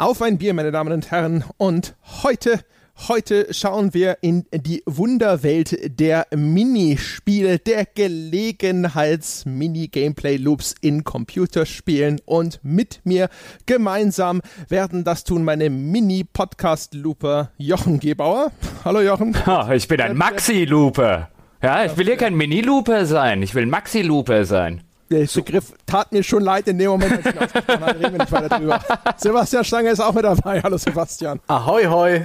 Auf ein Bier, meine Damen und Herren. Und heute, heute schauen wir in die Wunderwelt der Minispiele, der Gelegenheits-Mini-Gameplay-Loops in Computerspielen. Und mit mir gemeinsam werden das tun meine Mini-Podcast-Looper Jochen Gebauer. Hallo Jochen. Oh, ich bin ein Maxi-Looper. Ja, ich will hier kein Mini-Looper sein. Ich will ein Maxi-Looper sein. Der Begriff tat mir schon leid in dem Moment, als ich ihn ausgesprochen habe. Reden wir nicht weiter drüber. Sebastian Stange ist auch mit dabei. Hallo Sebastian. Ahoi, hoi.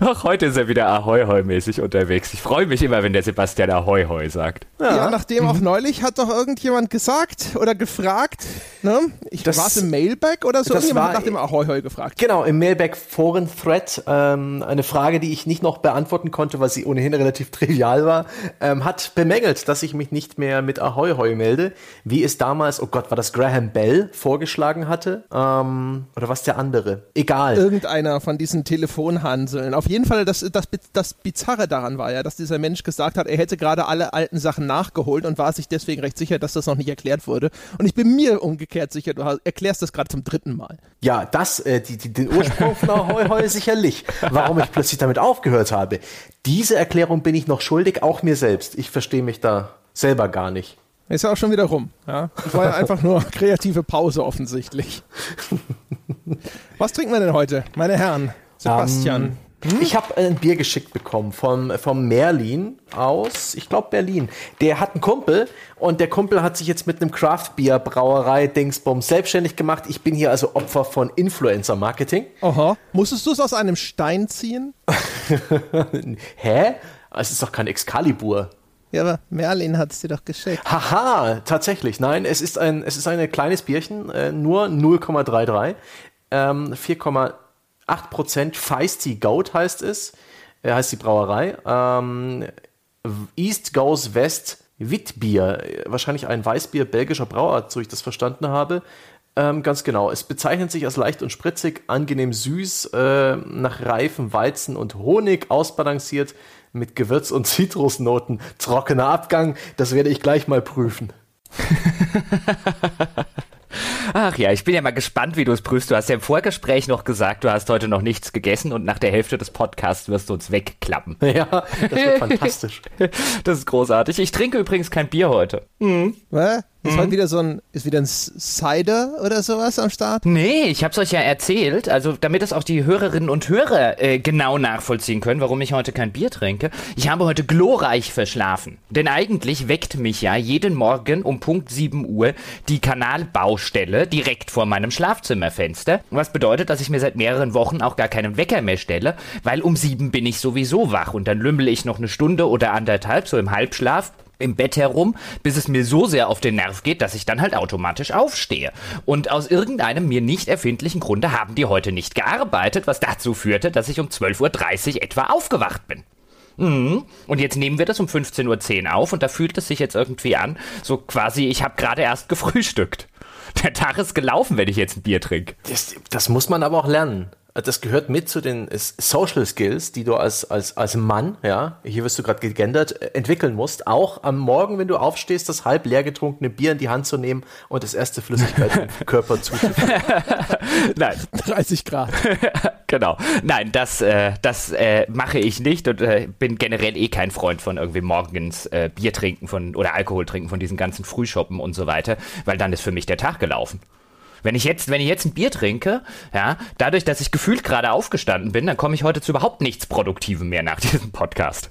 Ach, heute ist er wieder Ahoi-Hoi-mäßig unterwegs. Ich freue mich immer, wenn der Sebastian Ahoi-Hoi sagt. Ja, ja nachdem auch neulich hat doch irgendjemand gesagt oder gefragt, ne? Ich, das, war es im Mailback oder so? Irgendjemand hat nach dem Ahoi-Hoi gefragt. Genau, im Mailback-Foren-Thread. Ähm, eine Frage, die ich nicht noch beantworten konnte, weil sie ohnehin relativ trivial war, ähm, hat bemängelt, dass ich mich nicht mehr mit Ahoi-Hoi melde, wie es damals, oh Gott, war das Graham Bell vorgeschlagen hatte? Ähm, oder was der andere? Egal. Irgendeiner von diesen Telefonhanseln auf jeden Fall, das, das, das Bizarre daran war ja, dass dieser Mensch gesagt hat, er hätte gerade alle alten Sachen nachgeholt und war sich deswegen recht sicher, dass das noch nicht erklärt wurde. Und ich bin mir umgekehrt sicher, du erklärst das gerade zum dritten Mal. Ja, das, äh, die, die, den Ursprung von Ahoi Hoi sicherlich. Warum ich plötzlich damit aufgehört habe. Diese Erklärung bin ich noch schuldig, auch mir selbst. Ich verstehe mich da selber gar nicht. Ist ja auch schon wieder rum. Ja? Das war ja einfach nur kreative Pause offensichtlich. Was trinken wir denn heute, meine Herren? Sebastian. Um, hm? Ich habe ein Bier geschickt bekommen vom, vom Merlin aus, ich glaube Berlin. Der hat einen Kumpel und der Kumpel hat sich jetzt mit einem Craft-Bier-Brauerei Dingsbums selbstständig gemacht. Ich bin hier also Opfer von Influencer-Marketing. Aha. Musstest du es aus einem Stein ziehen? Hä? Es ist doch kein Excalibur. Ja, aber Merlin hat es dir doch geschickt. Haha, tatsächlich. Nein, es ist ein, es ist ein kleines Bierchen, äh, nur 0,33. Ähm, 4,8 8% Feisty Goat heißt es, äh, heißt die Brauerei. Ähm, East Goes West Witbier, wahrscheinlich ein Weißbier belgischer Brauart, so ich das verstanden habe. Ähm, ganz genau. Es bezeichnet sich als leicht und spritzig, angenehm süß, äh, nach reifem Weizen und Honig ausbalanciert, mit Gewürz- und Zitrusnoten. Trockener Abgang, das werde ich gleich mal prüfen. Ach ja, ich bin ja mal gespannt, wie du es prüfst. Du hast ja im Vorgespräch noch gesagt, du hast heute noch nichts gegessen und nach der Hälfte des Podcasts wirst du uns wegklappen. Ja, das wird fantastisch. Das ist großartig. Ich trinke übrigens kein Bier heute. Mhm. Was? Ist mhm. heute wieder so ein, ist wieder ein Cider oder sowas am Start? Nee, ich hab's euch ja erzählt, also damit es auch die Hörerinnen und Hörer äh, genau nachvollziehen können, warum ich heute kein Bier trinke. Ich habe heute glorreich verschlafen. Denn eigentlich weckt mich ja jeden Morgen um Punkt 7 Uhr die Kanalbaustelle direkt vor meinem Schlafzimmerfenster. Was bedeutet, dass ich mir seit mehreren Wochen auch gar keinen Wecker mehr stelle, weil um sieben bin ich sowieso wach und dann lümmel ich noch eine Stunde oder anderthalb so im Halbschlaf im Bett herum, bis es mir so sehr auf den Nerv geht, dass ich dann halt automatisch aufstehe. Und aus irgendeinem mir nicht erfindlichen Grunde haben die heute nicht gearbeitet, was dazu führte, dass ich um 12.30 Uhr etwa aufgewacht bin. Mhm. Und jetzt nehmen wir das um 15.10 Uhr auf und da fühlt es sich jetzt irgendwie an, so quasi, ich habe gerade erst gefrühstückt. Der Tag ist gelaufen, wenn ich jetzt ein Bier trinke. Das, das muss man aber auch lernen das gehört mit zu den Social Skills, die du als, als, als Mann, ja, hier wirst du gerade gegendert, äh, entwickeln musst. Auch am Morgen, wenn du aufstehst, das halb leer getrunkene Bier in die Hand zu nehmen und das erste Flüssigkeit im Körper zuzuführen. Nein. 30 Grad. genau. Nein, das, äh, das äh, mache ich nicht und äh, bin generell eh kein Freund von irgendwie morgens äh, Bier trinken von oder Alkohol trinken von diesen ganzen Frühschoppen und so weiter, weil dann ist für mich der Tag gelaufen. Wenn ich jetzt, wenn ich jetzt ein Bier trinke, ja, dadurch, dass ich gefühlt gerade aufgestanden bin, dann komme ich heute zu überhaupt nichts Produktivem mehr nach diesem Podcast.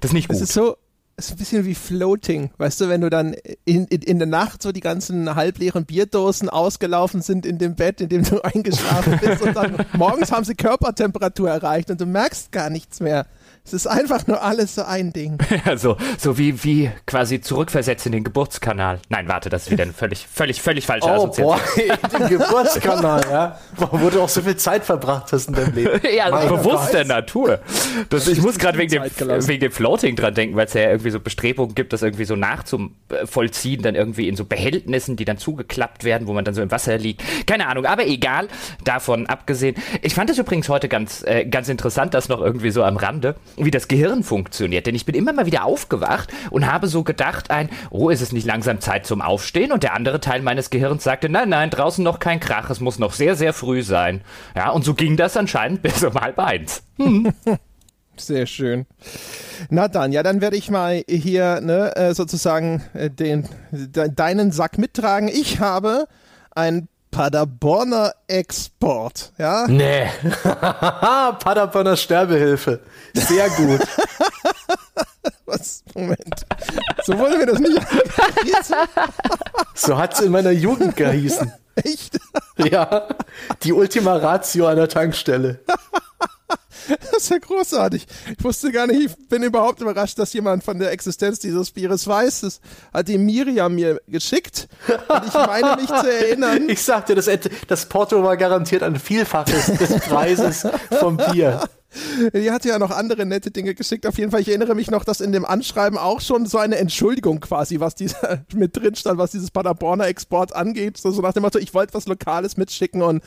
Das ist nicht gut. Es ist so, es ist ein bisschen wie Floating, weißt du, wenn du dann in, in, in der Nacht so die ganzen halbleeren Bierdosen ausgelaufen sind in dem Bett, in dem du eingeschlafen bist und dann morgens haben sie Körpertemperatur erreicht und du merkst gar nichts mehr. Es ist einfach nur alles so ein Ding. Ja, so, so wie, wie quasi zurückversetzt in den Geburtskanal. Nein, warte, das ist wieder ein völlig, völlig, völlig falscher oh, boah, in den Geburtskanal, ja. Wo du auch so viel Zeit verbracht hast in deinem Leben. ja, also bewusst der Natur. Das, ich muss gerade wegen dem, wegen dem Floating dran denken, weil es ja irgendwie so Bestrebungen gibt, das irgendwie so nachzuvollziehen, dann irgendwie in so Behältnissen, die dann zugeklappt werden, wo man dann so im Wasser liegt. Keine Ahnung, aber egal, davon abgesehen. Ich fand es übrigens heute ganz, äh, ganz interessant, das noch irgendwie so am Rande wie das Gehirn funktioniert. Denn ich bin immer mal wieder aufgewacht und habe so gedacht, ein, oh, ist es nicht langsam Zeit zum Aufstehen? Und der andere Teil meines Gehirns sagte, nein, nein, draußen noch kein Krach, es muss noch sehr, sehr früh sein. Ja, und so ging das anscheinend bis um halb eins. Hm. Sehr schön. Na dann, ja, dann werde ich mal hier ne, äh, sozusagen äh, den, de, deinen Sack mittragen. Ich habe ein Paderborner Export, ja? Nee. Paderborner Sterbehilfe. Sehr gut. Was? Moment. So wollen wir das nicht. so hat es in meiner Jugend gehießen. Echt? Ja. Die Ultima Ratio an der Tankstelle. Das ist ja großartig. Ich wusste gar nicht, ich bin überhaupt überrascht, dass jemand von der Existenz dieses Bieres weiß. Das hat die Miriam mir geschickt. Und ich meine mich zu erinnern. Ich sagte, das, das Porto war garantiert ein Vielfaches des Preises vom Bier. Die hatte ja noch andere nette Dinge geschickt. Auf jeden Fall, ich erinnere mich noch, dass in dem Anschreiben auch schon so eine Entschuldigung quasi, was dieser mit drin stand, was dieses Paderborner Export angeht. So, so nach dem Motto, ich wollte was Lokales mitschicken und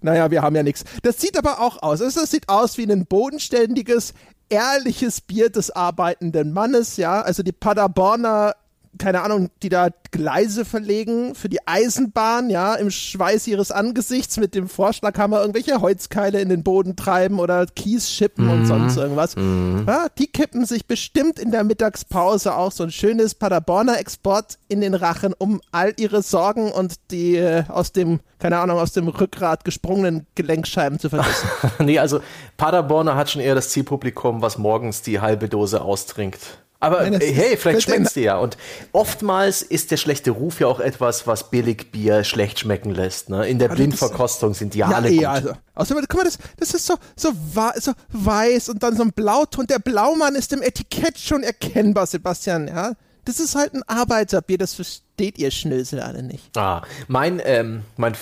naja, wir haben ja nichts. Das sieht aber auch aus. Es sieht aus wie ein bodenständiges, ehrliches Bier des arbeitenden Mannes, ja. Also die Paderborner keine Ahnung, die da Gleise verlegen für die Eisenbahn, ja, im Schweiß ihres Angesichts mit dem Vorschlaghammer irgendwelche Holzkeile in den Boden treiben oder Kies schippen mhm. und sonst irgendwas. Mhm. Ja, die kippen sich bestimmt in der Mittagspause auch so ein schönes Paderborner Export in den Rachen, um all ihre Sorgen und die äh, aus dem, keine Ahnung, aus dem Rückgrat gesprungenen Gelenkscheiben zu vergessen. nee, also Paderborner hat schon eher das Zielpublikum, was morgens die halbe Dose austrinkt. Aber Nein, hey, vielleicht schmeckt es dir ja. Und oftmals ist der schlechte Ruf ja auch etwas, was Billigbier schlecht schmecken lässt. Ne? In der also Blindverkostung sind die ja, alle ja, gut. Also. Außerdem, guck mal, das, das ist so, so, so weiß und dann so ein Blauton. Der Blaumann ist im Etikett schon erkennbar, Sebastian. Ja, das ist halt ein Arbeiterbier. Das versteht ihr Schnösel alle nicht. Ah, mein, ähm, mein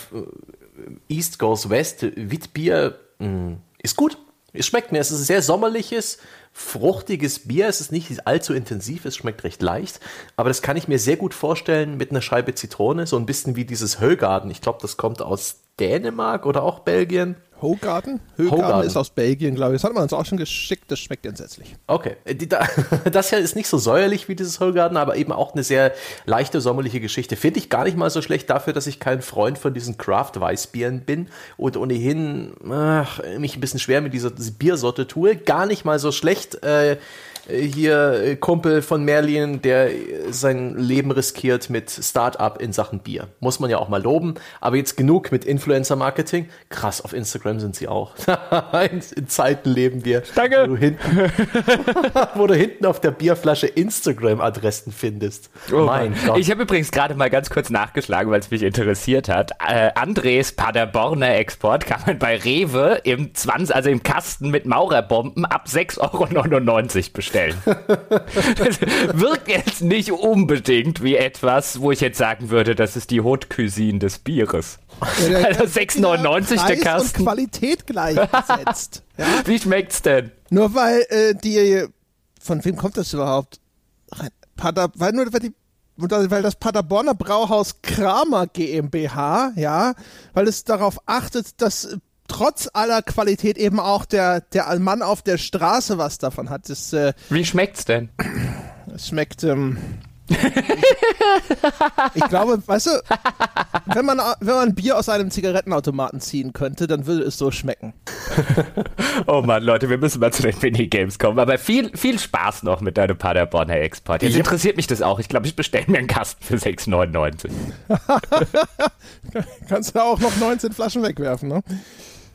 East Goes West Witbier mh, mm, ist gut. Es schmeckt mir. Es ist ein sehr sommerliches, fruchtiges Bier. Es ist nicht allzu intensiv, es schmeckt recht leicht. Aber das kann ich mir sehr gut vorstellen mit einer Scheibe Zitrone. So ein bisschen wie dieses Höllgarten. Ich glaube, das kommt aus Dänemark oder auch Belgien. Hogarten? Hogarten ist aus Belgien, glaube ich. Das hat man uns auch schon geschickt. Das schmeckt entsetzlich. Okay. Äh, das hier ist nicht so säuerlich wie dieses Hogarten, aber eben auch eine sehr leichte sommerliche Geschichte. Finde ich gar nicht mal so schlecht dafür, dass ich kein Freund von diesen Craft-Weißbieren bin und ohnehin ach, mich ein bisschen schwer mit dieser Biersorte tue. Gar nicht mal so schlecht. Äh, hier äh, Kumpel von Merlin, der sein Leben riskiert mit Startup in Sachen Bier. Muss man ja auch mal loben. Aber jetzt genug mit Influencer-Marketing. Krass, auf Instagram sind sie auch. in, in, Zeiten leben wir. Danke. Wo du hinten, wo du hinten auf der Bierflasche Instagram-Adressen findest. Oh mein Gott. Ich habe übrigens gerade mal ganz kurz nachgeschlagen, weil es mich interessiert hat. Äh, Andres Paderborner Export kann man bei Rewe im 20, also im Kasten mit Maurerbomben ab 6,99 Euro bestellen stellen. das wirkt jetzt nicht unbedingt wie etwas, wo ich jetzt sagen würde, das ist die Haute Cuisine des Bieres. Ja, also 6,99 der Kasten. Und Qualität gleichgesetzt. ja? Wie schmeckt's denn? Nur weil äh, die, von wem kommt das überhaupt? Pader, weil nur weil die weil das Paderborner Brauhaus Kramer GmbH, ja, weil es darauf achtet, dass trotz aller Qualität eben auch der, der Mann auf der Straße was davon hat. Das, äh, Wie schmeckt's denn? Es schmeckt, ähm, ich, glaube, weißt du, wenn man, wenn man Bier aus einem Zigarettenautomaten ziehen könnte, dann würde es so schmecken. oh Mann, Leute, wir müssen mal zu den Minigames kommen. Aber viel, viel Spaß noch mit deinem Paderborner Export. Jetzt interessiert mich das auch. Ich glaube, ich bestelle mir einen Kasten für 6,99. Kannst du auch noch 19 Flaschen wegwerfen, ne?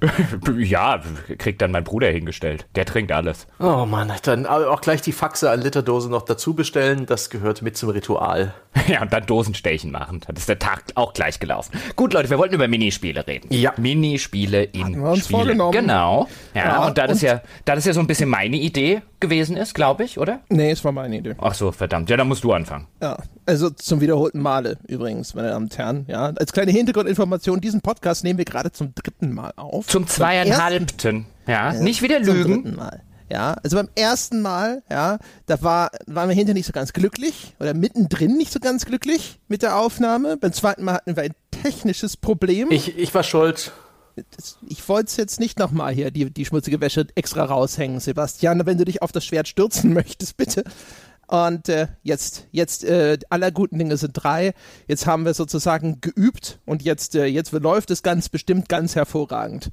ja, kriegt dann mein Bruder hingestellt. Der trinkt alles. Oh Mann, dann auch gleich die Faxe an Literdose noch dazu bestellen. Das gehört mit zum Ritual. Ja, und dann Dosenstechen machen. Dann ist der Tag auch gleich gelaufen. Gut, Leute, wir wollten über Minispiele reden. Ja. Minispiele in Hatten wir uns Spiele. Vorgenommen. Genau. Ja, ja und da das ja, da das ja so ein bisschen meine Idee gewesen ist, glaube ich, oder? Nee, es war meine Idee. Ach so, verdammt. Ja, dann musst du anfangen. Ja, also zum wiederholten Male übrigens, meine Damen und Herren. Ja, als kleine Hintergrundinformation, diesen Podcast nehmen wir gerade zum dritten Mal auf. Zum zweieinhalbten. Ja, ja, nicht wieder lügen. Zum dritten Mal. Ja, also beim ersten Mal, ja, da war, waren wir hinterher nicht so ganz glücklich oder mittendrin nicht so ganz glücklich mit der Aufnahme. Beim zweiten Mal hatten wir ein technisches Problem. Ich, ich war schuld. ich wollte es jetzt nicht nochmal hier, die, die schmutzige Wäsche extra raushängen, Sebastian, wenn du dich auf das Schwert stürzen möchtest, bitte. Und äh, jetzt, jetzt äh, aller guten Dinge sind drei. Jetzt haben wir sozusagen geübt und jetzt, äh, jetzt läuft es ganz bestimmt ganz hervorragend.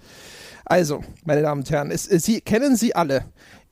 Also, meine Damen und Herren, es, Sie kennen Sie alle.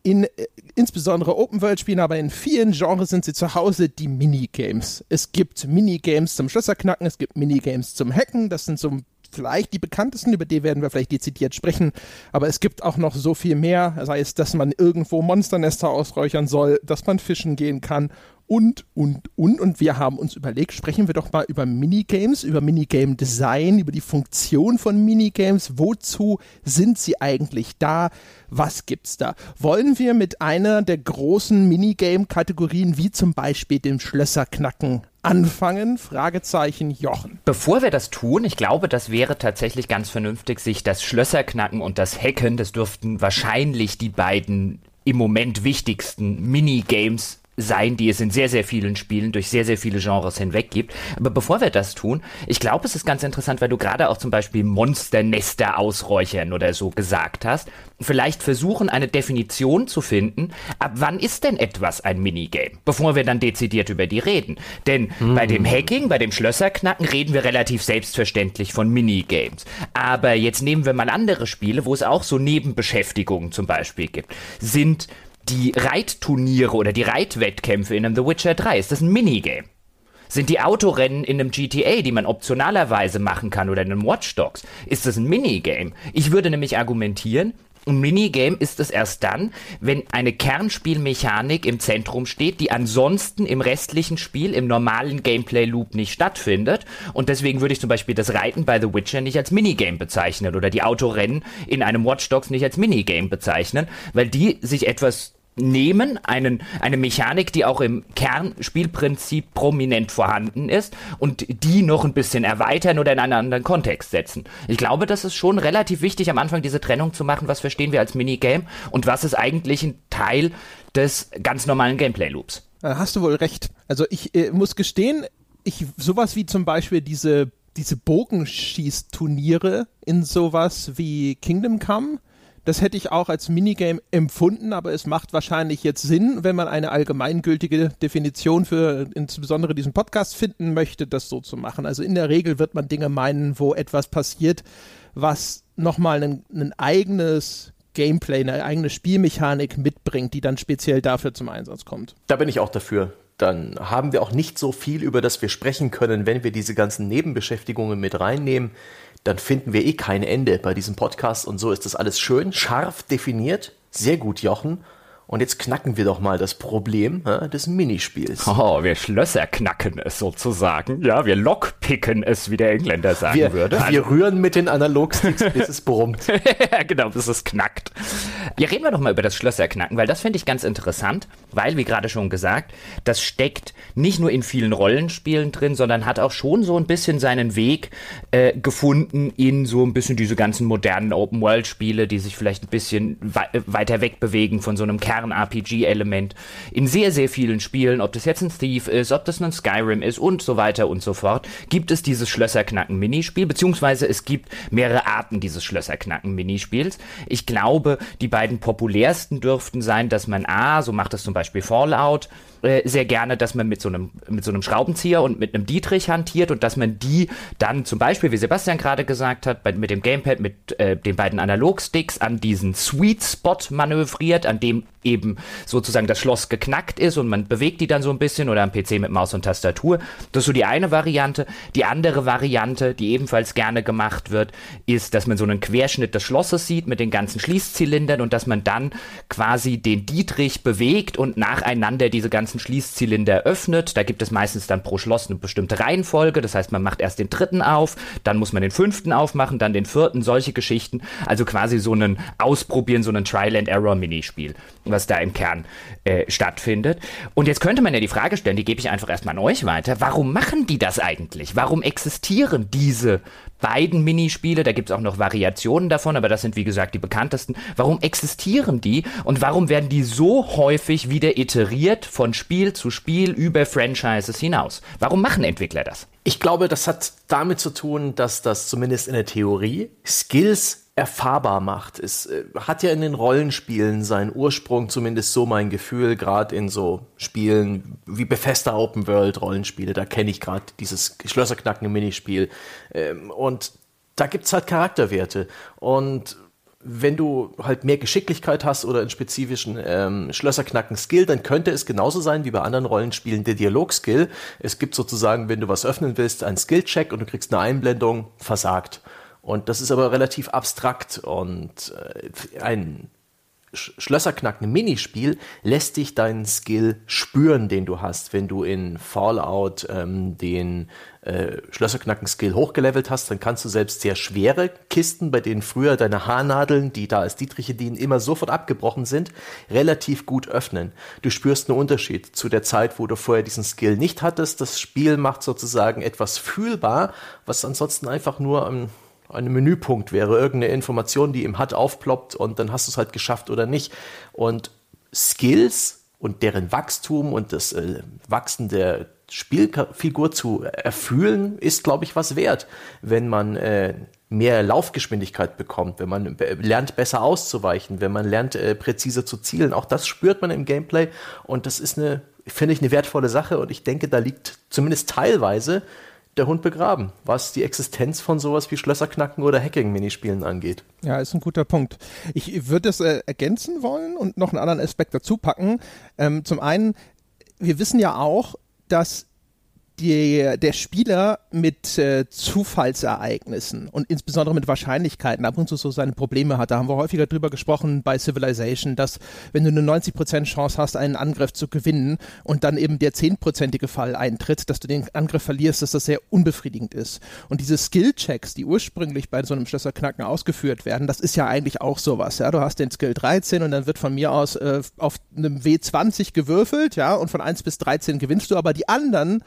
In äh, insbesondere Open-World-Spielen, aber in vielen Genres sind sie zu Hause die Minigames. Es gibt Minigames zum Schlösserknacken, es gibt Minigames zum Hacken, das sind so vielleicht die bekanntesten, über die werden wir vielleicht dezidiert sprechen, aber es gibt auch noch so viel mehr, sei es, dass man irgendwo Monsternester ausräuchern soll, dass man fischen gehen kann und, und, und. Und wir haben uns überlegt, sprechen wir doch mal über Minigames, über Minigame-Design, über die Funktion von Minigames. Wozu sind sie eigentlich da? Was gibt's da? Wollen wir mit einer der großen Minigame-Kategorien, wie zum Beispiel dem Schlösserknacken, anfangen? Fragezeichen Jochen. Bevor wir das tun, ich glaube, das wäre tatsächlich ganz vernünftig, sich das Schlösserknacken und das Hacken, das dürften wahrscheinlich die beiden im Moment wichtigsten Minigames sein, die es in sehr, sehr vielen Spielen durch sehr, sehr viele Genres hinweg gibt. Aber bevor wir das tun, ich glaube, es ist ganz interessant, weil du gerade auch zum Beispiel Monsternester ausräuchern oder so gesagt hast. Vielleicht versuchen, eine Definition zu finden, ab wann ist denn etwas ein Minigame? Bevor wir dann dezidiert über die reden. Denn hm. bei dem Hacking, bei dem Schlösserknacken reden wir relativ selbstverständlich von Minigames. Aber jetzt nehmen wir mal andere Spiele, wo es auch so Nebenbeschäftigungen zum Beispiel gibt. Sind die Reitturniere oder die Reitwettkämpfe in einem The Witcher 3, ist das ein Minigame? Sind die Autorennen in einem GTA, die man optionalerweise machen kann oder in einem Watch Dogs, ist das ein Minigame? Ich würde nämlich argumentieren, ein Minigame ist es erst dann, wenn eine Kernspielmechanik im Zentrum steht, die ansonsten im restlichen Spiel, im normalen Gameplay-Loop nicht stattfindet. Und deswegen würde ich zum Beispiel das Reiten bei The Witcher nicht als Minigame bezeichnen oder die Autorennen in einem Watch Dogs nicht als Minigame bezeichnen, weil die sich etwas nehmen, einen, eine Mechanik, die auch im Kernspielprinzip prominent vorhanden ist und die noch ein bisschen erweitern oder in einen anderen Kontext setzen. Ich glaube, das ist schon relativ wichtig, am Anfang diese Trennung zu machen, was verstehen wir als Minigame und was ist eigentlich ein Teil des ganz normalen Gameplay-Loops. Äh, hast du wohl recht. Also ich äh, muss gestehen, ich sowas wie zum Beispiel diese diese Bogenschießturniere in sowas wie Kingdom Come, das hätte ich auch als Minigame empfunden, aber es macht wahrscheinlich jetzt Sinn, wenn man eine allgemeingültige Definition für insbesondere diesen Podcast finden möchte, das so zu machen. Also in der Regel wird man Dinge meinen, wo etwas passiert, was nochmal ein, ein eigenes Gameplay, eine eigene Spielmechanik mitbringt, die dann speziell dafür zum Einsatz kommt. Da bin ich auch dafür. Dann haben wir auch nicht so viel, über das wir sprechen können, wenn wir diese ganzen Nebenbeschäftigungen mit reinnehmen dann finden wir eh kein Ende bei diesem Podcast und so ist das alles schön, scharf definiert. Sehr gut, Jochen. Und jetzt knacken wir doch mal das Problem äh, des Minispiels. Oh, wir Schlösser knacken es sozusagen. Ja, wir lockpicken es, wie der Engländer sagen wir, würde. Wir also, rühren mit den Analogsticks, bis es brummt. genau, bis es knackt. Ja, reden wir doch mal über das Schlösserknacken, weil das finde ich ganz interessant, weil, wie gerade schon gesagt, das steckt nicht nur in vielen Rollenspielen drin, sondern hat auch schon so ein bisschen seinen Weg äh, gefunden in so ein bisschen diese ganzen modernen Open-World-Spiele, die sich vielleicht ein bisschen we weiter wegbewegen von so einem Kern Kern-RPG-Element in sehr, sehr vielen Spielen, ob das jetzt ein Thief ist, ob das ein Skyrim ist und so weiter und so fort, gibt es dieses Schlösserknacken-Minispiel, beziehungsweise es gibt mehrere Arten dieses Schlösserknacken-Minispiels. Ich glaube, die beiden populärsten dürften sein, dass man A, so macht das zum Beispiel Fallout, äh, sehr gerne, dass man mit so einem mit so einem Schraubenzieher und mit einem Dietrich hantiert und dass man die dann zum Beispiel, wie Sebastian gerade gesagt hat, bei, mit dem Gamepad mit äh, den beiden Analogsticks an diesen Sweet Spot manövriert, an dem eben sozusagen das Schloss geknackt ist und man bewegt die dann so ein bisschen oder am PC mit Maus und Tastatur. Das ist so die eine Variante. Die andere Variante, die ebenfalls gerne gemacht wird, ist, dass man so einen Querschnitt des Schlosses sieht mit den ganzen Schließzylindern und dass man dann quasi den Dietrich bewegt und nacheinander diese ganzen ganzen Schließzylinder öffnet. Da gibt es meistens dann pro Schloss eine bestimmte Reihenfolge. Das heißt, man macht erst den dritten auf, dann muss man den fünften aufmachen, dann den vierten, solche Geschichten. Also quasi so ein Ausprobieren, so ein Trial-and-Error-Minispiel, was da im Kern äh, stattfindet. Und jetzt könnte man ja die Frage stellen, die gebe ich einfach erstmal an euch weiter. Warum machen die das eigentlich? Warum existieren diese beiden Minispiele, da gibt es auch noch Variationen davon, aber das sind wie gesagt die bekanntesten. Warum existieren die und warum werden die so häufig wieder iteriert von Spiel zu Spiel über Franchises hinaus. Warum machen Entwickler das? Ich glaube, das hat damit zu tun, dass das zumindest in der Theorie Skills erfahrbar macht. Es äh, hat ja in den Rollenspielen seinen Ursprung, zumindest so mein Gefühl, gerade in so Spielen wie Bethesda Open World Rollenspiele, da kenne ich gerade dieses Schlösserknacken Minispiel. Ähm, und da gibt's halt Charakterwerte. Und wenn du halt mehr Geschicklichkeit hast oder einen spezifischen ähm, Schlösserknacken-Skill, dann könnte es genauso sein wie bei anderen Rollenspielen der Dialog-Skill. Es gibt sozusagen, wenn du was öffnen willst, einen Skill-Check und du kriegst eine Einblendung, versagt. Und das ist aber relativ abstrakt und äh, ein Schlösserknacken Minispiel lässt dich deinen Skill spüren, den du hast, wenn du in Fallout ähm, den äh, Schlösserknacken Skill hochgelevelt hast, dann kannst du selbst sehr schwere Kisten, bei denen früher deine Haarnadeln, die da als Dietriche dienen, immer sofort abgebrochen sind, relativ gut öffnen. Du spürst einen Unterschied zu der Zeit, wo du vorher diesen Skill nicht hattest. Das Spiel macht sozusagen etwas fühlbar, was ansonsten einfach nur ein ein Menüpunkt wäre, irgendeine Information, die im HUD aufploppt und dann hast du es halt geschafft oder nicht. Und Skills und deren Wachstum und das äh, Wachsen der Spielfigur zu erfüllen, ist, glaube ich, was wert, wenn man äh, mehr Laufgeschwindigkeit bekommt, wenn man lernt, besser auszuweichen, wenn man lernt, äh, präziser zu zielen. Auch das spürt man im Gameplay und das ist eine, finde ich, eine wertvolle Sache und ich denke, da liegt zumindest teilweise der Hund begraben, was die Existenz von sowas wie Schlösserknacken oder Hacking-Minispielen angeht. Ja, ist ein guter Punkt. Ich würde es äh, ergänzen wollen und noch einen anderen Aspekt dazu packen. Ähm, zum einen, wir wissen ja auch, dass die, der Spieler mit äh, Zufallsereignissen und insbesondere mit Wahrscheinlichkeiten ab und zu so seine Probleme hat. Da haben wir häufiger drüber gesprochen bei Civilization, dass wenn du eine 90% Chance hast, einen Angriff zu gewinnen und dann eben der 10%ige Fall eintritt, dass du den Angriff verlierst, dass das sehr unbefriedigend ist. Und diese Skill-Checks, die ursprünglich bei so einem Schlösserknacken ausgeführt werden, das ist ja eigentlich auch sowas. Ja? Du hast den Skill 13 und dann wird von mir aus äh, auf einem W20 gewürfelt, ja, und von 1 bis 13 gewinnst du, aber die anderen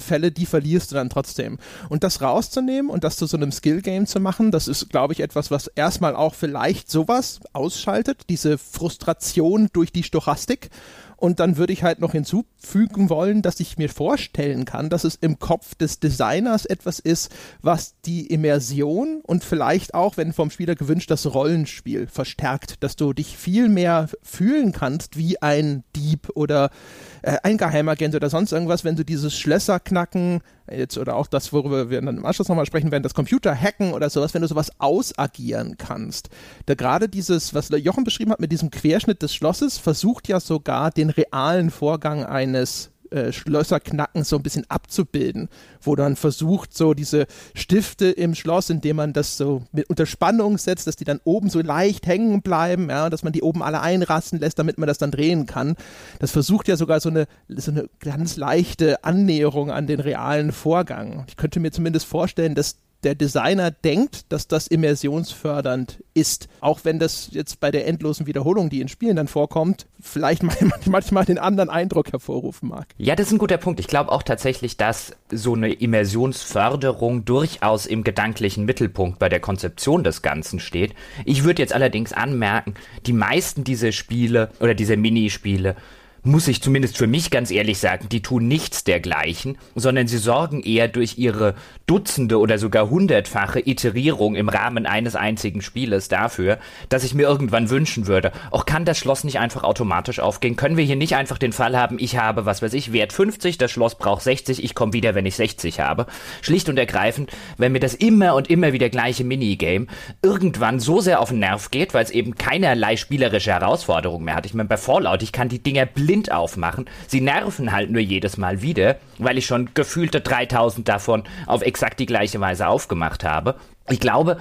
Fälle, die verlierst du dann trotzdem. Und das rauszunehmen und das zu so einem Skill-Game zu machen, das ist, glaube ich, etwas, was erstmal auch vielleicht sowas ausschaltet, diese Frustration durch die Stochastik und dann würde ich halt noch hinzufügen wollen, dass ich mir vorstellen kann, dass es im Kopf des Designers etwas ist, was die Immersion und vielleicht auch, wenn vom Spieler gewünscht, das Rollenspiel verstärkt, dass du dich viel mehr fühlen kannst wie ein Dieb oder äh, ein Geheimagent oder sonst irgendwas, wenn du dieses Schlösser knacken, jetzt oder auch das, worüber wir dann im Anschluss nochmal sprechen werden, das Computer hacken oder sowas, wenn du sowas ausagieren kannst. Da gerade dieses, was Jochen beschrieben hat mit diesem Querschnitt des Schlosses, versucht ja sogar den realen Vorgang eines äh, Schlösserknacken so ein bisschen abzubilden, wo dann versucht, so diese Stifte im Schloss, indem man das so mit unter Spannung setzt, dass die dann oben so leicht hängen bleiben, ja, dass man die oben alle einrasten lässt, damit man das dann drehen kann. Das versucht ja sogar so eine, so eine ganz leichte Annäherung an den realen Vorgang. Ich könnte mir zumindest vorstellen, dass der Designer denkt, dass das immersionsfördernd ist. Auch wenn das jetzt bei der endlosen Wiederholung, die in Spielen dann vorkommt, vielleicht manchmal den anderen Eindruck hervorrufen mag. Ja, das ist ein guter Punkt. Ich glaube auch tatsächlich, dass so eine Immersionsförderung durchaus im gedanklichen Mittelpunkt bei der Konzeption des Ganzen steht. Ich würde jetzt allerdings anmerken, die meisten dieser Spiele oder dieser Minispiele muss ich zumindest für mich ganz ehrlich sagen, die tun nichts dergleichen, sondern sie sorgen eher durch ihre Dutzende oder sogar hundertfache Iterierung im Rahmen eines einzigen Spieles dafür, dass ich mir irgendwann wünschen würde, auch kann das Schloss nicht einfach automatisch aufgehen? Können wir hier nicht einfach den Fall haben, ich habe, was weiß ich, Wert 50, das Schloss braucht 60, ich komme wieder, wenn ich 60 habe? Schlicht und ergreifend, wenn mir das immer und immer wieder gleiche Minigame irgendwann so sehr auf den Nerv geht, weil es eben keinerlei spielerische Herausforderung mehr hat. Ich meine, bei Fallout, ich kann die Dinger blind aufmachen. Sie nerven halt nur jedes Mal wieder, weil ich schon gefühlte 3000 davon auf exakt die gleiche Weise aufgemacht habe. Ich glaube,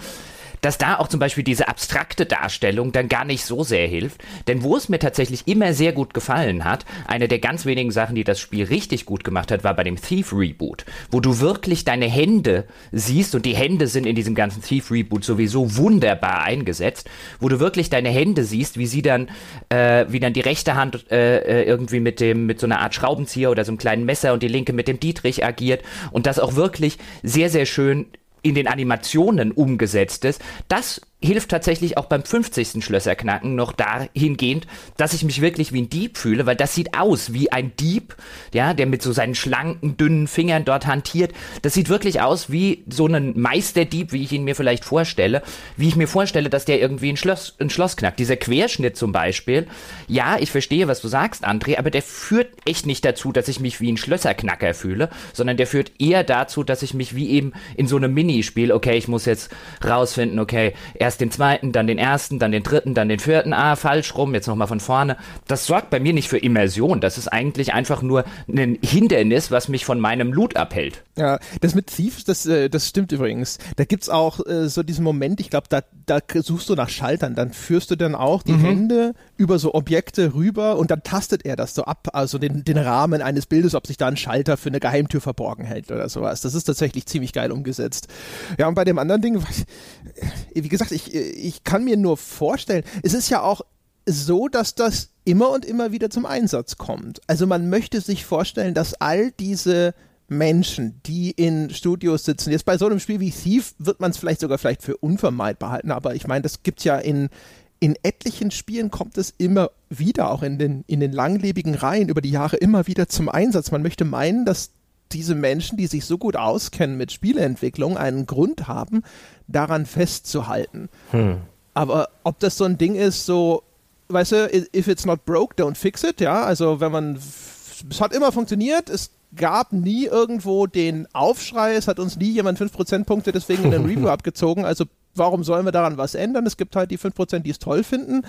dass da auch zum Beispiel diese abstrakte Darstellung dann gar nicht so sehr hilft. Denn wo es mir tatsächlich immer sehr gut gefallen hat, eine der ganz wenigen Sachen, die das Spiel richtig gut gemacht hat, war bei dem Thief Reboot, wo du wirklich deine Hände siehst und die Hände sind in diesem ganzen Thief Reboot sowieso wunderbar eingesetzt, wo du wirklich deine Hände siehst, wie sie dann, äh, wie dann die rechte Hand äh, äh irgendwie mit dem, mit so einer Art Schraubenzieher oder so einem kleinen Messer und die linke mit dem Dietrich agiert und das auch wirklich sehr, sehr schön in den Animationen umgesetzt ist, das hilft tatsächlich auch beim 50. Schlösserknacken noch dahingehend, dass ich mich wirklich wie ein Dieb fühle, weil das sieht aus wie ein Dieb, ja, der mit so seinen schlanken, dünnen Fingern dort hantiert. Das sieht wirklich aus wie so ein Meisterdieb, wie ich ihn mir vielleicht vorstelle, wie ich mir vorstelle, dass der irgendwie ein Schloss, ein Schloss knackt. Dieser Querschnitt zum Beispiel, ja, ich verstehe, was du sagst, André, aber der führt echt nicht dazu, dass ich mich wie ein Schlösserknacker fühle, sondern der führt eher dazu, dass ich mich wie eben in so einem Minispiel, okay, ich muss jetzt rausfinden, okay, er erst den zweiten, dann den ersten, dann den dritten, dann den vierten, ah, falsch rum, jetzt nochmal von vorne. Das sorgt bei mir nicht für Immersion. Das ist eigentlich einfach nur ein Hindernis, was mich von meinem Loot abhält. Ja, das mit Thieves, das, äh, das stimmt übrigens. Da gibt's auch äh, so diesen Moment, ich glaube, da, da suchst du nach Schaltern, dann führst du dann auch die mhm. Hände über so Objekte rüber und dann tastet er das so ab, also den, den Rahmen eines Bildes, ob sich da ein Schalter für eine Geheimtür verborgen hält oder sowas. Das ist tatsächlich ziemlich geil umgesetzt. Ja, und bei dem anderen Ding, wie gesagt, ich, ich kann mir nur vorstellen, es ist ja auch so, dass das immer und immer wieder zum Einsatz kommt. Also man möchte sich vorstellen, dass all diese Menschen, die in Studios sitzen, jetzt bei so einem Spiel wie Thief wird man es vielleicht sogar vielleicht für unvermeidbar halten, aber ich meine, das gibt ja in in etlichen Spielen kommt es immer wieder, auch in den, in den langlebigen Reihen über die Jahre immer wieder zum Einsatz. Man möchte meinen, dass diese Menschen, die sich so gut auskennen mit Spieleentwicklung, einen Grund haben, daran festzuhalten. Hm. Aber ob das so ein Ding ist, so, weißt du, if it's not broke, don't fix it, ja, also wenn man, es hat immer funktioniert, es gab nie irgendwo den Aufschrei, es hat uns nie jemand 5 Prozentpunkte deswegen in den Review abgezogen, also warum sollen wir daran was ändern? Es gibt halt die 5%, die es toll finden.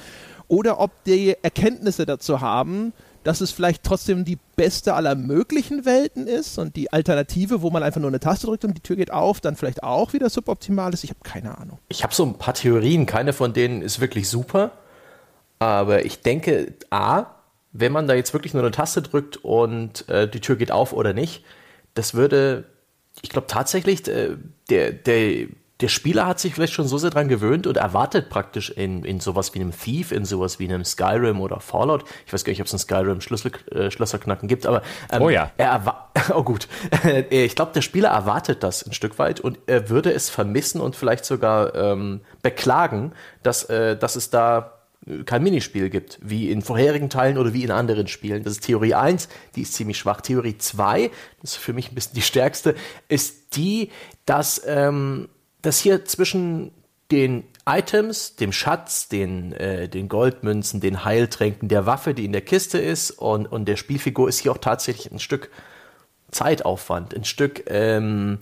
Oder ob die Erkenntnisse dazu haben, dass es vielleicht trotzdem die beste aller möglichen Welten ist und die Alternative, wo man einfach nur eine Taste drückt und die Tür geht auf, dann vielleicht auch wieder suboptimal ist. Ich habe keine Ahnung. Ich habe so ein paar Theorien, keine von denen ist wirklich super, aber ich denke, a, wenn man da jetzt wirklich nur eine Taste drückt und äh, die Tür geht auf oder nicht, das würde, ich glaube tatsächlich, äh, der, der der Spieler hat sich vielleicht schon so sehr dran gewöhnt und erwartet praktisch in, in sowas wie einem Thief, in sowas wie einem Skyrim oder Fallout. Ich weiß gar nicht, ob es ein Skyrim Schlüssel, äh, Schlösserknacken gibt, aber ähm, oh ja. Er oh gut. ich glaube, der Spieler erwartet das ein Stück weit und er würde es vermissen und vielleicht sogar ähm, beklagen, dass, äh, dass es da kein Minispiel gibt, wie in vorherigen Teilen oder wie in anderen Spielen. Das ist Theorie 1, die ist ziemlich schwach. Theorie 2, das ist für mich ein bisschen die stärkste, ist die, dass ähm, dass hier zwischen den Items, dem Schatz, den, äh, den Goldmünzen, den Heiltränken, der Waffe, die in der Kiste ist und, und der Spielfigur ist hier auch tatsächlich ein Stück Zeitaufwand, ein Stück ähm,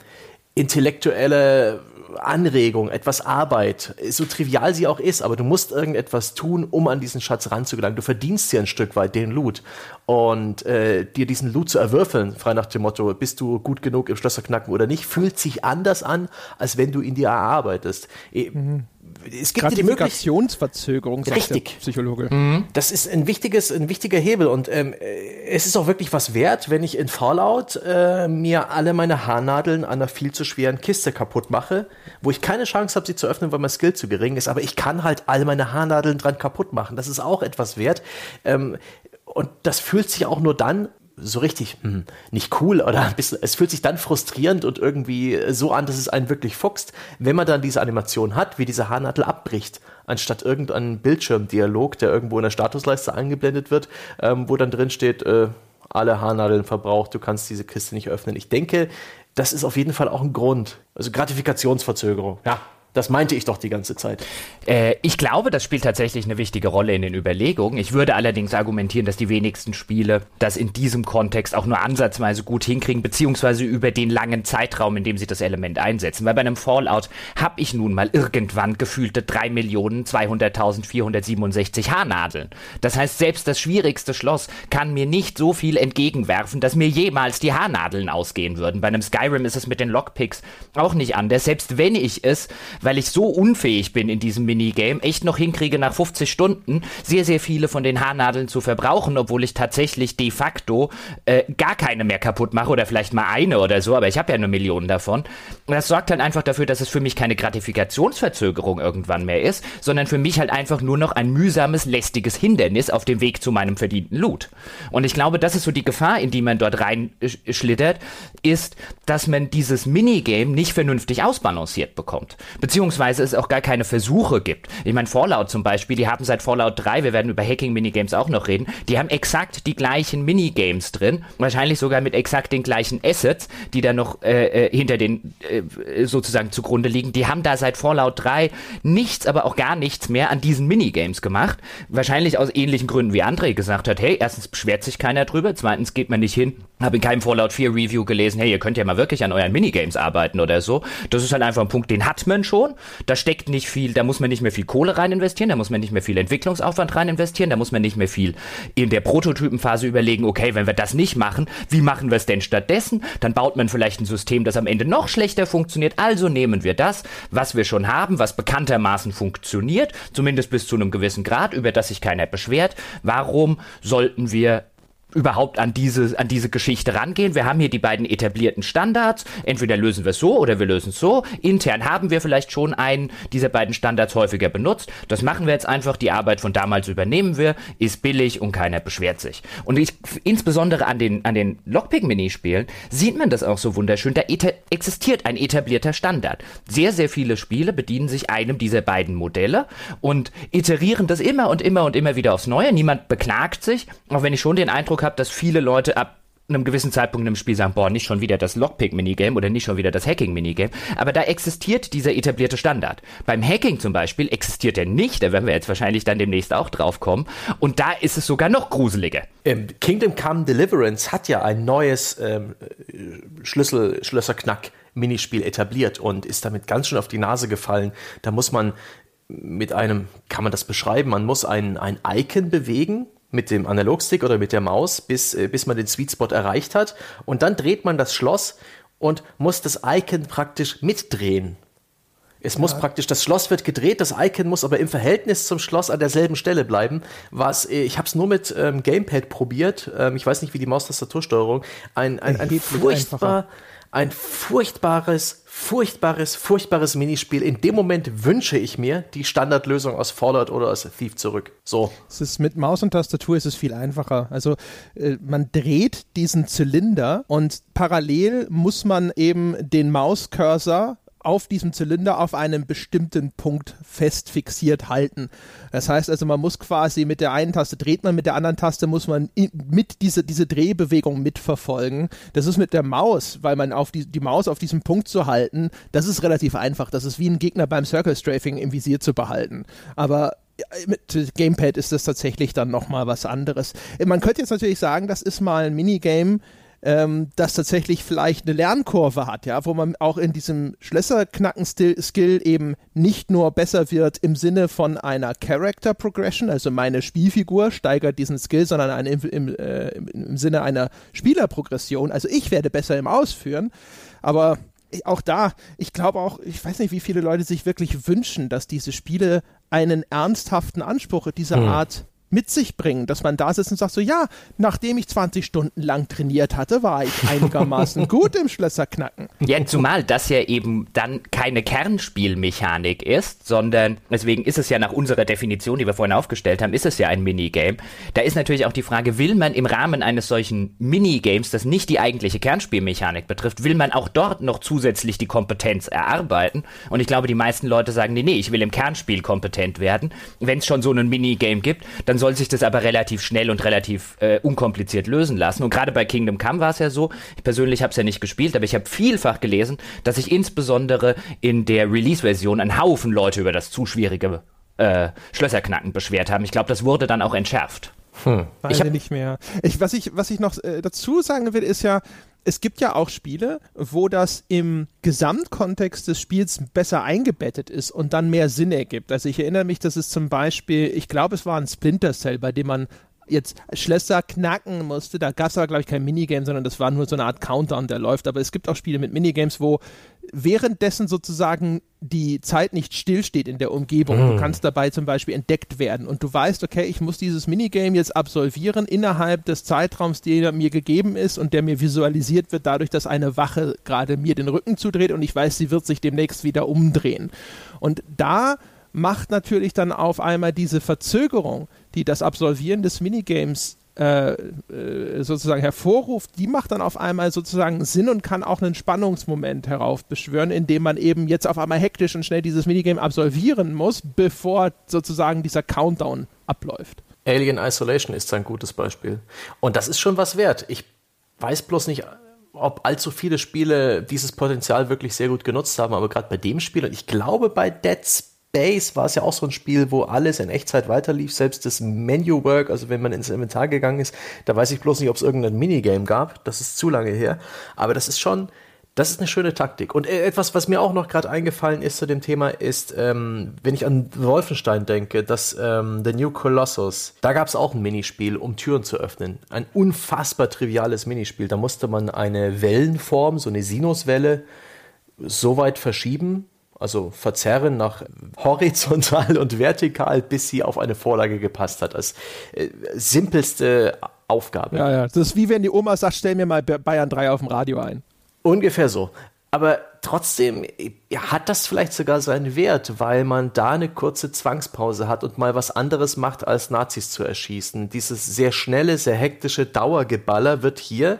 intellektuelle Anregung, etwas Arbeit, so trivial sie auch ist, aber du musst irgendetwas tun, um an diesen Schatz ranzugelangen. Du verdienst ja ein Stück weit den Loot. Und äh, dir diesen Loot zu erwürfeln, frei nach dem Motto, bist du gut genug im Schlösser knacken oder nicht, fühlt sich anders an, als wenn du ihn dir erarbeitest. Mhm es gibt die Möglichkeitsverzögerung, sagt Richtig. der Psychologe. Mhm. Das ist ein wichtiges, ein wichtiger Hebel und ähm, es ist auch wirklich was wert, wenn ich in Fallout äh, mir alle meine Haarnadeln an einer viel zu schweren Kiste kaputt mache, wo ich keine Chance habe, sie zu öffnen, weil mein Skill zu gering ist, aber ich kann halt all meine Haarnadeln dran kaputt machen. Das ist auch etwas wert. Ähm, und das fühlt sich auch nur dann so richtig hm, nicht cool oder ein bisschen, es fühlt sich dann frustrierend und irgendwie so an, dass es einen wirklich fuchst, wenn man dann diese Animation hat, wie diese Haarnadel abbricht, anstatt irgendein Bildschirmdialog, der irgendwo in der Statusleiste eingeblendet wird, ähm, wo dann drin steht, äh, alle Haarnadeln verbraucht, du kannst diese Kiste nicht öffnen. Ich denke, das ist auf jeden Fall auch ein Grund. Also Gratifikationsverzögerung. Ja, das meinte ich doch die ganze Zeit. Äh, ich glaube, das spielt tatsächlich eine wichtige Rolle in den Überlegungen. Ich würde allerdings argumentieren, dass die wenigsten Spiele das in diesem Kontext auch nur ansatzweise gut hinkriegen, beziehungsweise über den langen Zeitraum, in dem sie das Element einsetzen. Weil bei einem Fallout habe ich nun mal irgendwann gefühlte 3.200.467 Haarnadeln. Das heißt, selbst das schwierigste Schloss kann mir nicht so viel entgegenwerfen, dass mir jemals die Haarnadeln ausgehen würden. Bei einem Skyrim ist es mit den Lockpicks auch nicht anders. Selbst wenn ich es weil ich so unfähig bin in diesem Minigame, echt noch hinkriege, nach 50 Stunden sehr, sehr viele von den Haarnadeln zu verbrauchen, obwohl ich tatsächlich de facto äh, gar keine mehr kaputt mache oder vielleicht mal eine oder so, aber ich habe ja eine Million davon. Und das sorgt halt einfach dafür, dass es für mich keine Gratifikationsverzögerung irgendwann mehr ist, sondern für mich halt einfach nur noch ein mühsames, lästiges Hindernis auf dem Weg zu meinem verdienten Loot. Und ich glaube, das ist so die Gefahr, in die man dort reinschlittert, ist, dass man dieses Minigame nicht vernünftig ausbalanciert bekommt. Beziehungsweise beziehungsweise es auch gar keine Versuche gibt. Ich meine, Fallout zum Beispiel, die haben seit Fallout 3, wir werden über Hacking-Minigames auch noch reden, die haben exakt die gleichen Minigames drin, wahrscheinlich sogar mit exakt den gleichen Assets, die da noch äh, äh hinter den äh, sozusagen zugrunde liegen. Die haben da seit Fallout 3 nichts, aber auch gar nichts mehr an diesen Minigames gemacht. Wahrscheinlich aus ähnlichen Gründen, wie André gesagt hat, hey, erstens beschwert sich keiner drüber, zweitens geht man nicht hin, habe in keinem Fallout 4 Review gelesen, hey, ihr könnt ja mal wirklich an euren Minigames arbeiten oder so. Das ist halt einfach ein Punkt, den hat man schon. Da steckt nicht viel, da muss man nicht mehr viel Kohle rein investieren, da muss man nicht mehr viel Entwicklungsaufwand rein investieren, da muss man nicht mehr viel in der Prototypenphase überlegen, okay, wenn wir das nicht machen, wie machen wir es denn stattdessen? Dann baut man vielleicht ein System, das am Ende noch schlechter funktioniert. Also nehmen wir das, was wir schon haben, was bekanntermaßen funktioniert, zumindest bis zu einem gewissen Grad, über das sich keiner beschwert. Warum sollten wir überhaupt an diese, an diese Geschichte rangehen. Wir haben hier die beiden etablierten Standards. Entweder lösen wir es so oder wir lösen es so. Intern haben wir vielleicht schon einen dieser beiden Standards häufiger benutzt. Das machen wir jetzt einfach. Die Arbeit von damals übernehmen wir. Ist billig und keiner beschwert sich. Und ich, insbesondere an den, an den Lockpick-Minispielen sieht man das auch so wunderschön. Da existiert ein etablierter Standard. Sehr, sehr viele Spiele bedienen sich einem dieser beiden Modelle und iterieren das immer und immer und immer wieder aufs Neue. Niemand beklagt sich, auch wenn ich schon den Eindruck habe, habe, dass viele Leute ab einem gewissen Zeitpunkt im Spiel sagen, boah, nicht schon wieder das Lockpick-Minigame oder nicht schon wieder das Hacking-Minigame. Aber da existiert dieser etablierte Standard. Beim Hacking zum Beispiel existiert er nicht, da werden wir jetzt wahrscheinlich dann demnächst auch drauf kommen. Und da ist es sogar noch gruseliger. Ähm, Kingdom Come Deliverance hat ja ein neues ähm, Schlüssel, Schlösserknack Minispiel etabliert und ist damit ganz schön auf die Nase gefallen. Da muss man mit einem, kann man das beschreiben, man muss ein, ein Icon bewegen mit dem Analogstick oder mit der Maus, bis, äh, bis man den Sweet Spot erreicht hat. Und dann dreht man das Schloss und muss das Icon praktisch mitdrehen. Es ja. muss praktisch, das Schloss wird gedreht, das Icon muss aber im Verhältnis zum Schloss an derselben Stelle bleiben. Was, äh, ich habe es nur mit ähm, Gamepad probiert. Ähm, ich weiß nicht, wie die Maustastatursteuerung. Ein, ein, ein, ein furchtbar, ein furchtbares, furchtbares, furchtbares Minispiel. In dem Moment wünsche ich mir die Standardlösung aus Fallout oder aus Thief zurück. So. Es ist mit Maus und Tastatur ist es viel einfacher. Also äh, man dreht diesen Zylinder und parallel muss man eben den Mauscursor auf diesem Zylinder auf einem bestimmten Punkt fest fixiert halten. Das heißt also, man muss quasi mit der einen Taste dreht man, mit der anderen Taste muss man mit diese, diese Drehbewegung mitverfolgen. Das ist mit der Maus, weil man auf die, die Maus auf diesem Punkt zu halten, das ist relativ einfach. Das ist wie ein Gegner beim Circle Strafing im Visier zu behalten. Aber mit Gamepad ist das tatsächlich dann nochmal was anderes. Man könnte jetzt natürlich sagen, das ist mal ein Minigame, ähm, das tatsächlich vielleicht eine Lernkurve hat, ja, wo man auch in diesem Schlösserknacken-Skill eben nicht nur besser wird im Sinne von einer Character Progression, also meine Spielfigur steigert diesen Skill, sondern eine, im, im, äh, im Sinne einer Spielerprogression. Also ich werde besser im Ausführen, aber auch da, ich glaube auch, ich weiß nicht, wie viele Leute sich wirklich wünschen, dass diese Spiele einen ernsthaften Anspruch dieser hm. Art mit sich bringen, dass man da sitzt und sagt so, ja, nachdem ich 20 Stunden lang trainiert hatte, war ich einigermaßen gut im Schlösserknacken. Ja, zumal das ja eben dann keine Kernspielmechanik ist, sondern deswegen ist es ja nach unserer Definition, die wir vorhin aufgestellt haben, ist es ja ein Minigame. Da ist natürlich auch die Frage, will man im Rahmen eines solchen Minigames, das nicht die eigentliche Kernspielmechanik betrifft, will man auch dort noch zusätzlich die Kompetenz erarbeiten? Und ich glaube, die meisten Leute sagen, nee, nee, ich will im Kernspiel kompetent werden. Wenn es schon so ein Minigame gibt, dann dann soll sich das aber relativ schnell und relativ äh, unkompliziert lösen lassen. Und gerade bei Kingdom Come war es ja so, ich persönlich habe es ja nicht gespielt, aber ich habe vielfach gelesen, dass sich insbesondere in der Release-Version ein Haufen Leute über das zu schwierige äh, Schlösserknacken beschwert haben. Ich glaube, das wurde dann auch entschärft. Hm. Ich habe nicht mehr. Ich, was, ich, was ich noch äh, dazu sagen will, ist ja, es gibt ja auch Spiele, wo das im Gesamtkontext des Spiels besser eingebettet ist und dann mehr Sinn ergibt. Also ich erinnere mich, dass es zum Beispiel, ich glaube, es war ein Splinter Cell, bei dem man jetzt Schlösser knacken musste. Da gab es aber, glaube ich, kein Minigame, sondern das war nur so eine Art Countdown, der läuft. Aber es gibt auch Spiele mit Minigames, wo währenddessen sozusagen die Zeit nicht stillsteht in der Umgebung. Mm. Du kannst dabei zum Beispiel entdeckt werden und du weißt, okay, ich muss dieses Minigame jetzt absolvieren innerhalb des Zeitraums, der mir gegeben ist und der mir visualisiert wird, dadurch, dass eine Wache gerade mir den Rücken zudreht und ich weiß, sie wird sich demnächst wieder umdrehen. Und da macht natürlich dann auf einmal diese Verzögerung, die das Absolvieren des Minigames äh, äh, sozusagen hervorruft, die macht dann auf einmal sozusagen Sinn und kann auch einen Spannungsmoment heraufbeschwören, indem man eben jetzt auf einmal hektisch und schnell dieses Minigame absolvieren muss, bevor sozusagen dieser Countdown abläuft. Alien Isolation ist ein gutes Beispiel. Und das ist schon was wert. Ich weiß bloß nicht, ob allzu viele Spiele dieses Potenzial wirklich sehr gut genutzt haben, aber gerade bei dem Spiel, und ich glaube bei Dead Space, Days war es ja auch so ein Spiel, wo alles in Echtzeit weiterlief, selbst das Menu-Work, also wenn man ins Inventar gegangen ist, da weiß ich bloß nicht, ob es irgendein Minigame gab, das ist zu lange her, aber das ist schon, das ist eine schöne Taktik. Und äh, etwas, was mir auch noch gerade eingefallen ist zu dem Thema, ist, ähm, wenn ich an Wolfenstein denke, dass ähm, The New Colossus, da gab es auch ein Minispiel, um Türen zu öffnen. Ein unfassbar triviales Minispiel. Da musste man eine Wellenform, so eine Sinuswelle, so weit verschieben, also verzerren nach horizontal und vertikal, bis sie auf eine Vorlage gepasst hat. Als äh, simpelste Aufgabe. Ja, ja. Das ist wie wenn die Oma sagt, stell mir mal Bayern 3 auf dem Radio ein. Ungefähr so. Aber trotzdem ja, hat das vielleicht sogar seinen Wert, weil man da eine kurze Zwangspause hat und mal was anderes macht, als Nazis zu erschießen. Dieses sehr schnelle, sehr hektische Dauergeballer wird hier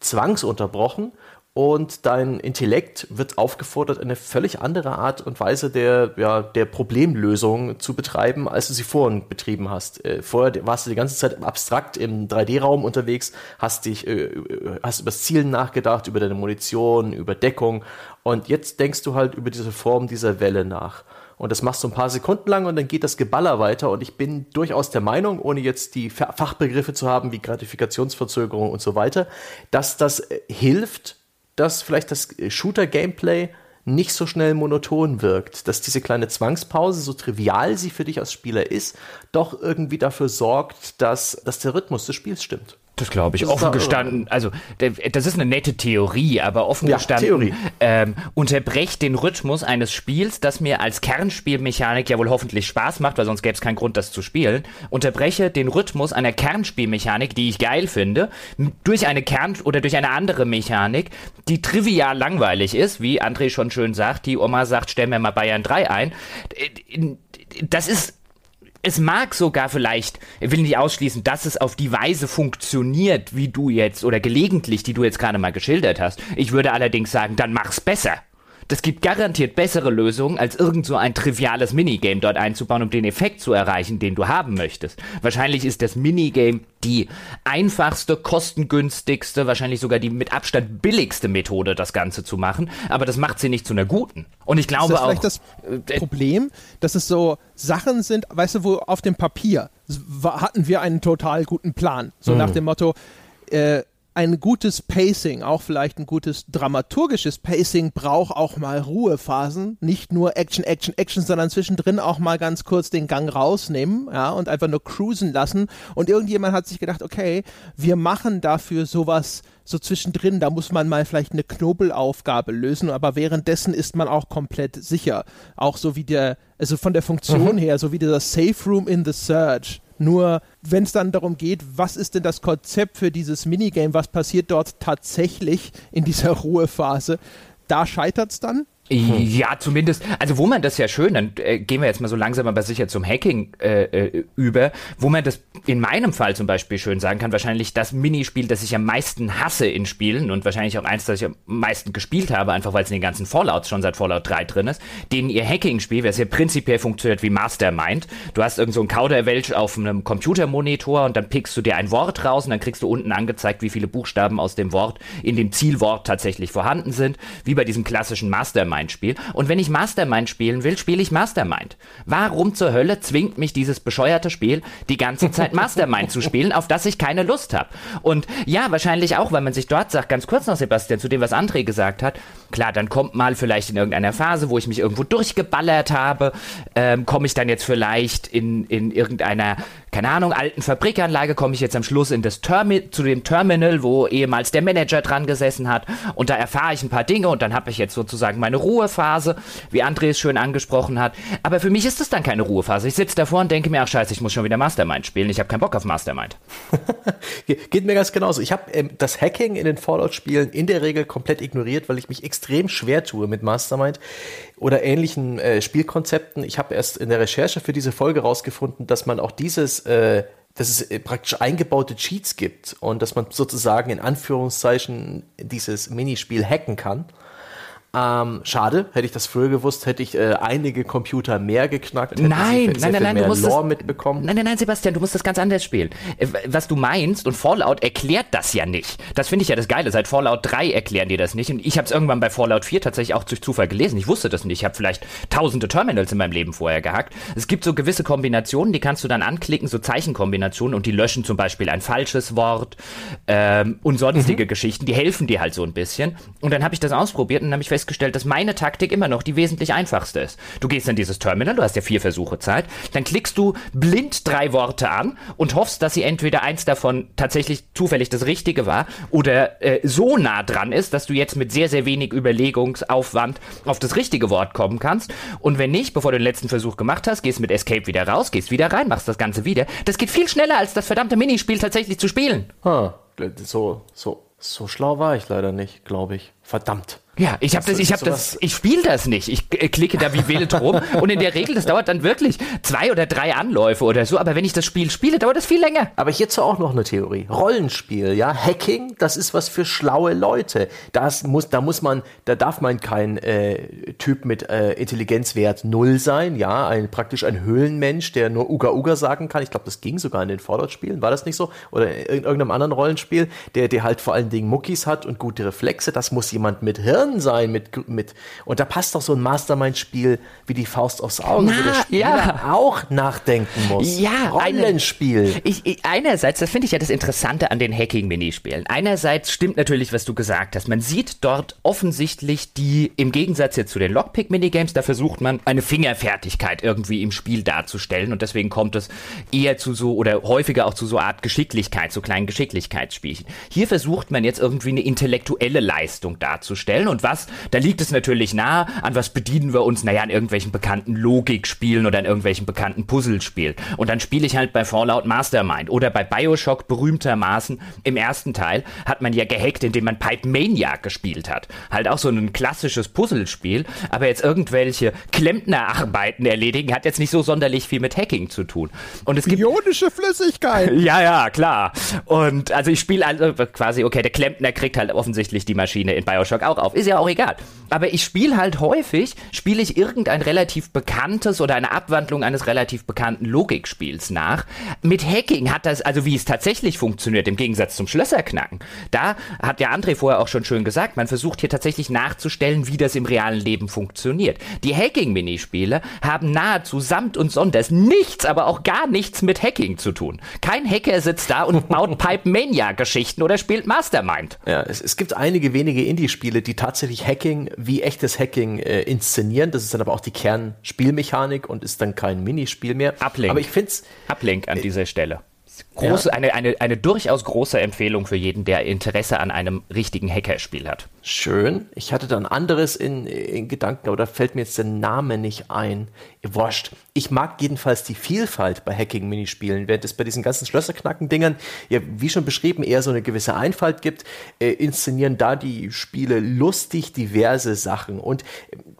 zwangsunterbrochen und dein Intellekt wird aufgefordert, eine völlig andere Art und Weise der, ja, der Problemlösung zu betreiben, als du sie vorhin betrieben hast. Äh, vorher warst du die ganze Zeit abstrakt im 3D-Raum unterwegs, hast dich, äh, äh, hast über das Zielen nachgedacht, über deine Munition, über Deckung und jetzt denkst du halt über diese Form dieser Welle nach. Und das machst du ein paar Sekunden lang und dann geht das Geballer weiter. Und ich bin durchaus der Meinung, ohne jetzt die Fachbegriffe zu haben, wie Gratifikationsverzögerung und so weiter, dass das äh, hilft, dass vielleicht das Shooter-Gameplay nicht so schnell monoton wirkt, dass diese kleine Zwangspause, so trivial sie für dich als Spieler ist, doch irgendwie dafür sorgt, dass, dass der Rhythmus des Spiels stimmt. Das glaube ich. Das offen gestanden, also das ist eine nette Theorie, aber offen ja, gestanden ähm, unterbrecht den Rhythmus eines Spiels, das mir als Kernspielmechanik ja wohl hoffentlich Spaß macht, weil sonst gäbe es keinen Grund, das zu spielen. Unterbreche den Rhythmus einer Kernspielmechanik, die ich geil finde, durch eine Kern- oder durch eine andere Mechanik, die trivial langweilig ist, wie André schon schön sagt. Die Oma sagt, stell mir mal Bayern 3 ein. Äh, das ist es mag sogar vielleicht, ich will nicht ausschließen, dass es auf die Weise funktioniert, wie du jetzt oder gelegentlich, die du jetzt gerade mal geschildert hast. Ich würde allerdings sagen, dann mach's besser. Das gibt garantiert bessere Lösungen, als irgend so ein triviales Minigame dort einzubauen, um den Effekt zu erreichen, den du haben möchtest. Wahrscheinlich ist das Minigame die einfachste, kostengünstigste, wahrscheinlich sogar die mit Abstand billigste Methode, das Ganze zu machen. Aber das macht sie nicht zu einer guten. Und ich glaube ist das vielleicht das äh, Problem, dass es so Sachen sind, weißt du, wo auf dem Papier hatten wir einen total guten Plan. So mhm. nach dem Motto, äh, ein gutes Pacing, auch vielleicht ein gutes dramaturgisches Pacing braucht auch mal Ruhephasen, nicht nur Action, Action, Action, sondern zwischendrin auch mal ganz kurz den Gang rausnehmen, ja, und einfach nur cruisen lassen. Und irgendjemand hat sich gedacht, okay, wir machen dafür sowas so zwischendrin, da muss man mal vielleicht eine Knobelaufgabe lösen, aber währenddessen ist man auch komplett sicher. Auch so wie der, also von der Funktion mhm. her, so wie dieser Safe Room in the Search nur wenn es dann darum geht, was ist denn das Konzept für dieses Minigame, was passiert dort tatsächlich in dieser Ruhephase, da scheitert es dann. Hm. Ja, zumindest, also wo man das ja schön, dann äh, gehen wir jetzt mal so langsam aber sicher zum Hacking äh, äh, über, wo man das in meinem Fall zum Beispiel schön sagen kann, wahrscheinlich das Minispiel, das ich am meisten hasse in Spielen und wahrscheinlich auch eins, das ich am meisten gespielt habe, einfach weil es in den ganzen Fallouts schon seit Fallout 3 drin ist, den ihr Hacking-Spiel, was ja prinzipiell funktioniert wie Mastermind. Du hast irgend so ein Kauderwelsch auf einem Computermonitor und dann pickst du dir ein Wort raus und dann kriegst du unten angezeigt, wie viele Buchstaben aus dem Wort in dem Zielwort tatsächlich vorhanden sind, wie bei diesem klassischen Mastermind Mastermind spiele. Und wenn ich Mastermind spielen will, spiele ich Mastermind. Warum zur Hölle zwingt mich dieses bescheuerte Spiel die ganze Zeit Mastermind zu spielen, auf das ich keine Lust habe? Und ja, wahrscheinlich auch, weil man sich dort sagt, ganz kurz noch, Sebastian, zu dem, was André gesagt hat, klar, dann kommt mal vielleicht in irgendeiner Phase, wo ich mich irgendwo durchgeballert habe, ähm, komme ich dann jetzt vielleicht in, in irgendeiner keine Ahnung, alten Fabrikanlage komme ich jetzt am Schluss in das Termi zu dem Terminal, wo ehemals der Manager dran gesessen hat und da erfahre ich ein paar Dinge und dann habe ich jetzt sozusagen meine Ruhephase, wie André es schön angesprochen hat. Aber für mich ist das dann keine Ruhephase. Ich sitze davor und denke mir, ach scheiße, ich muss schon wieder Mastermind spielen. Ich habe keinen Bock auf Mastermind. Geht mir ganz genauso. Ich habe ähm, das Hacking in den Fallout-Spielen in der Regel komplett ignoriert, weil ich mich extrem schwer tue mit Mastermind oder ähnlichen äh, Spielkonzepten. Ich habe erst in der Recherche für diese Folge rausgefunden, dass man auch dieses äh, dass es äh, praktisch eingebaute Cheats gibt und dass man sozusagen in Anführungszeichen dieses Minispiel hacken kann. Ähm, schade, hätte ich das früher gewusst, hätte ich äh, einige Computer mehr geknackt, hätte nein, sehr, nein, nein, nein, mehr du musst Lore das, mitbekommen. Nein, nein, nein, Sebastian, du musst das ganz anders spielen. Äh, Was du meinst und Fallout erklärt das ja nicht. Das finde ich ja das Geile. Seit Fallout 3 erklären die das nicht. Und ich habe es irgendwann bei Fallout 4 tatsächlich auch durch Zufall gelesen. Ich wusste das nicht. Ich habe vielleicht tausende Terminals in meinem Leben vorher gehackt. Es gibt so gewisse Kombinationen, die kannst du dann anklicken, so Zeichenkombinationen und die löschen zum Beispiel ein falsches Wort ähm, und sonstige Geschichten. Die helfen dir halt so ein bisschen. Und dann habe ich das ausprobiert und dann habe ich festgestellt, dass meine Taktik immer noch die wesentlich einfachste ist. Du gehst in dieses Terminal, du hast ja vier Versuche Zeit, dann klickst du blind drei Worte an und hoffst, dass sie entweder eins davon tatsächlich zufällig das Richtige war oder äh, so nah dran ist, dass du jetzt mit sehr, sehr wenig Überlegungsaufwand auf das richtige Wort kommen kannst. Und wenn nicht, bevor du den letzten Versuch gemacht hast, gehst mit Escape wieder raus, gehst wieder rein, machst das Ganze wieder. Das geht viel schneller, als das verdammte Minispiel tatsächlich zu spielen. Huh. So, so, so schlau war ich leider nicht, glaube ich. Verdammt. Ja, ich habe das, ich habe das, ich spiele das nicht. Ich äh, klicke da wie wild rum und in der Regel, das dauert dann wirklich zwei oder drei Anläufe oder so. Aber wenn ich das Spiel spiele, dauert das viel länger. Aber hierzu auch noch eine Theorie. Rollenspiel, ja, Hacking, das ist was für schlaue Leute. Das muss, da muss man, da darf man kein äh, Typ mit äh, Intelligenzwert null sein, ja, ein praktisch ein Höhlenmensch, der nur Uga Uga sagen kann. Ich glaube, das ging sogar in den Fallout-Spielen, war das nicht so? Oder in irgendeinem anderen Rollenspiel, der, der halt vor allen Dingen Muckis hat und gute Reflexe. Das muss jemand mit Hirn sein, mit, mit, und da passt doch so ein Mastermind-Spiel wie die Faust aufs Auge, Na, wo der Spieler ja. auch nachdenken muss. Ja, Rollenspiel. Ich, ich, einerseits, das finde ich ja das Interessante an den Hacking-Minispielen. Einerseits stimmt natürlich, was du gesagt hast. Man sieht dort offensichtlich die, im Gegensatz jetzt zu den Lockpick-Minigames, da versucht man eine Fingerfertigkeit irgendwie im Spiel darzustellen und deswegen kommt es eher zu so, oder häufiger auch zu so Art Geschicklichkeit, so kleinen Geschicklichkeitsspielchen. Hier versucht man jetzt irgendwie eine intellektuelle Leistung darzustellen und was, da liegt es natürlich nahe, an was bedienen wir uns, naja, an irgendwelchen bekannten Logikspielen oder an irgendwelchen bekannten Puzzlespielen. Und dann spiele ich halt bei Fallout Mastermind oder bei Bioshock berühmtermaßen im ersten Teil hat man ja gehackt, indem man Pipe Maniac gespielt hat. Halt auch so ein klassisches Puzzlespiel, aber jetzt irgendwelche Klempnerarbeiten erledigen hat jetzt nicht so sonderlich viel mit Hacking zu tun. Und es gibt Ionische Flüssigkeit. ja, ja, klar. Und also ich spiele also quasi, okay, der Klempner kriegt halt offensichtlich die Maschine in Bioshock auch auf. Ist ja auch egal. Aber ich spiele halt häufig, spiele ich irgendein relativ bekanntes oder eine Abwandlung eines relativ bekannten Logikspiels nach. Mit Hacking hat das, also wie es tatsächlich funktioniert, im Gegensatz zum Schlösserknacken. Da hat ja André vorher auch schon schön gesagt, man versucht hier tatsächlich nachzustellen, wie das im realen Leben funktioniert. Die Hacking-Minispiele haben nahezu samt und sonders nichts, aber auch gar nichts mit Hacking zu tun. Kein Hacker sitzt da und baut Pipe Mania-Geschichten oder spielt Mastermind. Ja, es, es gibt einige wenige Indie-Spiele, die tatsächlich Hacking wie echtes Hacking äh, inszenieren. Das ist dann aber auch die Kernspielmechanik und ist dann kein Minispiel mehr. Uplink. Aber ich find's Ablink an dieser Stelle. Große, eine, eine, eine durchaus große Empfehlung für jeden, der Interesse an einem richtigen Hackerspiel hat. schön. Ich hatte dann anderes in, in Gedanken, aber da fällt mir jetzt der Name nicht ein. Wurscht. Ich mag jedenfalls die Vielfalt bei Hacking-Minispielen, während es bei diesen ganzen Schlösserknacken-Dingern, ja, wie schon beschrieben, eher so eine gewisse Einfalt gibt, äh, inszenieren da die Spiele lustig diverse Sachen. Und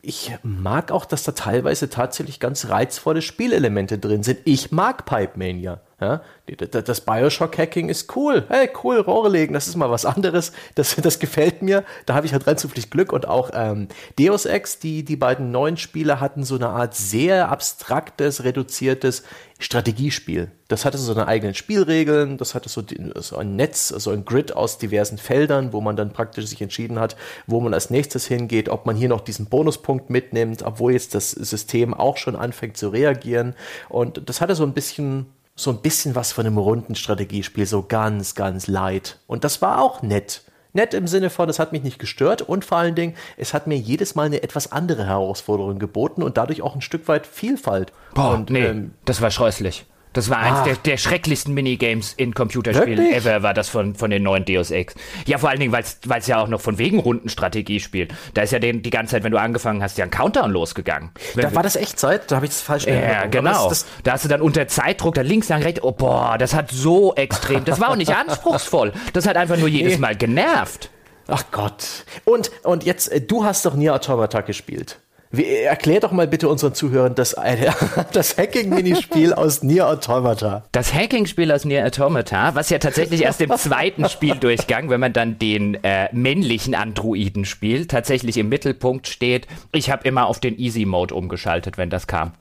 ich mag auch, dass da teilweise tatsächlich ganz reizvolle Spielelemente drin sind. Ich mag Pipe Mania. Ja, das Bioshock-Hacking ist cool. Hey, cool, Rohre legen, das ist mal was anderes. Das, das gefällt mir. Da habe ich halt rein zufällig Glück. Und auch ähm, Deus Ex, die, die beiden neuen Spiele hatten so eine Art sehr abstraktes, reduziertes Strategiespiel. Das hatte so seine eigenen Spielregeln, das hatte so, so ein Netz, so ein Grid aus diversen Feldern, wo man dann praktisch sich entschieden hat, wo man als nächstes hingeht, ob man hier noch diesen Bonuspunkt mitnimmt, obwohl jetzt das System auch schon anfängt zu reagieren. Und das hatte so ein bisschen so ein bisschen was von einem runden Strategiespiel, so ganz, ganz light. Und das war auch nett. Nett im Sinne von, es hat mich nicht gestört und vor allen Dingen, es hat mir jedes Mal eine etwas andere Herausforderung geboten und dadurch auch ein Stück weit Vielfalt. Boah, und, nee, ähm, das war scheußlich. Das war eins Ah. der, der schrecklichsten Minigames in Computerspielen Wirklich? ever, war das von, von den neuen Deus Ex. Ja, vor allen Dingen, weil es ja auch noch von wegen Rundenstrategie spielt. Da ist ja den, die ganze Zeit, wenn du angefangen hast, ja ein Countdown losgegangen. Wenn, da war das Echtzeit, da habe ich das falsch ja. Aber genau. Das, das, da hast du dann unter Zeitdruck, da links, dann rechts, oh boah, das hat so extrem, das war auch nicht anspruchsvoll. Das hat einfach nur jedes Mal genervt. ach Gott. Und, und jetzt, äh, du hast doch Nier Automata gespielt. Wie, erklär doch mal bitte unseren Zuhörern das, das Hacking-Minispiel aus Nier Automata. Das Hacking-Spiel aus Nier Automata, was ja tatsächlich erst im zweiten Spieldurchgang, wenn man dann den äh, männlichen Androiden spielt, tatsächlich im Mittelpunkt steht. Ich habe immer auf den Easy-Mode umgeschaltet, wenn das kam.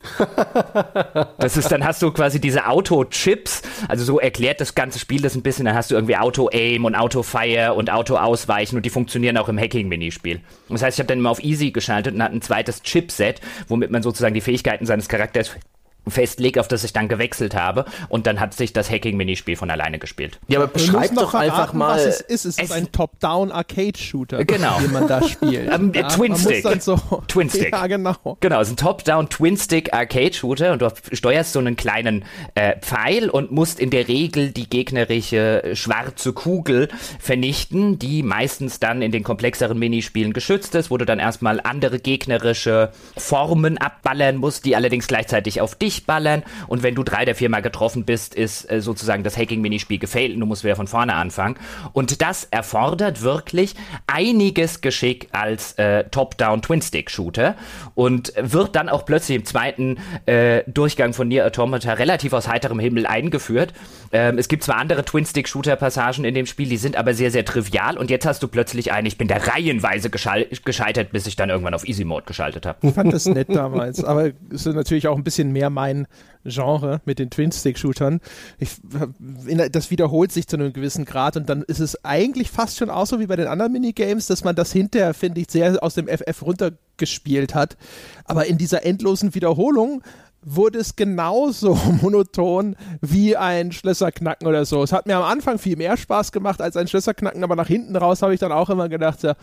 Das ist, dann hast du quasi diese Auto-Chips, also so erklärt das ganze Spiel das ein bisschen, dann hast du irgendwie Auto-Aim und Auto-Fire und Auto-Ausweichen und die funktionieren auch im Hacking-Minispiel. Das heißt, ich habe dann immer auf Easy geschaltet und hatte ein zweites Chipset, womit man sozusagen die Fähigkeiten seines Charakters festlegt, auf das ich dann gewechselt habe und dann hat sich das Hacking-Minispiel von alleine gespielt. Ja, aber beschreib doch verraten, einfach mal. Was es ist. Es, es ist ein Top-Down-Arcade-Shooter, genau. den man da spielt. um, ja, Twin-Stick. So, Twin-Stick. Ja, genau. Genau, es ist ein Top-Down Twin-Stick-Arcade-Shooter und du steuerst so einen kleinen äh, Pfeil und musst in der Regel die gegnerische schwarze Kugel vernichten, die meistens dann in den komplexeren Minispielen geschützt ist, wo du dann erstmal andere gegnerische Formen abballern musst, die allerdings gleichzeitig auf dich ballern und wenn du drei der viermal getroffen bist, ist äh, sozusagen das Hacking-Minispiel gefailt und du musst wieder von vorne anfangen. Und das erfordert wirklich einiges Geschick als äh, Top-Down Twin-Stick-Shooter und wird dann auch plötzlich im zweiten äh, Durchgang von Nier Automata relativ aus heiterem Himmel eingeführt. Ähm, es gibt zwar andere Twin-Stick-Shooter-Passagen in dem Spiel, die sind aber sehr, sehr trivial und jetzt hast du plötzlich einen, ich bin da reihenweise gescheitert, bis ich dann irgendwann auf Easy-Mode geschaltet habe. Ich fand das nett damals, aber es ist natürlich auch ein bisschen mehr mein Genre mit den Twin-Stick-Shootern. Das wiederholt sich zu einem gewissen Grad und dann ist es eigentlich fast schon auch so wie bei den anderen Minigames, dass man das hinterher, finde ich, sehr aus dem FF runtergespielt hat. Aber in dieser endlosen Wiederholung wurde es genauso monoton wie ein Schlösserknacken oder so. Es hat mir am Anfang viel mehr Spaß gemacht als ein Schlösserknacken, aber nach hinten raus habe ich dann auch immer gedacht, so,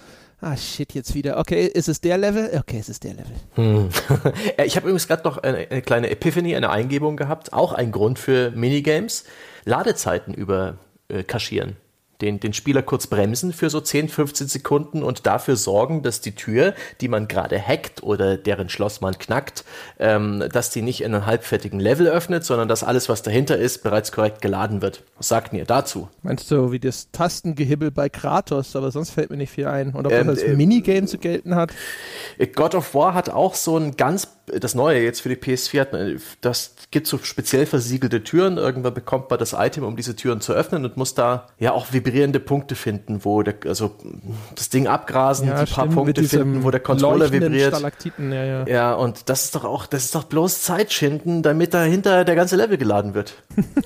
ah shit, jetzt wieder. Okay, ist es der Level? Okay, ist es der Level. Hm. ich habe übrigens gerade noch eine, eine, kleine Epiphany, eine Eingebung gehabt. Auch ein Grund für Minigames. Ladezeiten über äh, kaschieren den, den Spieler kurz bremsen für so 10, 15 Sekunden und dafür sorgen, dass die Tür, die man gerade hackt oder deren Schloss man knackt, ähm, dass die nicht in einem halbfertigen Level öffnet, sondern dass alles, was dahinter ist, bereits korrekt geladen wird. Was sagt ihr dazu? Meinst du, wie das Tastengehibbel bei Kratos, aber sonst fällt mir nicht viel ein. Und ob ähm, das als äh, Minigame zu gelten hat? God of War hat auch so ein ganz das Neue jetzt für die PS4 hat, das gibt so speziell versiegelte Türen. Irgendwann bekommt man das Item, um diese Türen zu öffnen und muss da ja auch vibrierende Punkte finden, wo der, also das Ding abgrasen, ja, die paar Punkte finden, wo der Controller vibriert. Ja, ja. ja, und das ist doch auch, das ist doch bloß Zeitschinden, damit dahinter der ganze Level geladen wird.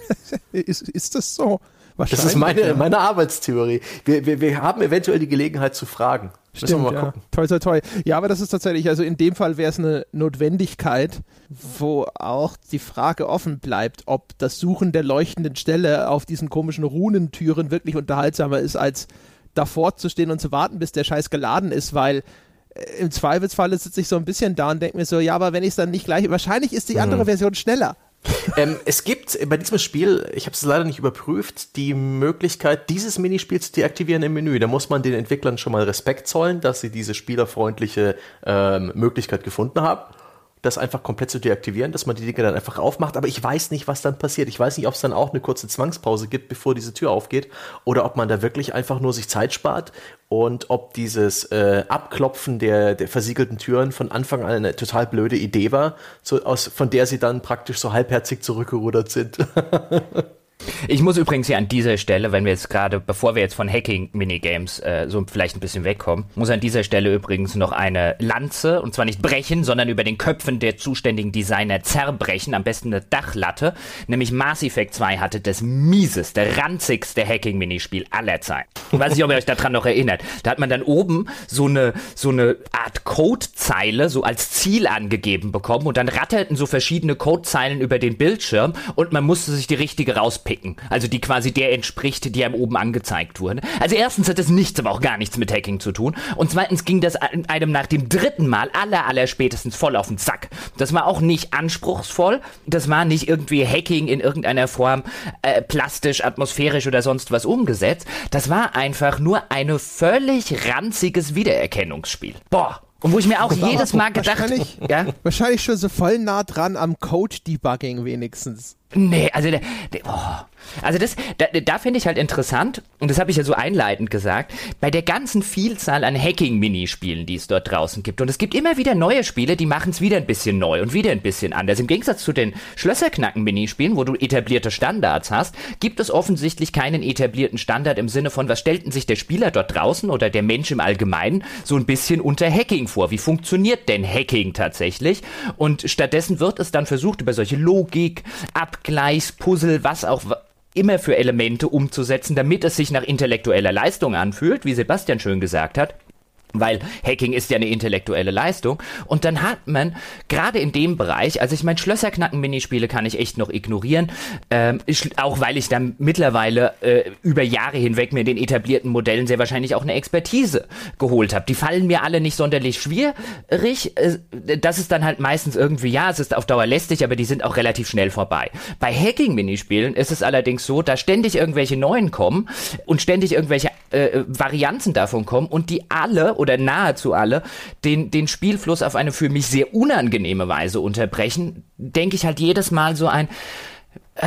ist, ist das so? Das ist meine, meine Arbeitstheorie. Wir, wir, wir haben eventuell die Gelegenheit zu fragen. Stimmt, ja. Toi, toi, toi. Ja, aber das ist tatsächlich, also in dem Fall wäre es eine Notwendigkeit, wo auch die Frage offen bleibt, ob das Suchen der leuchtenden Stelle auf diesen komischen Runentüren wirklich unterhaltsamer ist, als davor zu stehen und zu warten, bis der Scheiß geladen ist, weil äh, im Zweifelsfall sitze ich so ein bisschen da und denke mir so, ja, aber wenn ich es dann nicht gleich, wahrscheinlich ist die andere mhm. Version schneller ähm, es gibt bei diesem Spiel, ich habe es leider nicht überprüft, die Möglichkeit, dieses Minispiel zu deaktivieren im Menü. Da muss man den Entwicklern schon mal Respekt zollen, dass sie diese spielerfreundliche ähm, Möglichkeit gefunden haben das einfach komplett zu deaktivieren, dass man die Dinge dann einfach aufmacht. Aber ich weiß nicht, was dann passiert. Ich weiß nicht, ob es dann auch eine kurze Zwangspause gibt, bevor diese Tür aufgeht, oder ob man da wirklich einfach nur sich Zeit spart und ob dieses äh, Abklopfen der, der versiegelten Türen von Anfang an eine total blöde Idee war, so aus, von der sie dann praktisch so halbherzig zurückgerudert sind. Ich muss übrigens hier an dieser Stelle, wenn wir jetzt gerade, bevor wir jetzt von Hacking-Minigames äh, so vielleicht ein bisschen wegkommen, muss an dieser Stelle übrigens noch eine Lanze, und zwar nicht brechen, sondern über den Köpfen der zuständigen Designer zerbrechen, am besten eine Dachlatte, nämlich Mass Effect 2 hatte das mieseste, ranzigste Hacking-Minispiel aller Zeiten. Ich weiß nicht, ob ihr euch daran noch erinnert. Da hat man dann oben so eine, so eine Art Codezeile so als Ziel angegeben bekommen und dann ratterten so verschiedene Codezeilen über den Bildschirm und man musste sich die richtige rauspicken picken. Also die quasi der entspricht, die einem oben angezeigt wurde. Also erstens hat das nichts, aber auch gar nichts mit Hacking zu tun. Und zweitens ging das einem nach dem dritten Mal aller, aller spätestens voll auf den Sack. Das war auch nicht anspruchsvoll. Das war nicht irgendwie Hacking in irgendeiner Form äh, plastisch, atmosphärisch oder sonst was umgesetzt. Das war einfach nur ein völlig ranziges Wiedererkennungsspiel. Boah. Und wo ich mir auch jedes Mal gedacht habe. Ja? Wahrscheinlich schon so voll nah dran am Code-Debugging wenigstens. Nee, also der, der oh. Also das, da, da finde ich halt interessant, und das habe ich ja so einleitend gesagt, bei der ganzen Vielzahl an Hacking-Minispielen, die es dort draußen gibt. Und es gibt immer wieder neue Spiele, die machen es wieder ein bisschen neu und wieder ein bisschen anders. Im Gegensatz zu den Schlösserknacken-Minispielen, wo du etablierte Standards hast, gibt es offensichtlich keinen etablierten Standard im Sinne von, was stellten sich der Spieler dort draußen oder der Mensch im Allgemeinen so ein bisschen unter Hacking vor? Wie funktioniert denn Hacking tatsächlich? Und stattdessen wird es dann versucht, über solche Logik, Abgleichs, Puzzle, was auch immer für Elemente umzusetzen, damit es sich nach intellektueller Leistung anfühlt, wie Sebastian schön gesagt hat weil Hacking ist ja eine intellektuelle Leistung. Und dann hat man gerade in dem Bereich, also ich meine, Schlösserknacken-Minispiele kann ich echt noch ignorieren, ähm, auch weil ich dann mittlerweile äh, über Jahre hinweg mir den etablierten Modellen sehr wahrscheinlich auch eine Expertise geholt habe. Die fallen mir alle nicht sonderlich schwierig. Äh, das ist dann halt meistens irgendwie, ja, es ist auf Dauer lästig, aber die sind auch relativ schnell vorbei. Bei Hacking-Minispielen ist es allerdings so, da ständig irgendwelche neuen kommen und ständig irgendwelche äh, Varianten davon kommen und die alle oder nahezu alle den, den Spielfluss auf eine für mich sehr unangenehme Weise unterbrechen, denke ich halt jedes Mal so ein, äh,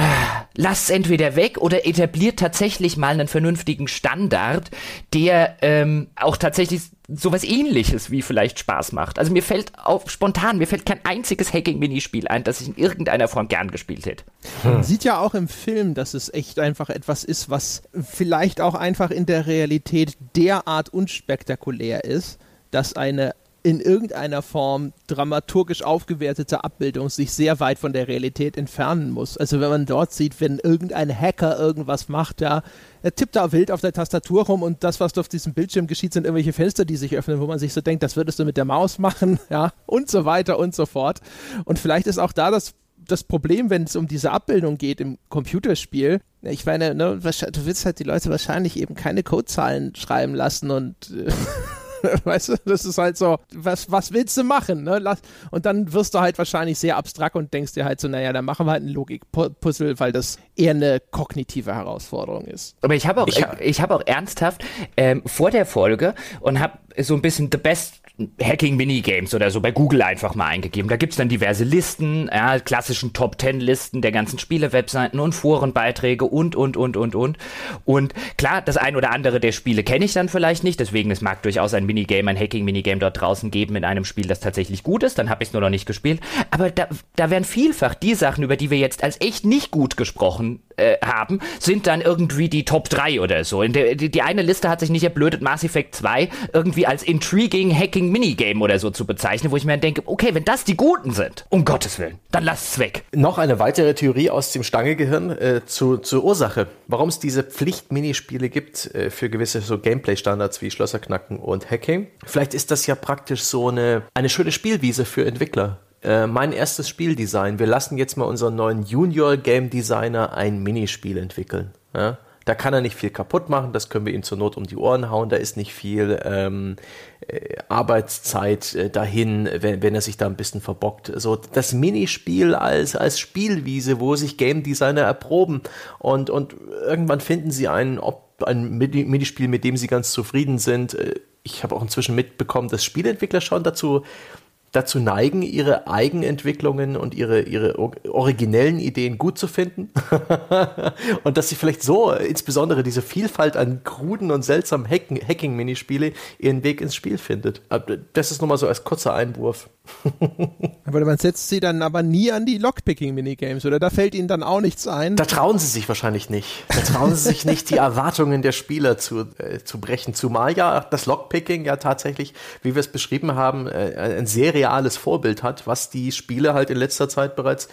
lasst es entweder weg oder etabliert tatsächlich mal einen vernünftigen Standard, der ähm, auch tatsächlich sowas ähnliches wie vielleicht Spaß macht. Also mir fällt auf spontan, mir fällt kein einziges Hacking-Minispiel ein, das ich in irgendeiner Form gern gespielt hätte. Man hm. sieht ja auch im Film, dass es echt einfach etwas ist, was vielleicht auch einfach in der Realität derart unspektakulär ist, dass eine in irgendeiner Form dramaturgisch aufgewertete Abbildung sich sehr weit von der Realität entfernen muss. Also wenn man dort sieht, wenn irgendein Hacker irgendwas macht, ja, er tippt da wild auf der Tastatur rum und das, was auf diesem Bildschirm geschieht, sind irgendwelche Fenster, die sich öffnen, wo man sich so denkt, das würdest du mit der Maus machen, ja, und so weiter und so fort. Und vielleicht ist auch da das das Problem, wenn es um diese Abbildung geht im Computerspiel, ich meine, ne, du willst halt die Leute wahrscheinlich eben keine Codezahlen schreiben lassen und äh, weißt du, das ist halt so, was, was willst du machen? Ne? Und dann wirst du halt wahrscheinlich sehr abstrakt und denkst dir halt so, naja, dann machen wir halt ein Logikpuzzle, weil das eher eine kognitive Herausforderung ist. Aber ich habe auch, ich, ich habe auch ernsthaft ähm, vor der Folge und habe so ein bisschen the best Hacking-Minigames oder so bei Google einfach mal eingegeben. Da gibt's dann diverse Listen, ja, klassischen Top-10-Listen der ganzen Spiele-Webseiten und Forenbeiträge und, und, und, und, und. Und klar, das ein oder andere der Spiele kenne ich dann vielleicht nicht, deswegen es mag durchaus ein Minigame, ein Hacking-Minigame dort draußen geben in einem Spiel, das tatsächlich gut ist, dann habe ich es nur noch nicht gespielt. Aber da, da werden vielfach die Sachen, über die wir jetzt als echt nicht gut gesprochen äh, haben, sind dann irgendwie die Top 3 oder so. Der, die, die, eine Liste hat sich nicht erblödet, Mass Effect 2 irgendwie als intriguing Hacking Minigame oder so zu bezeichnen, wo ich mir denke, okay, wenn das die Guten sind, um Gottes Willen, dann lass es weg. Noch eine weitere Theorie aus dem Stangegehirn äh, zu, zur Ursache, warum es diese Pflicht-Minispiele gibt äh, für gewisse so Gameplay-Standards wie Schlösserknacken und Hacking. Vielleicht ist das ja praktisch so eine, eine schöne Spielwiese für Entwickler äh, mein erstes Spieldesign. Wir lassen jetzt mal unseren neuen Junior Game Designer ein Minispiel entwickeln. Ja? Da kann er nicht viel kaputt machen, das können wir ihm zur Not um die Ohren hauen, da ist nicht viel ähm, äh, Arbeitszeit äh, dahin, wenn, wenn er sich da ein bisschen verbockt. So das Minispiel als, als Spielwiese, wo sich Game Designer erproben und, und irgendwann finden sie einen, ob ein Minispiel, mit dem sie ganz zufrieden sind. Ich habe auch inzwischen mitbekommen, dass Spieleentwickler schon dazu dazu neigen, ihre Eigenentwicklungen und ihre, ihre originellen Ideen gut zu finden. und dass sie vielleicht so, insbesondere diese Vielfalt an kruden und seltsamen Hacking-Minispiele, ihren Weg ins Spiel findet. Das ist nur mal so als kurzer Einwurf. aber man setzt sie dann aber nie an die Lockpicking-Minigames, oder? Da fällt ihnen dann auch nichts ein. Da trauen sie sich wahrscheinlich nicht. Da trauen sie sich nicht, die Erwartungen der Spieler zu, äh, zu brechen. Zumal ja das Lockpicking ja tatsächlich, wie wir es beschrieben haben, äh, ein sehr reales Vorbild hat, was die Spiele halt in letzter Zeit bereits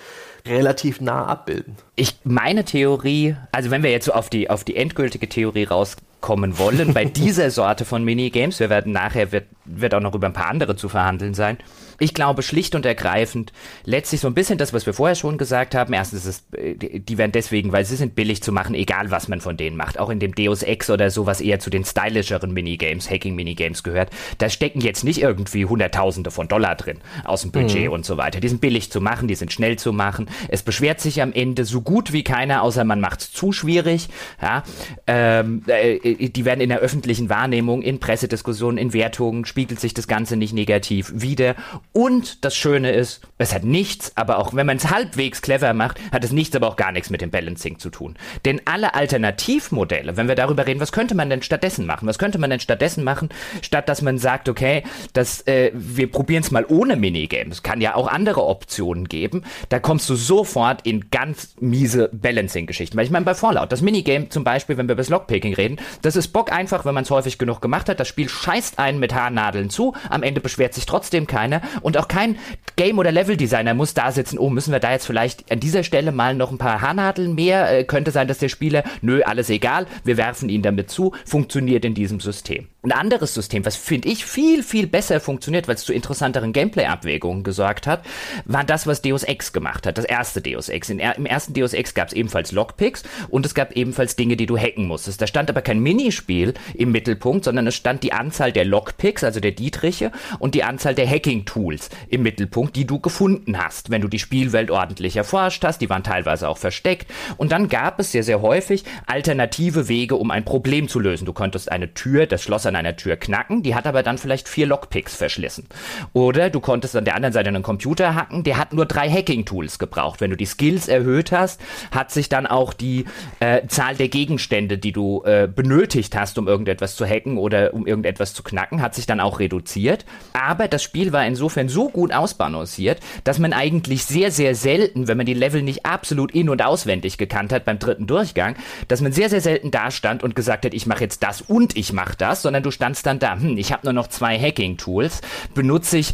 relativ nah abbilden. Ich meine Theorie, also wenn wir jetzt so auf die auf die endgültige Theorie rauskommen wollen, bei dieser Sorte von Minigames, wir werden nachher wird wird auch noch über ein paar andere zu verhandeln sein. Ich glaube schlicht und ergreifend letztlich so ein bisschen das, was wir vorher schon gesagt haben. Erstens ist es, äh, die werden deswegen, weil sie sind billig zu machen, egal was man von denen macht. Auch in dem Deus Ex oder so, was eher zu den stylischeren Minigames, Hacking-Minigames gehört. Da stecken jetzt nicht irgendwie Hunderttausende von Dollar drin aus dem Budget mhm. und so weiter. Die sind billig zu machen, die sind schnell zu machen. Es beschwert sich am Ende so gut wie keiner, außer man macht es zu schwierig. Ja, ähm, äh, äh, die werden in der öffentlichen Wahrnehmung, in Pressediskussionen, in Wertungen, spiegelt sich das Ganze nicht negativ wieder. Und das Schöne ist, es hat nichts, aber auch wenn man es halbwegs clever macht, hat es nichts, aber auch gar nichts mit dem Balancing zu tun. Denn alle Alternativmodelle, wenn wir darüber reden, was könnte man denn stattdessen machen? Was könnte man denn stattdessen machen, statt dass man sagt, okay, das, äh, wir probieren es mal ohne Minigame. Es kann ja auch andere Optionen geben. Da kommst du sofort in ganz miese Balancing-Geschichten. Weil ich meine, bei Fallout, das Minigame zum Beispiel, wenn wir über das Lockpicking reden, das ist Bock einfach, wenn man es häufig genug gemacht hat. Das Spiel scheißt einen mit Haarnadeln zu. Am Ende beschwert sich trotzdem keiner. Und auch kein Game- oder Level-Designer muss da sitzen, oh, müssen wir da jetzt vielleicht an dieser Stelle mal noch ein paar Haarnadeln mehr? Äh, könnte sein, dass der Spieler, nö, alles egal, wir werfen ihn damit zu. Funktioniert in diesem System. Ein anderes System, was finde ich viel, viel besser funktioniert, weil es zu interessanteren Gameplay-Abwägungen gesorgt hat, war das, was Deus Ex gemacht hat, das erste Deus Ex. In, Im ersten Deus Ex gab es ebenfalls Lockpicks und es gab ebenfalls Dinge, die du hacken musstest. Da stand aber kein Minispiel im Mittelpunkt, sondern es stand die Anzahl der Lockpicks, also der Dietriche, und die Anzahl der Hacking-Tools im Mittelpunkt, die du gefunden hast, wenn du die Spielwelt ordentlich erforscht hast. Die waren teilweise auch versteckt. Und dann gab es sehr, sehr häufig alternative Wege, um ein Problem zu lösen. Du konntest eine Tür, das Schloss an einer Tür knacken, die hat aber dann vielleicht vier Lockpicks verschlissen. Oder du konntest an der anderen Seite einen Computer hacken, der hat nur drei Hacking-Tools gebraucht. Wenn du die Skills erhöht hast, hat sich dann auch die äh, Zahl der Gegenstände, die du äh, benötigt hast, um irgendetwas zu hacken oder um irgendetwas zu knacken, hat sich dann auch reduziert. Aber das Spiel war insofern so gut ausbalanciert, dass man eigentlich sehr, sehr selten, wenn man die Level nicht absolut in- und auswendig gekannt hat beim dritten Durchgang, dass man sehr, sehr selten da stand und gesagt hat, ich mache jetzt das und ich mache das, sondern du standst dann da, hm, ich habe nur noch zwei Hacking-Tools, benutze ich,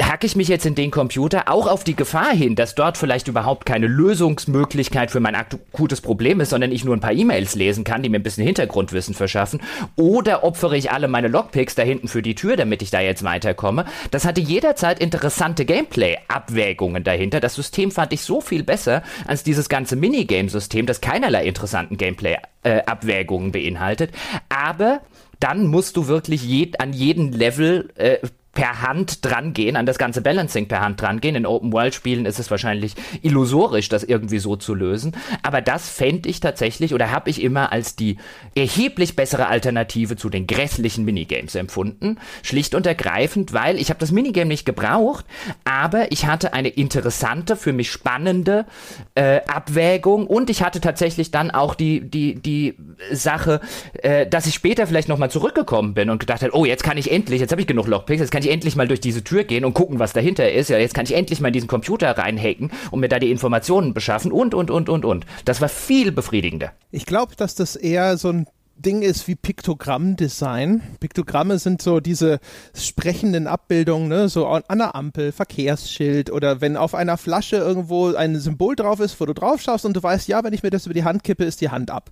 hacke ich mich jetzt in den Computer auch auf die Gefahr hin, dass dort vielleicht überhaupt keine Lösungsmöglichkeit für mein akutes Problem ist, sondern ich nur ein paar E-Mails lesen kann, die mir ein bisschen Hintergrundwissen verschaffen, oder opfere ich alle meine Lockpicks da hinten für die Tür, damit ich da jetzt weiterkomme. Das hatte jederzeit interessante Gameplay-Abwägungen dahinter. Das System fand ich so viel besser als dieses ganze Minigame-System, das keinerlei interessanten Gameplay-Abwägungen äh, beinhaltet. Aber dann musst du wirklich je, an jeden Level äh, per Hand dran gehen, an das ganze Balancing per Hand dran gehen. In Open-World-Spielen ist es wahrscheinlich illusorisch, das irgendwie so zu lösen. Aber das fände ich tatsächlich oder habe ich immer als die erheblich bessere Alternative zu den grässlichen Minigames empfunden. Schlicht und ergreifend, weil ich habe das Minigame nicht gebraucht, aber ich hatte eine interessante, für mich spannende äh, Abwägung und ich hatte tatsächlich dann auch die, die, die Sache, äh, dass ich später vielleicht nochmal zurückgekommen bin und gedacht habe, oh, jetzt kann ich endlich, jetzt habe ich genug Lockpicks, jetzt kann kann ich endlich mal durch diese Tür gehen und gucken, was dahinter ist. Ja, jetzt kann ich endlich mal in diesen Computer reinhacken und mir da die Informationen beschaffen und, und, und, und, und. Das war viel befriedigender. Ich glaube, dass das eher so ein Ding ist wie Piktogrammdesign. Piktogramme sind so diese sprechenden Abbildungen, ne? so an einer Ampel, Verkehrsschild oder wenn auf einer Flasche irgendwo ein Symbol drauf ist, wo du drauf schaust und du weißt, ja, wenn ich mir das über die Hand kippe, ist die Hand ab.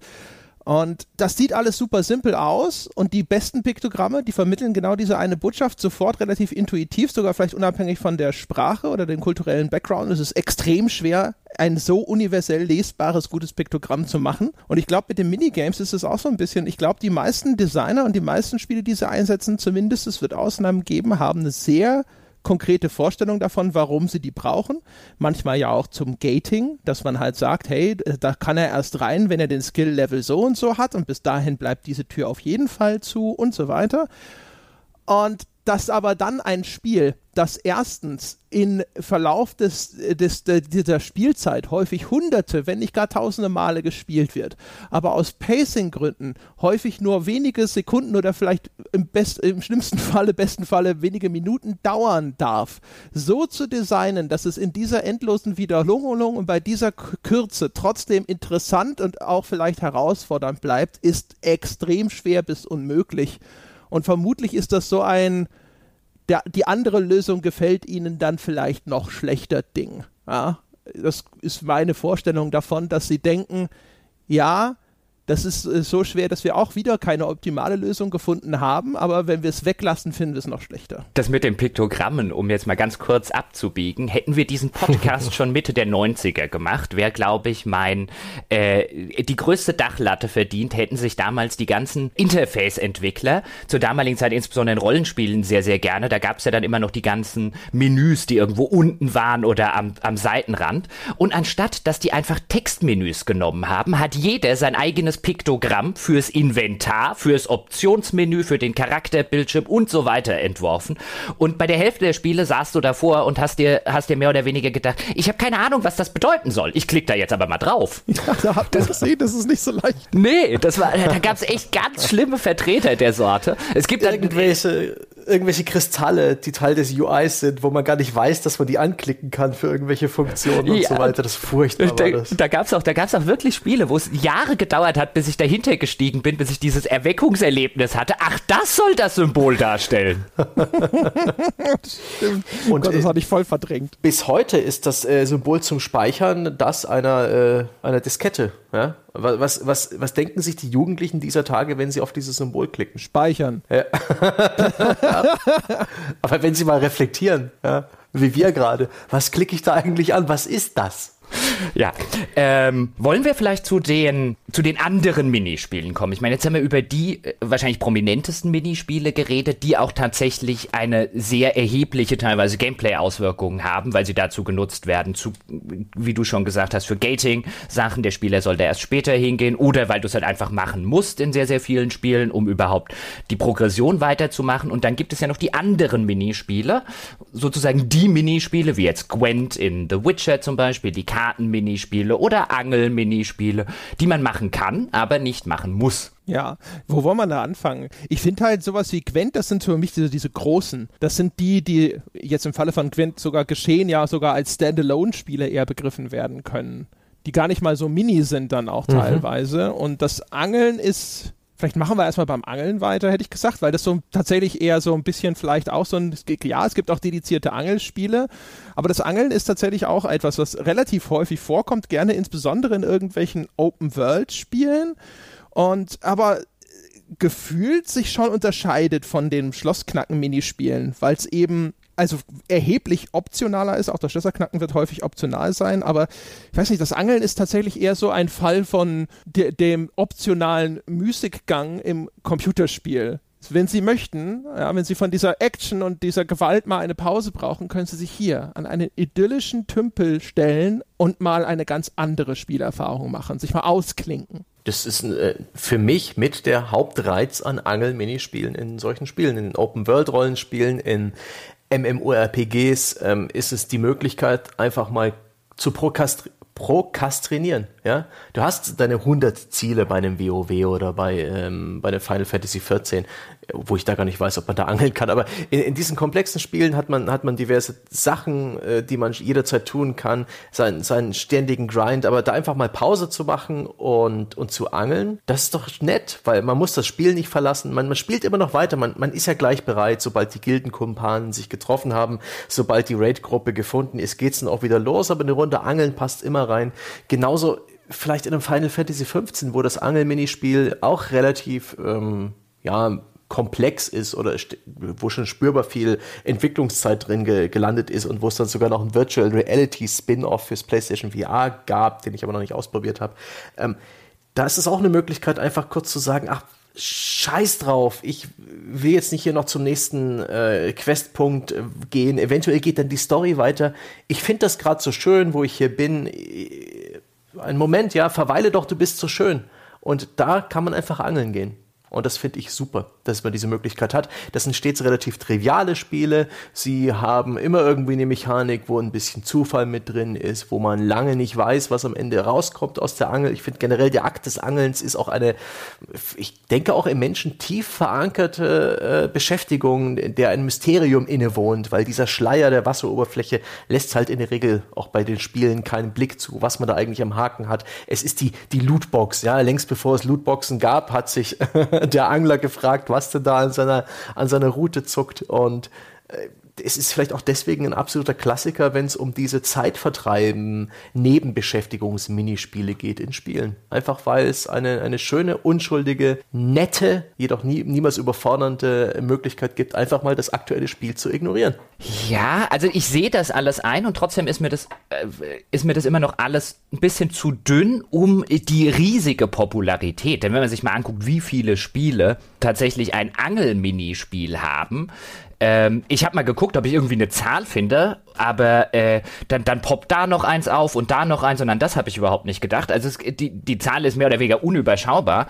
Und das sieht alles super simpel aus und die besten Piktogramme, die vermitteln genau diese eine Botschaft sofort relativ intuitiv, sogar vielleicht unabhängig von der Sprache oder dem kulturellen Background. Es ist extrem schwer, ein so universell lesbares, gutes Piktogramm zu machen. Und ich glaube, mit den Minigames ist es auch so ein bisschen, ich glaube, die meisten Designer und die meisten Spiele, die sie einsetzen, zumindest es wird Ausnahmen geben, haben eine sehr konkrete Vorstellung davon, warum sie die brauchen. Manchmal ja auch zum Gating, dass man halt sagt, hey, da kann er erst rein, wenn er den Skill-Level so und so hat und bis dahin bleibt diese Tür auf jeden Fall zu und so weiter. Und dass aber dann ein Spiel, das erstens in Verlauf des, des, dieser Spielzeit häufig hunderte, wenn nicht gar tausende Male gespielt wird, aber aus Pacing-Gründen häufig nur wenige Sekunden oder vielleicht im, best, im schlimmsten Falle, besten Falle wenige Minuten dauern darf, so zu designen, dass es in dieser endlosen Wiederholung und bei dieser Kürze trotzdem interessant und auch vielleicht herausfordernd bleibt, ist extrem schwer bis unmöglich. Und vermutlich ist das so ein, der, die andere Lösung gefällt ihnen dann vielleicht noch schlechter Ding. Ja, das ist meine Vorstellung davon, dass sie denken, ja, das ist äh, so schwer, dass wir auch wieder keine optimale Lösung gefunden haben, aber wenn wir es weglassen, finden wir es noch schlechter. Das mit den Piktogrammen, um jetzt mal ganz kurz abzubiegen, hätten wir diesen Podcast schon Mitte der 90er gemacht, wäre, glaube ich, mein äh, die größte Dachlatte verdient, hätten sich damals die ganzen Interface-Entwickler zur damaligen Zeit insbesondere in Rollenspielen sehr, sehr gerne. Da gab es ja dann immer noch die ganzen Menüs, die irgendwo unten waren oder am, am Seitenrand. Und anstatt, dass die einfach Textmenüs genommen haben, hat jeder sein eigenes Piktogramm fürs Inventar, fürs Optionsmenü, für den Charakterbildschirm und so weiter entworfen. Und bei der Hälfte der Spiele saßt du davor und hast dir, hast dir mehr oder weniger gedacht, ich habe keine Ahnung, was das bedeuten soll. Ich klicke da jetzt aber mal drauf. Ja, da habt ihr gesehen, das ist nicht so leicht. Nee, das war, da gab es echt ganz schlimme Vertreter der Sorte. Es gibt dann, irgendwelche, irgendwelche Kristalle, die Teil des UIs sind, wo man gar nicht weiß, dass man die anklicken kann für irgendwelche Funktionen und Ja. so weiter. Das ist furchtbar. Da, das. da gab's auch, da gab's auch wirklich Spiele, wo es Jahre gedauert hat, bis ich dahinter gestiegen bin, bis ich dieses Erweckungserlebnis hatte. Ach, das soll das Symbol darstellen. Stimmt. Und, Und Gott, das äh, hatte ich voll verdrängt. Bis heute ist das äh, Symbol zum Speichern das einer, äh, einer Diskette. Ja? Wa- Was, was, was denken sich die Jugendlichen dieser Tage, wenn sie auf dieses Symbol klicken? Speichern. Aber wenn sie mal reflektieren, ja, wie wir gerade, was klicke ich da eigentlich an? Was ist das? Ja. Ähm, wollen wir vielleicht zu den, zu den anderen Minispielen kommen? Ich meine, jetzt haben wir über die äh, wahrscheinlich prominentesten Minispiele geredet, die auch tatsächlich eine sehr erhebliche, teilweise Gameplay-Auswirkungen haben, weil sie dazu genutzt werden, zu, wie du schon gesagt hast, für Gating-Sachen. Der Spieler soll da erst später hingehen oder weil du es halt einfach machen musst in sehr, sehr vielen Spielen, um überhaupt die Progression weiterzumachen. Und dann gibt es ja noch die anderen Minispiele, sozusagen die Minispiele, wie jetzt Gwent in The Witcher zum Beispiel, die Karten-Minispiele oder Angel-Minispiele, die man machen kann, aber nicht machen muss. Ja, wo wollen wir da anfangen? Ich finde halt sowas wie Gwent, das sind für mich diese, diese großen. Das sind die, die jetzt im Falle von Gwent sogar geschehen, ja sogar als Standalone-Spiele eher begriffen werden können. Die gar nicht mal so mini sind dann auch teilweise. Und das Angeln ist. Vielleicht machen wir erstmal beim Angeln weiter, hätte ich gesagt, weil das so tatsächlich eher so ein bisschen vielleicht auch so ein, ja, es gibt auch dedizierte Angelspiele, aber das Angeln ist tatsächlich auch etwas, was relativ häufig vorkommt, gerne insbesondere in irgendwelchen Open-World-Spielen und aber äh, gefühlt sich schon unterscheidet von den Schlossknacken-Minispielen, weil es eben also erheblich optionaler ist. Auch das Schlösserknacken wird häufig optional sein, aber ich weiß nicht, das Angeln ist tatsächlich eher so ein Fall von de dem optionalen Musikgang im Computerspiel. Wenn Sie möchten, ja, wenn Sie von dieser Action und dieser Gewalt mal eine Pause brauchen, können Sie sich hier an einen idyllischen Tümpel stellen und mal eine ganz andere Spielerfahrung machen, sich mal ausklinken. Das ist äh, für mich mit der Hauptreiz an Angel-Minispielen in solchen Spielen, in Open-World-Rollenspielen, in MMORPGs, ähm, ist es die Möglichkeit, einfach mal zu prokastri prokrastinieren. Ja? Du hast deine 100 Ziele bei einem WoW oder bei, ähm, bei einem Final Fantasy 14, wo ich da gar nicht weiß, ob man da angeln kann. Aber in, in diesen komplexen Spielen hat man, hat man diverse Sachen, äh, die man jederzeit tun kann, seinen, seinen ständigen Grind, aber da einfach mal Pause zu machen und, und zu angeln, das ist doch nett, weil man muss das Spiel nicht verlassen. Man, man spielt immer noch weiter, man, man ist ja gleich bereit, sobald die Gildenkumpanen sich getroffen haben, sobald die Raid-Gruppe gefunden ist, geht's dann auch wieder los, aber eine Runde Angeln passt immer rein. Genauso vielleicht in einem Final Fantasy 15, wo das Angelminispiel auch relativ, ähm, ja, komplex ist oder wo schon spürbar viel Entwicklungszeit drin ge gelandet ist und wo es dann sogar noch ein Virtual Reality Spin-off fürs PlayStation VR gab, den ich aber noch nicht ausprobiert habe. Ähm, da ist es auch eine Möglichkeit, einfach kurz zu sagen, ach, scheiß drauf, ich will jetzt nicht hier noch zum nächsten äh, Questpunkt äh, gehen. Eventuell geht dann die Story weiter. Ich finde das gerade so schön, wo ich hier bin. Äh, Ein Moment, ja, verweile doch, du bist so schön. Und da kann man einfach angeln gehen. Und das finde ich super, dass man diese Möglichkeit hat. Das sind stets relativ triviale Spiele. Sie haben immer irgendwie eine Mechanik, wo ein bisschen Zufall mit drin ist, wo man lange nicht weiß, was am Ende rauskommt aus der Angel. Ich finde generell der Akt des Angelns ist auch eine, ich denke auch im Menschen tief verankerte äh, Beschäftigung, der ein Mysterium innewohnt, weil dieser Schleier der Wasseroberfläche lässt halt in der Regel auch bei den Spielen keinen Blick zu, was man da eigentlich am Haken hat. Es ist die, die Lootbox, ja, längst bevor es Lootboxen gab, hat sich der Angler gefragt, was denn da an seiner, an seiner Route zuckt. Und äh, es ist vielleicht auch deswegen ein absoluter Klassiker, wenn es um diese Zeitvertreiben, Nebenbeschäftigungs-Minispiele geht in Spielen. Einfach weil es eine, eine schöne, unschuldige, nette, jedoch nie, niemals überfordernde Möglichkeit gibt, einfach mal das aktuelle Spiel zu ignorieren. Ja, also ich sehe das alles ein und trotzdem ist mir das äh, ist mir das immer noch alles ein bisschen zu dünn um die riesige Popularität. Denn wenn man sich mal anguckt, wie viele Spiele tatsächlich ein Angel-Minispiel haben, ähm, ich habe mal geguckt, ob ich irgendwie eine Zahl finde, aber äh, dann, dann poppt da noch eins auf und da noch eins und an das habe ich überhaupt nicht gedacht. Also es, die, die Zahl ist mehr oder weniger unüberschaubar,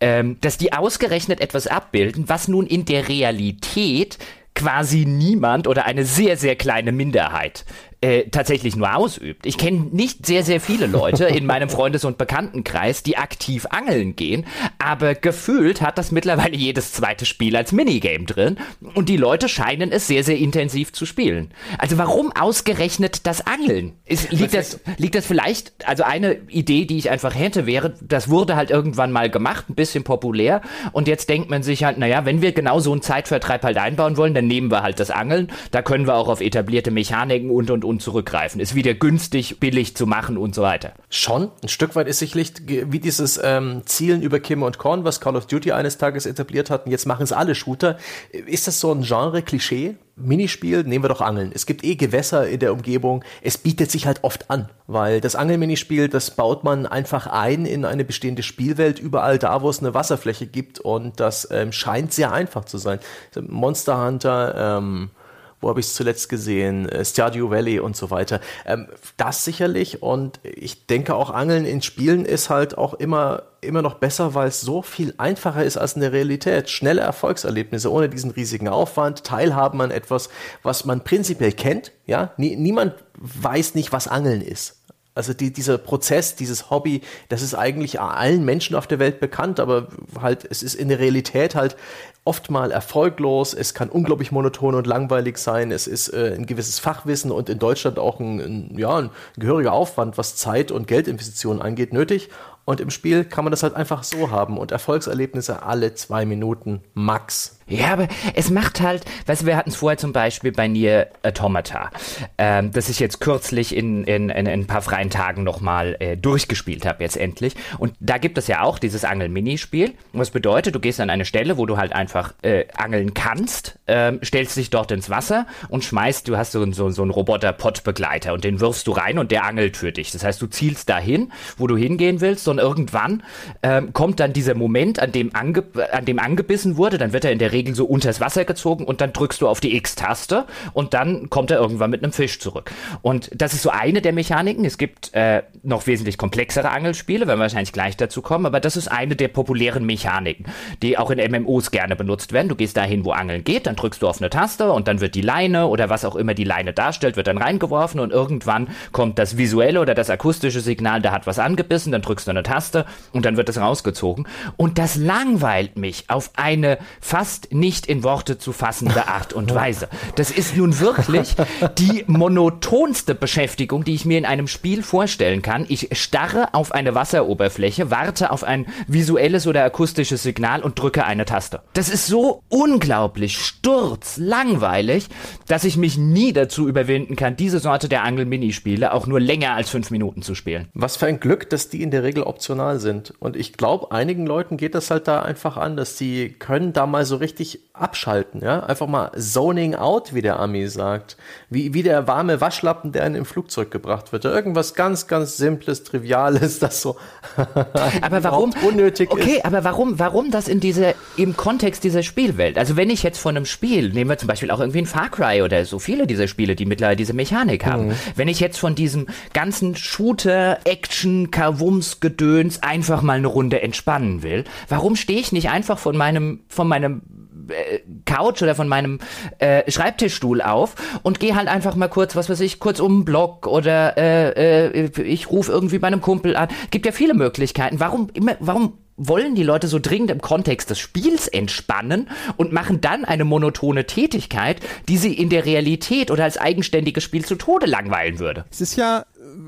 ähm, dass die ausgerechnet etwas abbilden, was nun in der Realität quasi niemand oder eine sehr, sehr kleine Minderheit äh, tatsächlich nur ausübt. Ich kenne nicht sehr, sehr viele Leute in meinem Freundes- und Bekanntenkreis, die aktiv angeln gehen, aber gefühlt hat das mittlerweile jedes zweite Spiel als Minigame drin und die Leute scheinen es sehr, sehr intensiv zu spielen. Also warum ausgerechnet das Angeln? Ist, liegt, das, liegt das vielleicht, also eine Idee, die ich einfach hätte, wäre, das wurde halt irgendwann mal gemacht, ein bisschen populär und jetzt denkt man sich halt, naja, wenn wir genau so einen Zeitvertreib halt einbauen wollen, dann nehmen wir halt das Angeln, da können wir auch auf etablierte Mechaniken und und und und zurückgreifen. Ist wieder günstig, billig zu machen und so weiter. Schon, ein Stück weit ist sicherlich wie dieses ähm, Zielen über Kimme und Korn, was Call of Duty eines Tages etabliert hat, und jetzt machen es alle Shooter. Ist das so ein Genre-Klischee? Minispiel, nehmen wir doch Angeln. Es gibt eh Gewässer in der Umgebung. Es bietet sich halt oft an, weil das Angelminispiel, das baut man einfach ein in eine bestehende Spielwelt, überall da, wo es eine Wasserfläche gibt und das ähm, scheint sehr einfach zu sein. Monster Hunter, ähm, wo habe ich es zuletzt gesehen? Äh, Stardew Valley und so weiter. Ähm, das sicherlich und ich denke auch Angeln in Spielen ist halt auch immer immer noch besser, weil es so viel einfacher ist als in der Realität. Schnelle Erfolgserlebnisse ohne diesen riesigen Aufwand, Teilhaben an etwas, was man prinzipiell kennt. Ja, Nie, niemand weiß nicht, was Angeln ist. Also die, dieser Prozess, dieses Hobby, das ist eigentlich allen Menschen auf der Welt bekannt, aber halt, es ist in der Realität halt oft mal erfolglos, es kann unglaublich monoton und langweilig sein, es ist äh, ein gewisses Fachwissen und in Deutschland auch ein, ein, ja, ein gehöriger Aufwand, was Zeit und Geldinvestitionen angeht, nötig. Und im Spiel kann man das halt einfach so haben und Erfolgserlebnisse alle zwei Minuten max. Ja, aber es macht halt, weißt du, wir hatten es vorher zum Beispiel bei Nier Automata, ähm, das ich jetzt kürzlich in, in, in, in ein paar freien Tagen nochmal äh, durchgespielt habe, jetzt endlich. Und da gibt es ja auch dieses Angel-Minispiel. Was bedeutet, du gehst an eine Stelle, wo du halt einfach äh, angeln kannst, ähm, stellst dich dort ins Wasser und schmeißt, du hast so, so, so einen Roboter-Pot-Begleiter und den wirfst du rein und der angelt für dich. Das heißt, du zielst dahin, wo du hingehen willst und irgendwann ähm, kommt dann dieser Moment, an dem, ange an dem angebissen wurde, dann wird er in der Regel so unters Wasser gezogen und dann drückst du auf die X-Taste und dann kommt er irgendwann mit einem Fisch zurück. Und das ist so eine der Mechaniken. Es gibt äh, noch wesentlich komplexere Angelspiele, werden wir wahrscheinlich gleich dazu kommen, aber das ist eine der populären Mechaniken, die auch in MMOs gerne benutzt werden. Du gehst dahin, wo Angeln geht, dann drückst du auf eine Taste und dann wird die Leine oder was auch immer die Leine darstellt, wird dann reingeworfen und irgendwann kommt das visuelle oder das akustische Signal, da hat was angebissen, dann drückst du eine Taste und dann wird es rausgezogen. Und das langweilt mich auf eine fast nicht in Worte zu fassende Art und Weise. Das ist nun wirklich die monotonste Beschäftigung, die ich mir in einem Spiel vorstellen kann. Ich starre auf eine Wasseroberfläche, warte auf ein visuelles oder akustisches Signal und drücke eine Taste. Das ist so unglaublich sturzlangweilig, dass ich mich nie dazu überwinden kann, diese Sorte der Angel-Minispiele auch nur länger als fünf Minuten zu spielen. Was für ein Glück, dass die in der Regel optional sind. Und ich glaube, einigen Leuten geht das halt da einfach an, dass sie können da mal so richtig richtig abschalten, ja, einfach mal zoning out, wie der Ami sagt, wie, wie der warme Waschlappen, der in im Flugzeug gebracht wird, irgendwas ganz, ganz simples, triviales, das so aber warum unnötig okay, ist. aber warum, warum das in diese im Kontext dieser Spielwelt? Also wenn ich jetzt von einem Spiel, nehmen wir zum Beispiel auch irgendwie ein Far Cry oder so viele dieser Spiele, die mittlerweile diese Mechanik haben, mhm. wenn ich jetzt von diesem ganzen Shooter, Action, Kavums, Gedöns einfach mal eine Runde entspannen will, warum stehe ich nicht einfach von meinem, von meinem äh, Couch oder von meinem äh, Schreibtischstuhl auf und gehe halt einfach mal kurz, was weiß ich, kurz um den Block oder äh, äh, ich rufe irgendwie bei einem Kumpel an. Gibt ja viele Möglichkeiten. Warum immer, warum wollen die Leute so dringend im Kontext des Spiels entspannen und machen dann eine monotone Tätigkeit, die sie in der Realität oder als eigenständiges Spiel zu Tode langweilen würde. Es ist ja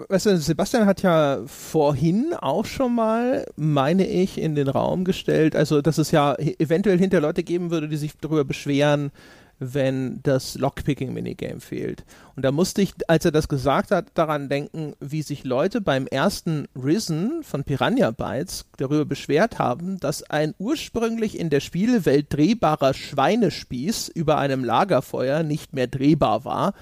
weißt du, Sebastian hat ja vorhin auch schon mal, meine ich, in den Raum gestellt, also dass es ja eventuell hinter Leute geben würde, die sich darüber beschweren, wenn das Lockpicking-Minigame fehlt. Und da musste ich, als er das gesagt hat, daran denken, wie sich Leute beim ersten Risen von Piranha Bytes darüber beschwert haben, dass ein ursprünglich in der Spielewelt drehbarer Schweinespieß über einem Lagerfeuer nicht mehr drehbar war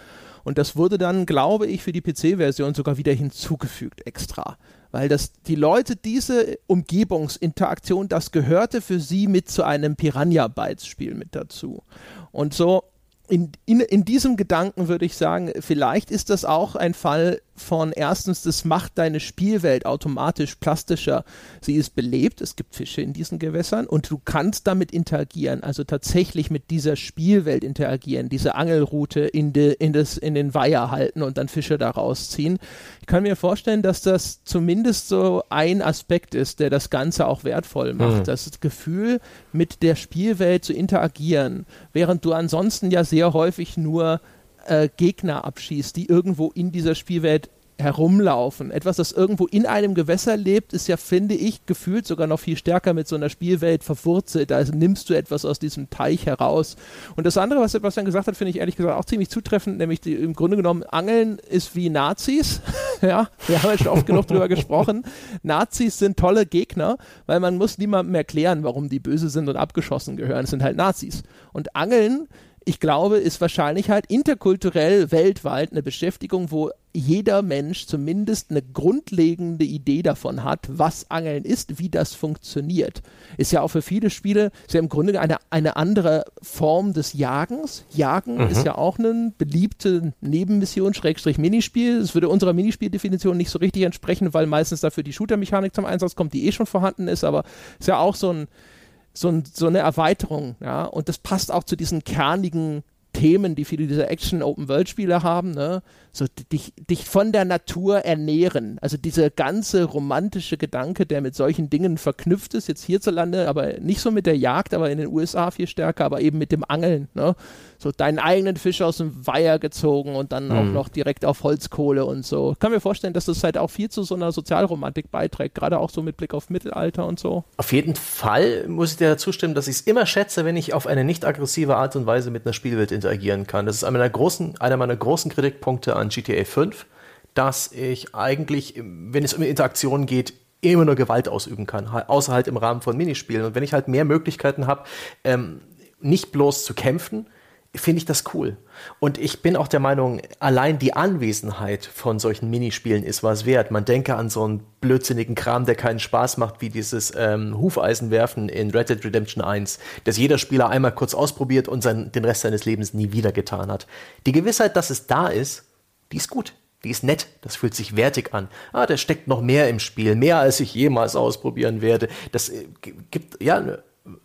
und das wurde dann, glaube ich, für die PC-Version sogar wieder hinzugefügt extra. Weil das, die Leute diese Umgebungsinteraktion, das gehörte für sie mit zu einem Piranha Bytes Spiel mit dazu. Und so in, in, in diesem Gedanken würde ich sagen, vielleicht ist das auch ein Fall von erstens, das macht deine Spielwelt automatisch plastischer. Sie ist belebt, es gibt Fische in diesen Gewässern und du kannst damit interagieren, also tatsächlich mit dieser Spielwelt interagieren, diese Angelroute in, de, in, das, in den Weiher halten und dann Fische da rausziehen. Ich kann mir vorstellen, dass das zumindest so ein Aspekt ist, der das Ganze auch wertvoll macht. Mhm. Das Gefühl, mit der Spielwelt zu interagieren, während du ansonsten ja sehr häufig nur äh, Gegner abschießt, die irgendwo in dieser Spielwelt herumlaufen. Etwas, das irgendwo in einem Gewässer lebt, ist ja, finde ich, gefühlt sogar noch viel stärker mit so einer Spielwelt verwurzelt. Da nimmst du etwas aus diesem Teich heraus. Und das andere, was Sebastian gesagt hat, finde ich ehrlich gesagt auch ziemlich zutreffend, nämlich die, im Grunde genommen, Angeln ist wie Nazis. ja, wir haben ja schon oft genug drüber gesprochen. Nazis sind tolle Gegner, weil man muss niemandem erklären, warum die böse sind und abgeschossen gehören. Es sind halt Nazis. Und Angeln ich glaube, ist wahrscheinlich halt interkulturell weltweit eine Beschäftigung, wo jeder Mensch zumindest eine grundlegende Idee davon hat, was Angeln ist, wie das funktioniert. Ist ja auch für viele Spiele ist ja im Grunde eine, eine andere Form des Jagens. Jagen mhm. ist ja auch eine beliebte Nebenmission, Schrägstrich Minispiel. Es würde unserer Minispieldefinition nicht so richtig entsprechen, weil meistens dafür die Shooter-Mechanik zum Einsatz kommt, die eh schon vorhanden ist, aber ist ja auch so ein so, ein, so eine Erweiterung, ja, und das passt auch zu diesen kernigen Themen, die viele dieser Action-Open-World-Spiele haben, ne? so dich, dich von der Natur ernähren. Also dieser ganze romantische Gedanke, der mit solchen Dingen verknüpft ist, jetzt hierzulande, aber nicht so mit der Jagd, aber in den USA viel stärker, aber eben mit dem Angeln. Ne? So deinen eigenen Fisch aus dem Weiher gezogen und dann mhm. auch noch direkt auf Holzkohle und so. Ich kann mir vorstellen, dass das halt auch viel zu so einer Sozialromantik beiträgt, gerade auch so mit Blick auf Mittelalter und so. Auf jeden Fall muss ich dir dazu stimmen, dass ich es immer schätze, wenn ich auf eine nicht aggressive Art und Weise mit einer Spielwelt interagieren kann. Das ist einer meiner großen, einer meiner großen Kritikpunkte an GTA 5, dass ich eigentlich, wenn es um Interaktion geht, immer nur Gewalt ausüben kann, außer halt im Rahmen von Minispielen. Und wenn ich halt mehr Möglichkeiten habe, ähm, nicht bloß zu kämpfen, finde ich das cool. Und ich bin auch der Meinung, allein die Anwesenheit von solchen Minispielen ist was wert. Man denke an so einen blödsinnigen Kram, der keinen Spaß macht, wie dieses ähm, Hufeisenwerfen in Red Dead Redemption 1, das jeder Spieler einmal kurz ausprobiert und sein, den Rest seines Lebens nie wieder getan hat. Die Gewissheit, dass es da ist, die ist gut. Die ist nett, das fühlt sich wertig an. Ah, da steckt noch mehr im Spiel, mehr als ich jemals ausprobieren werde. Das äh, gibt ja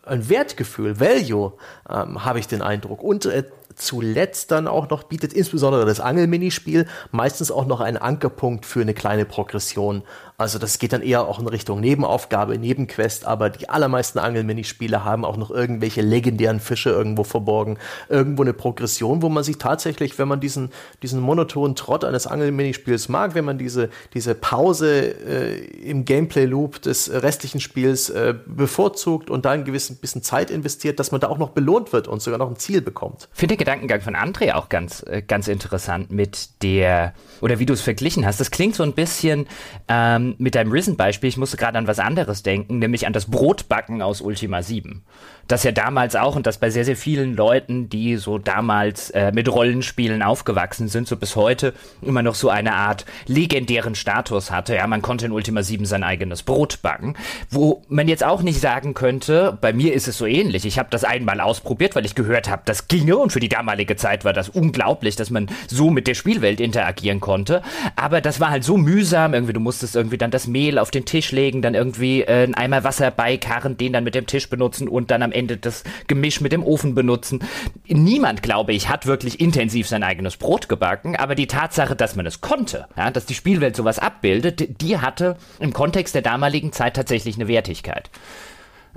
ein Wertgefühl, Value, ähm, habe ich den Eindruck. Und äh, zuletzt dann auch noch bietet insbesondere das Angelminispiel meistens auch noch einen Ankerpunkt für eine kleine Progression. Also das geht dann eher auch in Richtung Nebenaufgabe, Nebenquest, aber die allermeisten Angelminispiele haben auch noch irgendwelche legendären Fische irgendwo verborgen, irgendwo eine Progression, wo man sich tatsächlich, wenn man diesen, diesen monotonen Trott eines Angelminispiels mag, wenn man diese, diese Pause äh, im Gameplay-Loop des restlichen Spiels äh, bevorzugt und da ein gewissen bisschen Zeit investiert, dass man da auch noch belohnt wird und sogar noch ein Ziel bekommt. Finde den Gedankengang von André auch ganz, äh, ganz interessant mit der, oder wie du es verglichen hast. Das klingt so ein bisschen ähm, mit deinem Risen-Beispiel, ich musste gerade an was anderes denken, nämlich an das Brotbacken aus Ultima 7 das ja damals auch und das bei sehr, sehr vielen Leuten, die so damals äh, mit Rollenspielen aufgewachsen sind, so bis heute immer noch so eine Art legendären Status hatte. Ja, man konnte in Ultima 7 sein eigenes Brot backen, wo man jetzt auch nicht sagen könnte, bei mir ist es so ähnlich. Ich habe das einmal ausprobiert, weil ich gehört habe, das ginge und für die damalige Zeit war das unglaublich, dass man so mit der Spielwelt interagieren konnte. Aber das war halt so mühsam, irgendwie du musstest irgendwie dann das Mehl auf den Tisch legen, dann irgendwie äh, einen Eimer Wasser beikarren, den dann mit dem Tisch benutzen und dann am Ende das Gemisch mit dem Ofen benutzen. Niemand, glaube ich, hat wirklich intensiv sein eigenes Brot gebacken, aber die Tatsache, dass man es konnte, ja, dass die Spielwelt sowas abbildet, die hatte im Kontext der damaligen Zeit tatsächlich eine Wertigkeit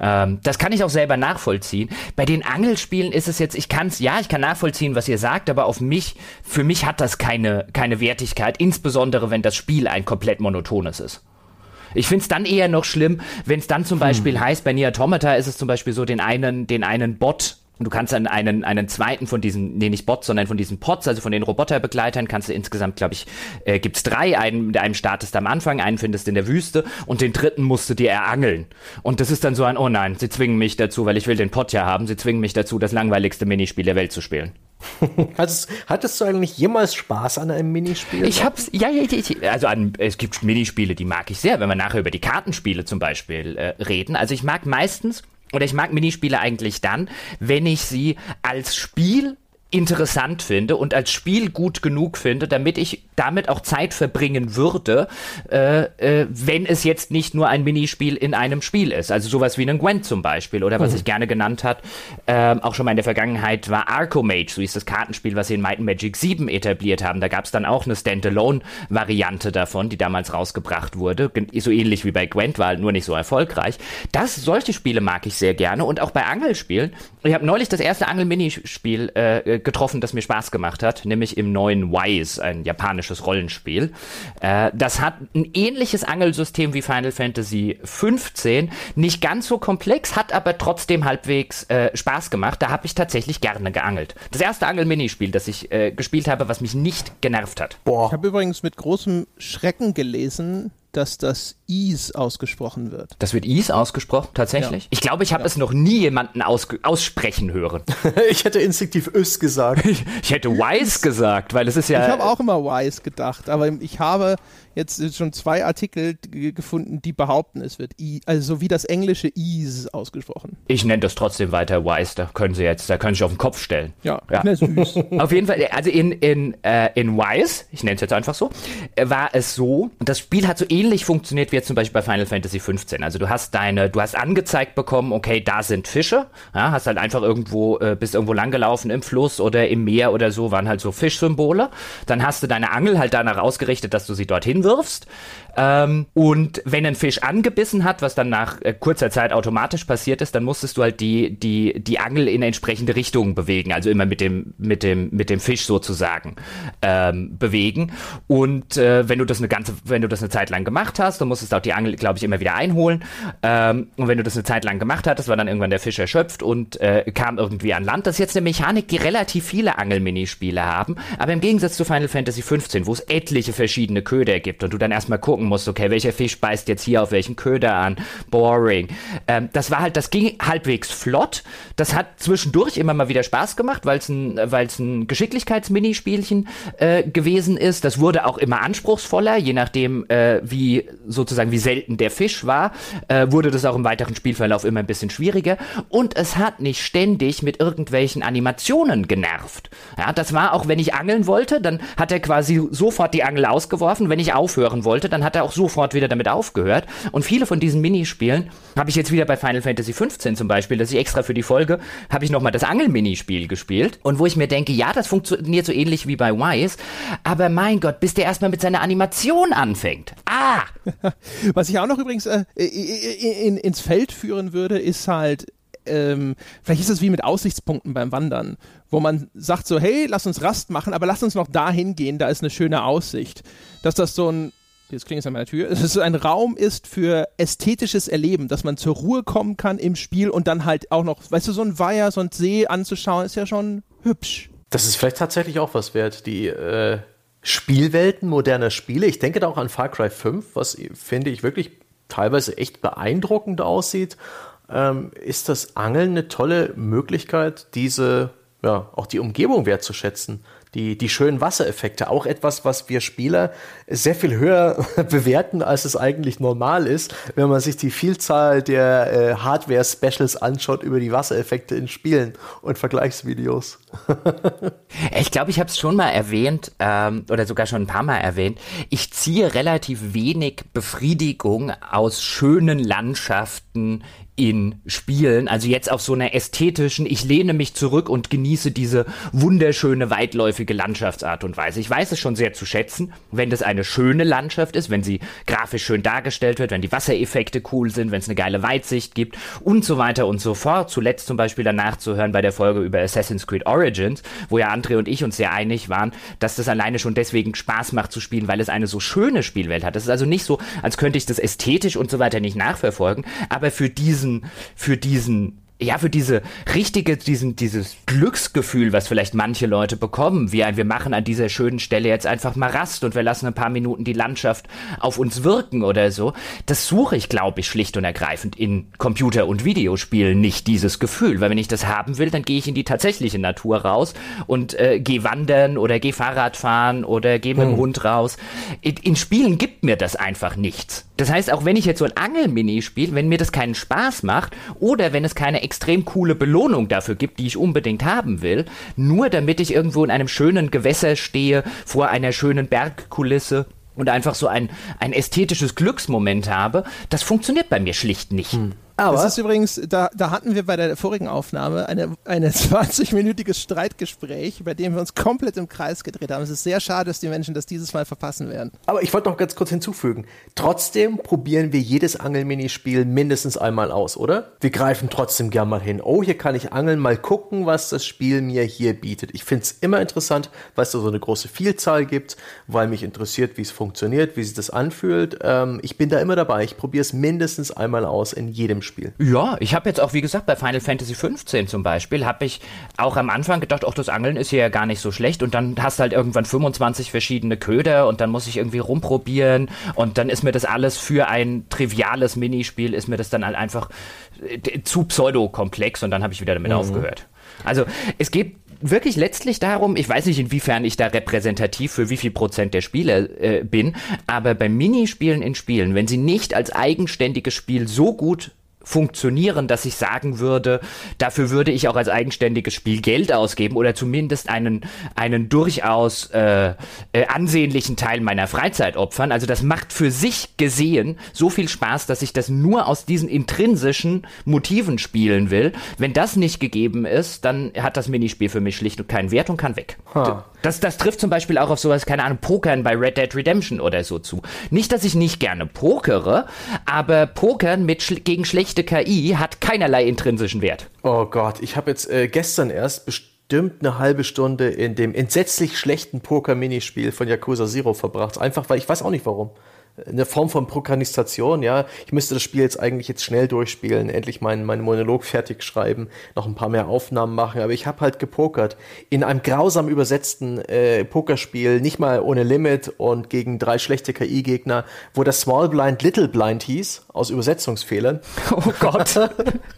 ähm, das kann ich auch selber nachvollziehen. Bei den Angelspielen ist es jetzt, ich kann es, ja, ich kann nachvollziehen, was ihr sagt, aber auf mich, für mich hat das keine, keine Wertigkeit, insbesondere wenn das Spiel ein komplett monotones ist. Ich finde es dann eher noch schlimm, wenn es dann zum hm. Beispiel heißt, bei Nier Automata ist es zum Beispiel so, den einen, den einen Bot und du kannst dann einen, einen zweiten von diesen, nee, nicht Bots, sondern von diesen Pots, also von den Roboterbegleitern, kannst du insgesamt, glaube ich, äh, gibt's drei. Einen, mit einem startest du am Anfang, einen findest du in der Wüste und den dritten musst du dir erangeln. Und das ist dann so ein, oh nein, sie zwingen mich dazu, weil ich will den Pot ja haben, sie zwingen mich dazu, das langweiligste Minispiel der Welt zu spielen. hattest, hattest du eigentlich jemals Spaß an einem Minispiel? Ich hab's, ja, ja, ja also an, es gibt Minispiele, die mag ich sehr, wenn wir nachher über die Kartenspiele zum Beispiel äh, reden. Also ich mag meistens, oder ich mag Minispiele eigentlich dann, wenn ich sie als Spiel interessant finde und als Spiel gut genug finde, damit ich damit auch Zeit verbringen würde, äh, äh, wenn es jetzt nicht nur ein Minispiel in einem Spiel ist. Also sowas wie ein Gwent zum Beispiel oder was mhm. ich gerne genannt hat, äh, auch schon mal in der Vergangenheit war Arcomage, so ist das Kartenspiel, was sie in Might and Magic 7 etabliert haben. Da gab es dann auch eine Standalone-Variante davon, die damals rausgebracht wurde, so ähnlich wie bei Gwent, war halt nur nicht so erfolgreich. Das, solche Spiele mag ich sehr gerne und auch bei Angelspielen. Ich habe neulich das erste Angel-Minispiel äh, getroffen, das mir Spaß gemacht hat, nämlich im neuen Wise, ein japanisches Rollenspiel. Äh, das hat ein ähnliches Angelsystem wie Final Fantasy 15, nicht ganz so komplex, hat aber trotzdem halbwegs äh, Spaß gemacht. Da habe ich tatsächlich gerne geangelt. Das erste Angel-Minispiel, das ich äh, gespielt habe, was mich nicht genervt hat. Boah. Ich habe übrigens mit großem Schrecken gelesen, dass das Is ausgesprochen wird. Das wird Is ausgesprochen, tatsächlich? Ja. Ich glaube, ich habe ja. es noch nie jemanden aus aussprechen hören. ich hätte instinktiv Ös gesagt. ich, ich hätte Wise gesagt, weil es ist ja. Ich habe auch immer Wise gedacht, aber ich habe jetzt schon zwei Artikel gefunden, die behaupten, es wird I, also wie das englische Ease ausgesprochen. Ich nenne das trotzdem weiter Wise, da können sie jetzt, da können sie auf den Kopf stellen. Ja, ja. süß. auf jeden Fall, also in, in, äh, in Wise, ich nenne es jetzt einfach so, äh, war es so, das Spiel hat so ähnlich funktioniert wie jetzt zum Beispiel bei Final Fantasy 15. Also du hast deine, du hast angezeigt bekommen, okay, da sind Fische, ja, hast halt einfach irgendwo, äh, bist irgendwo langgelaufen im Fluss oder im Meer oder so, waren halt so Fischsymbole. Dann hast du deine Angel halt danach ausgerichtet, dass du sie dorthin wirfst. Ähm, und wenn ein Fisch angebissen hat, was dann nach äh, kurzer Zeit automatisch passiert ist, dann musstest du halt die, die, die Angel in entsprechende Richtungen bewegen, also immer mit dem, mit dem, mit dem Fisch sozusagen ähm, bewegen. Und äh, wenn du das eine ganze, wenn du das eine Zeit lang gemacht hast, dann musstest du auch die Angel, glaube ich, immer wieder einholen. Ähm, und wenn du das eine Zeit lang gemacht hattest, war dann irgendwann der Fisch erschöpft und äh, kam irgendwie an Land. Das ist jetzt eine Mechanik, die relativ viele Angelminispiele haben, aber im Gegensatz zu Final Fantasy 15, wo es etliche verschiedene Köder gibt und du dann erstmal gucken musst, okay, welcher Fisch beißt jetzt hier auf welchen Köder an. Boring. Ähm, das war halt, das ging halbwegs flott. Das hat zwischendurch immer mal wieder Spaß gemacht, weil es ein, ein Geschicklichkeitsminispielchen äh, gewesen ist. Das wurde auch immer anspruchsvoller, je nachdem, äh, wie sozusagen wie selten der Fisch war, äh, wurde das auch im weiteren Spielverlauf immer ein bisschen schwieriger. Und es hat nicht ständig mit irgendwelchen Animationen genervt. Ja, das war auch, wenn ich angeln wollte, dann hat er quasi sofort die Angel ausgeworfen. Wenn ich aufhören wollte, dann hat er auch sofort wieder damit aufgehört. Und viele von diesen Minispielen habe ich jetzt wieder bei Final Fantasy 15 zum Beispiel, dass ich extra für die Folge habe ich nochmal das Angel-Minispiel gespielt. Und wo ich mir denke, ja, das funktioniert so ähnlich wie bei Wise, aber mein Gott, bis der erstmal mit seiner Animation anfängt. Ah! Was ich auch noch übrigens äh, in, ins Feld führen würde, ist halt ähm, vielleicht ist es wie mit Aussichtspunkten beim Wandern, wo man sagt so, hey, lass uns Rast machen, aber lass uns noch dahin gehen, da ist eine schöne Aussicht. Dass das so ein jetzt klingt es an meiner Tür, es ein Raum ist für ästhetisches Erleben, dass man zur Ruhe kommen kann im Spiel und dann halt auch noch, weißt du, so ein Weiher, so ein See anzuschauen, ist ja schon hübsch. Das ist vielleicht tatsächlich auch was wert, die äh, Spielwelten moderner Spiele. Ich denke da auch an Far Cry 5, was finde ich wirklich teilweise echt beeindruckend aussieht. Ähm, ist das Angeln eine tolle Möglichkeit, diese, ja, auch die Umgebung wertzuschätzen? Die, die schönen Wassereffekte. Auch etwas, was wir Spieler sehr viel höher bewerten, als es eigentlich normal ist, wenn man sich die Vielzahl der äh, Hardware-Specials anschaut über die Wassereffekte in Spielen und Vergleichsvideos. ich glaube, ich habe es schon mal erwähnt ähm, oder sogar schon ein paar Mal erwähnt. Ich ziehe relativ wenig Befriedigung aus schönen Landschaften in Spielen, also jetzt auf so einer ästhetischen, ich lehne mich zurück und genieße diese wunderschöne, weitläufige Landschaftsart und Weise. Ich weiß es schon sehr zu schätzen, wenn das eine schöne Landschaft ist, wenn sie grafisch schön dargestellt wird, wenn die Wassereffekte cool sind, wenn es eine geile Weitsicht gibt und so weiter und so fort. Zuletzt zum Beispiel danach zu hören bei der Folge über Assassin's Creed Origins, wo ja André und ich uns sehr einig waren, dass das alleine schon deswegen Spaß macht zu spielen, weil es eine so schöne Spielwelt hat. Das ist also nicht so, als könnte ich das ästhetisch und so weiter nicht nachverfolgen, aber für diesen diesen, für diesen ja, für diese richtige, diesen, dieses Glücksgefühl, was vielleicht manche Leute bekommen, wie ein, wir machen an dieser schönen Stelle jetzt einfach mal Rast und wir lassen ein paar Minuten die Landschaft auf uns wirken oder so, das suche ich, glaube ich, schlicht und ergreifend in Computer- und Videospielen nicht dieses Gefühl, weil wenn ich das haben will, dann gehe ich in die tatsächliche Natur raus und äh, gehe wandern oder gehe Fahrrad fahren oder gehe mit dem hm. Hund raus. In, in Spielen gibt mir das einfach nichts. Das heißt, auch wenn ich jetzt so ein Angelmini spiele, wenn mir das keinen Spaß macht oder wenn es keine extrem coole Belohnung dafür gibt, die ich unbedingt haben will, nur damit ich irgendwo in einem schönen Gewässer stehe, vor einer schönen Bergkulisse und einfach so ein, ein ästhetisches Glücksmoment habe, das funktioniert bei mir schlicht nicht. Hm. Aber das ist übrigens, da, da hatten wir bei der vorigen Aufnahme eine, eine 20-minütiges Streitgespräch, bei dem wir uns komplett im Kreis gedreht haben. Es ist sehr schade, dass die Menschen das dieses Mal verpassen werden. Aber ich wollte noch ganz kurz hinzufügen. Trotzdem probieren wir jedes Angelminispiel mindestens einmal aus, oder? Wir greifen trotzdem gern mal hin. Oh, hier kann ich angeln, mal gucken, was das Spiel mir hier bietet. Ich finde es immer interessant, weil es da so eine große Vielzahl gibt, weil mich interessiert, wie es funktioniert, wie sich das anfühlt. Ähm, ich bin da immer dabei. Ich probiere es mindestens einmal aus in jedem Spiel. Spiel. Ja, ich habe jetzt auch, wie gesagt, bei Final Fantasy 15 zum Beispiel, habe ich auch am Anfang gedacht, auch das Angeln ist hier ja gar nicht so schlecht und dann hast du halt irgendwann 25 verschiedene Köder und dann muss ich irgendwie rumprobieren und dann ist mir das alles für ein triviales Minispiel, ist mir das dann halt einfach äh, zu pseudokomplex und dann habe ich wieder damit mhm. aufgehört. Also es geht wirklich letztlich darum, ich weiß nicht, inwiefern ich da repräsentativ für wie viel Prozent der Spieler äh, bin, aber beim Minispielen in Spielen, wenn sie nicht als eigenständiges Spiel so gut funktionieren, dass ich sagen würde, dafür würde ich auch als eigenständiges Spiel Geld ausgeben oder zumindest einen, einen durchaus äh, äh, ansehnlichen Teil meiner Freizeit opfern. Also das macht für sich gesehen so viel Spaß, dass ich das nur aus diesen intrinsischen Motiven spielen will. Wenn das nicht gegeben ist, dann hat das Minispiel für mich schlicht und keinen Wert und kann weg. Huh. Das, das trifft zum Beispiel auch auf sowas, keine Ahnung, Pokern bei Red Dead Redemption oder so zu. Nicht, dass ich nicht gerne pokere, aber Pokern mit schl gegen schlechte KI hat keinerlei intrinsischen Wert. Oh Gott, ich habe jetzt äh, gestern erst bestimmt eine halbe Stunde in dem entsetzlich schlechten Poker-Minispiel von Yakuza Zero verbracht. Einfach, weil ich weiß auch nicht warum eine Form von Prokrastination, ja. Ich müsste das Spiel jetzt eigentlich jetzt schnell durchspielen, endlich meinen, meinen Monolog fertig schreiben, noch ein paar mehr Aufnahmen machen, aber ich habe halt gepokert. In einem grausam übersetzten äh, Pokerspiel, nicht mal ohne Limit und gegen drei schlechte KI-Gegner, wo das Small Blind Little Blind hieß, aus Übersetzungsfehlern. Oh Gott,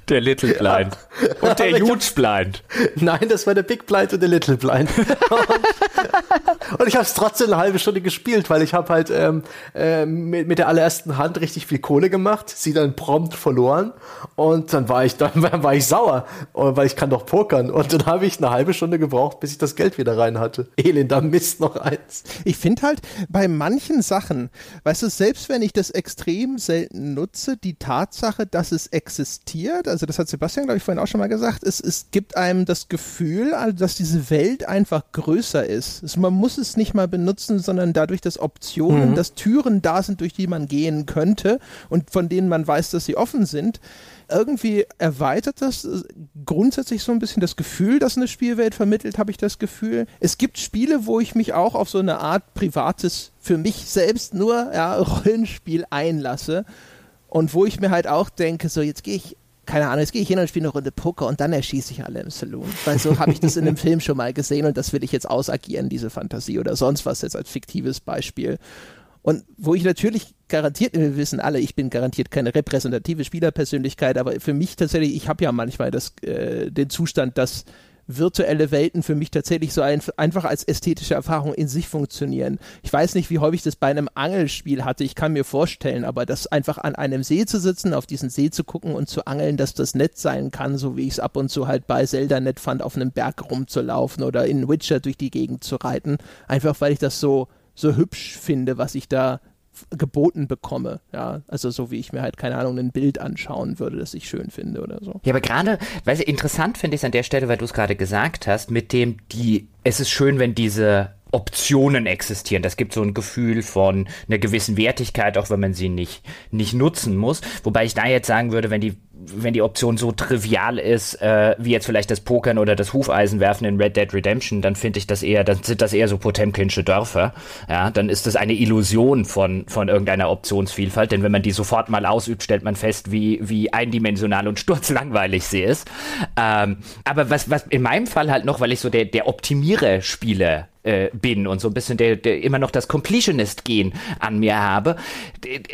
der Little Blind. Ja. Und der Huge Blind. Nein, das war der Big Blind und der Little Blind. und, und ich habe es trotzdem eine halbe Stunde gespielt, weil ich habe halt ähm, ähm, mit, mit der allerersten Hand richtig viel Kohle gemacht, sie dann prompt verloren und dann war ich dann war ich sauer, weil ich kann doch pokern und dann habe ich eine halbe Stunde gebraucht, bis ich das Geld wieder rein hatte. Elender Mist noch eins. Ich finde halt bei manchen Sachen, weißt du, selbst wenn ich das extrem selten nutze, die Tatsache, dass es existiert, also das hat Sebastian glaube ich vorhin auch schon mal gesagt, es, es gibt einem das Gefühl, also, dass diese Welt einfach größer ist. Also man muss es nicht mal benutzen, sondern dadurch, dass Optionen, mhm. dass Türen da sind, durch die man gehen könnte und von denen man weiß, dass sie offen sind. Irgendwie erweitert das äh, grundsätzlich so ein bisschen das Gefühl, das eine Spielwelt vermittelt, habe ich das Gefühl. Es gibt Spiele, wo ich mich auch auf so eine Art privates, für mich selbst nur ja, Rollenspiel einlasse und wo ich mir halt auch denke, so jetzt gehe ich keine Ahnung, jetzt gehe ich hin und spiele eine Runde Poker und dann erschieße ich alle im Saloon. Weil so habe ich das in einem Film schon mal gesehen und das will ich jetzt ausagieren, diese Fantasie oder sonst was jetzt als fiktives Beispiel. Und wo ich natürlich garantiert, wir wissen alle, ich bin garantiert keine repräsentative Spielerpersönlichkeit, aber für mich tatsächlich, ich habe ja manchmal das, äh, den Zustand, dass virtuelle Welten für mich tatsächlich so ein, einfach als ästhetische Erfahrung in sich funktionieren. Ich weiß nicht, wie häufig das bei einem Angelspiel hatte. Ich kann mir vorstellen, aber das einfach an einem See zu sitzen, auf diesen See zu gucken und zu angeln, dass das nett sein kann, so wie ich es ab und zu halt bei Zelda nett fand, auf einem Berg rumzulaufen oder in Witcher durch die Gegend zu reiten. Einfach weil ich das so so hübsch finde, was ich da geboten bekomme, ja, also so wie ich mir halt keine Ahnung ein Bild anschauen würde, das ich schön finde oder so. Ja, aber gerade, weil interessant finde ich es an der Stelle, weil du es gerade gesagt hast, mit dem die, es ist schön, wenn diese Optionen existieren. Das gibt so ein Gefühl von einer gewissen Wertigkeit, auch wenn man sie nicht, nicht nutzen muss. Wobei ich da jetzt sagen würde, wenn die wenn die Option so trivial ist, äh, wie jetzt vielleicht das Pokern oder das Hufeisenwerfen in Red Dead Redemption, dann finde ich das eher, dann sind das eher so Potemkinsche Dörfer. Ja, dann ist das eine Illusion von, von irgendeiner Optionsvielfalt, denn wenn man die sofort mal ausübt, stellt man fest, wie, wie eindimensional und sturzlangweilig sie ist. Ähm, aber was, was in meinem Fall halt noch, weil ich so der, der Optimierer-Spieler äh, bin und so ein bisschen der, der immer noch das Completionist-Gen an mir habe.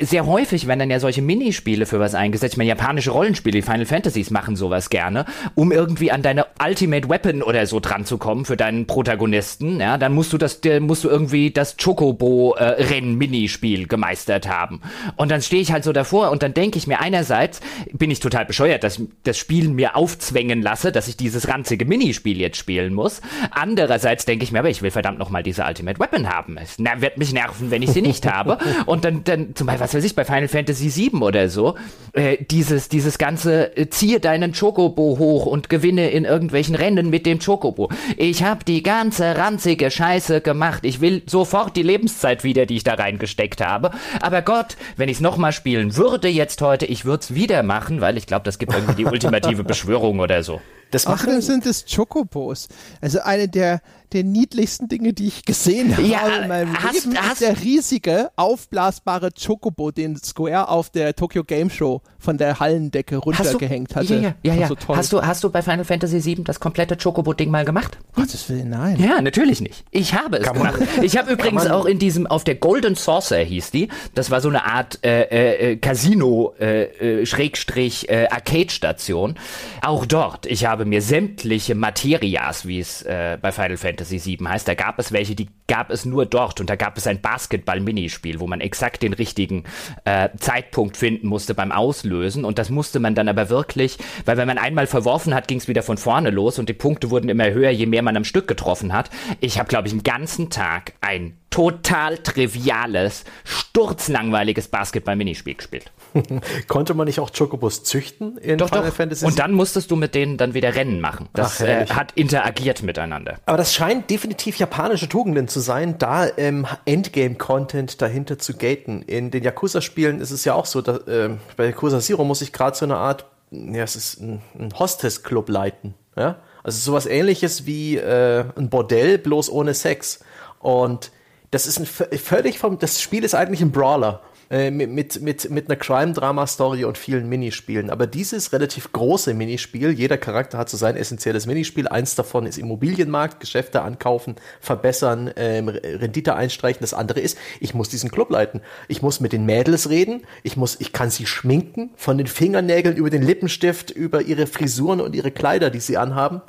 Sehr häufig werden dann ja solche Minispiele für was eingesetzt. Ich meine, japanische Rollenspiele, Final Fantasies machen sowas gerne, um irgendwie an deine Ultimate Weapon oder so dran zu kommen für deinen Protagonisten. Ja, dann musst du das, musst du irgendwie das Chocobo-Rennen-Minispiel gemeistert haben. Und dann stehe ich halt so davor und dann denke ich mir einerseits, bin ich total bescheuert, dass das Spiel mir aufzwängen lasse, dass ich dieses ranzige Minispiel jetzt spielen muss. Andererseits denke ich mir, aber ich will verdammt nochmal diese Ultimate Weapon haben. Es wird mich nerven, wenn ich sie nicht habe. Und dann, dann zum Beispiel, was weiß ich, bei Final Fantasy VII oder so, äh, dieses, dieses ganze, äh, ziehe deinen Chocobo hoch und gewinne in irgendwelchen Rennen mit dem Chocobo. Ich habe die ganze ranzige Scheiße gemacht. Ich will sofort die Lebenszeit wieder, die ich da reingesteckt habe. Aber Gott, wenn ich es nochmal spielen würde jetzt heute, ich würde es wieder machen, weil ich glaube, das gibt irgendwie die ultimative Beschwörung oder so. Das Außerdem sind es Chocobos. Also eine der, der niedlichsten Dinge, die ich gesehen habe ja, in meinem hast, Leben, hast, ist der riesige, aufblasbare Chocobo, den Square auf der Tokyo Game Show von der Hallendecke runtergehängt hatte. Ja, ja, ja. ja. So hast, du, hast du bei Final Fantasy VII das komplette Chocobo-Ding mal gemacht? Gottes Willen, nein. Ja, natürlich nicht. Ich habe es kann gemacht. Man, ich habe übrigens auch in diesem, auf der Golden Saucer hieß die, das war so eine Art äh, äh, Casino, äh, äh Schrägstrich, äh, Arcade-Station. Auch dort, ich habe mir sämtliche Materias, wie es äh, bei Final Fantasy VII heißt, da gab es welche, die gab es nur dort. Und da gab es ein Basketball-Minispiel, wo man exakt den richtigen äh, Zeitpunkt finden musste beim Auslösen. Und das musste man dann aber wirklich, weil wenn man einmal verworfen hat, ging es wieder von vorne los. Und die Punkte wurden immer höher, je mehr man am Stück getroffen hat. Ich habe, glaube ich, den ganzen Tag ein total triviales, sturzlangweiliges Basketball-Minispiel gespielt. Konnte man nicht auch Chocobos züchten in doch, Final doch. Fantasy? Und dann musstest du mit denen dann wieder Rennen machen. Das Ach, äh, hat interagiert miteinander. Aber das scheint definitiv japanische Tugenden zu sein, da ähm, Endgame-Content dahinter zu gaten. In den Yakuza-Spielen ist es ja auch so, dass, äh, bei Yakuza Zero muss ich gerade so eine Art, ja, es ist ein, ein Hostess-Club leiten. Ja? Also sowas ähnliches wie äh, ein Bordell, bloß ohne Sex. Und das ist ein völlig vom, das Spiel ist eigentlich ein Brawler. Äh, mit, mit, mit, einer Crime-Drama-Story und vielen Minispielen. Aber dieses relativ große Minispiel, jeder Charakter hat so sein essentielles Minispiel. Eins davon ist Immobilienmarkt, Geschäfte ankaufen, verbessern, ähm, Rendite einstreichen. Das andere ist, ich muss diesen Club leiten. Ich muss mit den Mädels reden. Ich muss, ich kann sie schminken, von den Fingernägeln über den Lippenstift, über ihre Frisuren und ihre Kleider, die sie anhaben.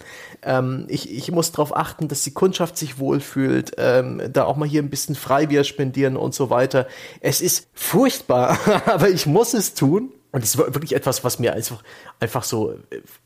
Ähm, ich, ich muss darauf achten, dass die Kundschaft sich wohlfühlt, ähm, da auch mal hier ein bisschen Freibier spendieren und so weiter. Es ist furchtbar, aber ich muss es tun. Und es war wirklich etwas, was mir einfach, einfach so,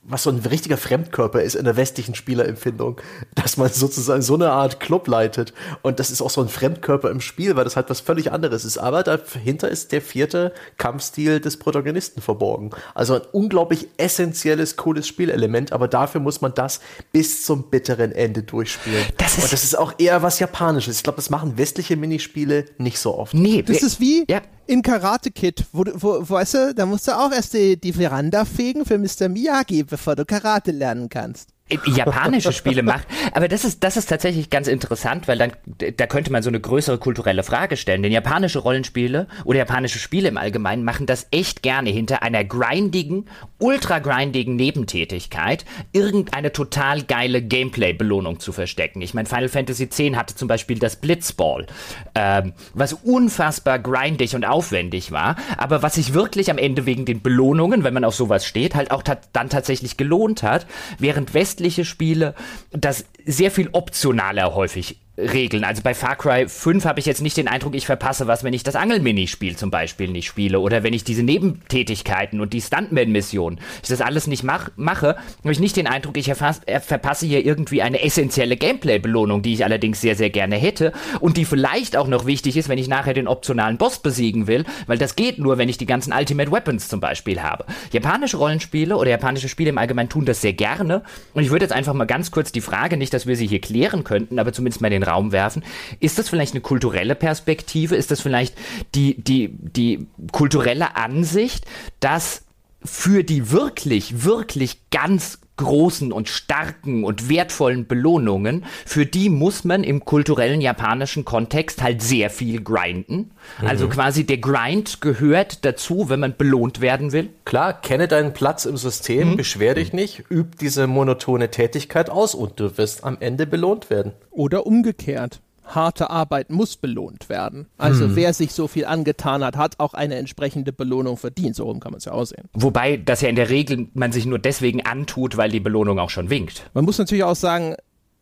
was so ein richtiger Fremdkörper ist in der westlichen Spielerempfindung, dass man sozusagen so eine Art Club leitet. Und das ist auch so ein Fremdkörper im Spiel, weil das halt was völlig anderes ist. Aber dahinter ist der vierte Kampfstil des Protagonisten verborgen. Also ein unglaublich essentielles, cooles Spielelement, aber dafür muss man das bis zum bitteren Ende durchspielen. Das ist Und das ist auch eher was Japanisches. Ich glaube, das machen westliche Minispiele nicht so oft. Nee, das ist wie, ja in Karate Kid, wo, wo, weißt du, da musst du auch erst die, die Veranda fegen für Mr. Miyagi, bevor du Karate lernen kannst japanische Spiele macht. Aber das ist, das ist tatsächlich ganz interessant, weil dann, da könnte man so eine größere kulturelle Frage stellen. Denn japanische Rollenspiele oder japanische Spiele im Allgemeinen machen das echt gerne hinter einer grindigen, ultra grindigen Nebentätigkeit irgendeine total geile Gameplay-Belohnung zu verstecken. Ich meine, Final Fantasy X hatte zum Beispiel das Blitzball, ähm, was unfassbar grindig und aufwendig war, aber was sich wirklich am Ende wegen den Belohnungen, wenn man auf sowas steht, halt auch dann tatsächlich gelohnt hat, während westliche Spiele das sehr viel optionaler häufig Regeln. Also bei Far Cry 5 habe ich jetzt nicht den Eindruck, ich verpasse was, wenn ich das Angelminispiel zum Beispiel nicht spiele oder wenn ich diese Nebentätigkeiten und die Stuntman-Mission, ich das alles nicht mach, mache, habe ich nicht den Eindruck, ich äh, verpasse hier irgendwie eine essentielle Gameplay-Belohnung, die ich allerdings sehr, sehr gerne hätte und die vielleicht auch noch wichtig ist, wenn ich nachher den optionalen Boss besiegen will, weil das geht nur, wenn ich die ganzen Ultimate Weapons zum Beispiel habe. Japanische Rollenspiele oder japanische Spiele im Allgemeinen tun das sehr gerne und ich würde jetzt einfach mal ganz kurz die Frage, nicht, dass wir sie hier klären könnten, aber zumindest mal den den Raum werfen. Ist das vielleicht eine kulturelle Perspektive? Ist das vielleicht die, die, die kulturelle Ansicht, dass für die wirklich, wirklich ganz großen und starken und wertvollen Belohnungen, für die muss man im kulturellen japanischen Kontext halt sehr viel grinden. Also mhm. Also quasi der Grind gehört dazu, wenn man belohnt werden will. Klar, kenne deinen Platz im System, mhm. beschwer dich nicht, üb diese monotone Tätigkeit aus und du wirst am Ende belohnt werden. Oder umgekehrt harte Arbeit muss belohnt werden. Also hm. wer sich so viel angetan hat, hat auch eine entsprechende Belohnung verdient. So rum kann man es ja aussehen. Wobei das ja in der Regel man sich nur deswegen antut, weil die Belohnung auch schon winkt. Man muss natürlich auch sagen,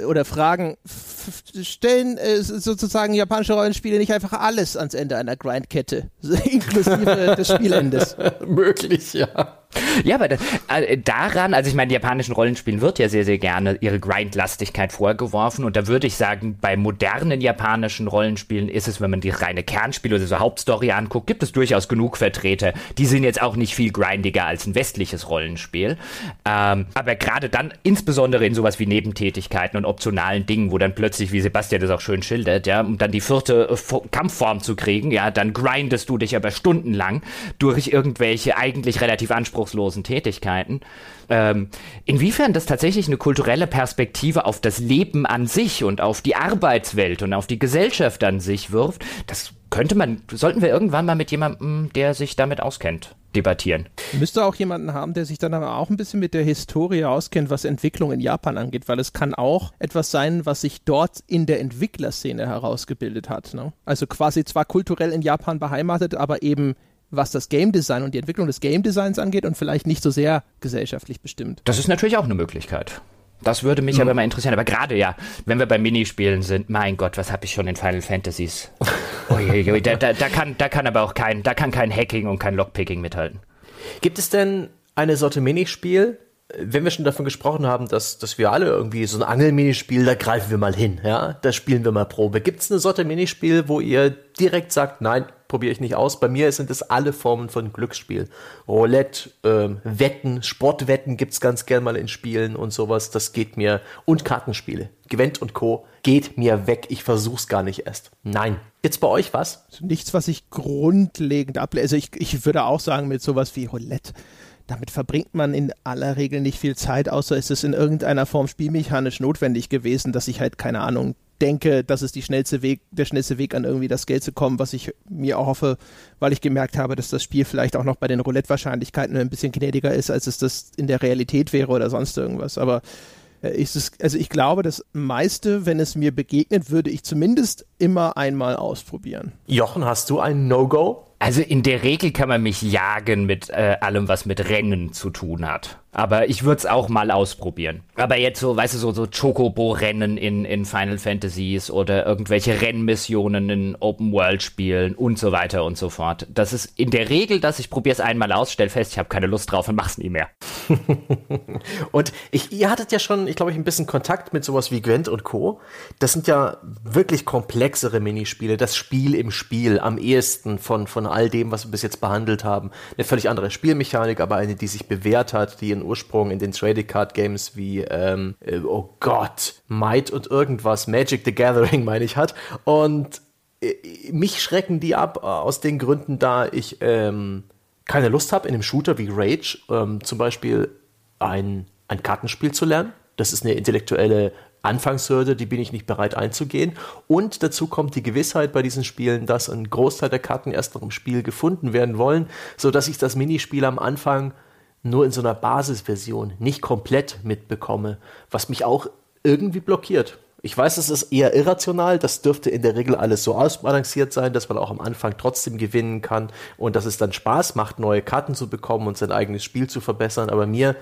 oder fragen, stellen äh, sozusagen japanische Rollenspiele nicht einfach alles ans Ende einer Grindkette, inklusive des Spielendes? Möglich, ja. Ja, aber äh, daran, also ich meine, japanischen Rollenspielen wird ja sehr, sehr gerne ihre Grindlastigkeit vorgeworfen und da würde ich sagen, bei modernen japanischen Rollenspielen ist es, wenn man die reine Kernspiele oder so Hauptstory anguckt, gibt es durchaus genug Vertreter. Die sind jetzt auch nicht viel grindiger als ein westliches Rollenspiel. Ähm, aber gerade dann, insbesondere in sowas wie Nebentätigkeiten und optionalen Dingen, wo dann plötzlich, wie Sebastian das auch schön schildert, ja, um dann die vierte äh, Kampfform zu kriegen, ja, dann grindest du dich aber stundenlang durch irgendwelche eigentlich relativ anspruchsvolle anspruchslosen Tätigkeiten. Ähm, inwiefern das tatsächlich eine kulturelle Perspektive auf das Leben an sich und auf die Arbeitswelt und auf die Gesellschaft an sich wirft, das könnte man, sollten wir irgendwann mal mit jemandem, der sich damit auskennt, debattieren. Müsste auch jemanden haben, der sich dann aber auch ein bisschen mit der Historie auskennt, was Entwicklung in Japan angeht, weil es kann auch etwas sein, was sich dort in der Entwicklerszene herausgebildet hat. Ne? Also quasi zwar kulturell in Japan beheimatet, aber eben was das Game Design und die Entwicklung des Game Designs angeht und vielleicht nicht so sehr gesellschaftlich bestimmt. Das ist natürlich auch eine Möglichkeit. Das würde mich mhm. aber mal interessieren. Aber gerade ja, wenn wir bei Minispielen sind, mein Gott, was habe ich schon in Final Fantasies? Uiuiui, da, da, da, kann, da kann aber auch kein, da kann kein Hacking und kein Lockpicking mithalten. Gibt es denn eine Sorte Minispiel, wenn wir schon davon gesprochen haben, dass, dass wir alle irgendwie so ein Angelminispiel, da greifen wir mal hin, ja, da spielen wir mal Probe. Gibt es eine Sorte Minispiel, wo ihr direkt sagt, nein, probiere ich nicht aus? Bei mir sind es alle Formen von Glücksspiel. Roulette, ähm, Wetten, Sportwetten gibt es ganz gern mal in Spielen und sowas. Das geht mir. Und Kartenspiele. Gewent und Co. geht mir weg. Ich versuch's gar nicht erst. Nein. Jetzt bei euch was? Nichts, was ich grundlegend ablehne. Also ich, ich würde auch sagen, mit sowas wie Roulette damit verbringt man in aller Regel nicht viel Zeit, außer es ist in irgendeiner Form spielmechanisch notwendig gewesen, dass ich halt, keine Ahnung, denke, das ist schnellste Weg, der schnellste Weg an irgendwie das Geld zu kommen, was ich mir auch hoffe, weil ich gemerkt habe, dass das Spiel vielleicht auch noch bei den Roulette-Wahrscheinlichkeiten ein bisschen gnädiger ist, als es das in der Realität wäre oder sonst irgendwas. Aber äh, ist es, also ich glaube, das meiste, wenn es mir begegnet, würde ich zumindest immer einmal ausprobieren. Jochen, hast du ein No-Go? Also in der Regel kann man mich jagen mit äh, allem, was mit Rennen zu tun hat. Aber ich würde es auch mal ausprobieren. Aber jetzt so, weißt du, so, so Chocobo-Rennen in, in Final Fantasies oder irgendwelche Rennmissionen in Open-World-Spielen und so weiter und so fort. Das ist in der Regel, dass ich probiere es einmal aus, stell fest, ich habe keine Lust drauf und mach's nie mehr. und ich, ihr hattet ja schon, ich glaube, ich ein bisschen Kontakt mit sowas wie Gwent und Co. Das sind ja wirklich komplexere Minispiele. Das Spiel im Spiel am ehesten von, von all dem, was wir bis jetzt behandelt haben. Eine völlig andere Spielmechanik, aber eine, die sich bewährt hat, die ihren Ursprung in den Trading Card Games wie, ähm, äh, oh Gott, Might und irgendwas, Magic the Gathering meine ich hat. Und äh, mich schrecken die ab äh, aus den Gründen, da ich ähm, keine Lust habe, in einem Shooter wie Rage ähm, zum Beispiel ein, ein Kartenspiel zu lernen. Das ist eine intellektuelle Anfangshürde, die bin ich nicht bereit einzugehen. Und dazu kommt die Gewissheit bei diesen Spielen, dass ein Großteil der Karten erst noch im Spiel gefunden werden wollen, sodass ich das Minispiel am Anfang nur in so einer Basisversion nicht komplett mitbekomme, was mich auch irgendwie blockiert. Ich weiß, es ist eher irrational, das dürfte in der Regel alles so ausbalanciert sein, dass man auch am Anfang trotzdem gewinnen kann und dass es dann Spaß macht, neue Karten zu bekommen und sein eigenes Spiel zu verbessern, aber mir,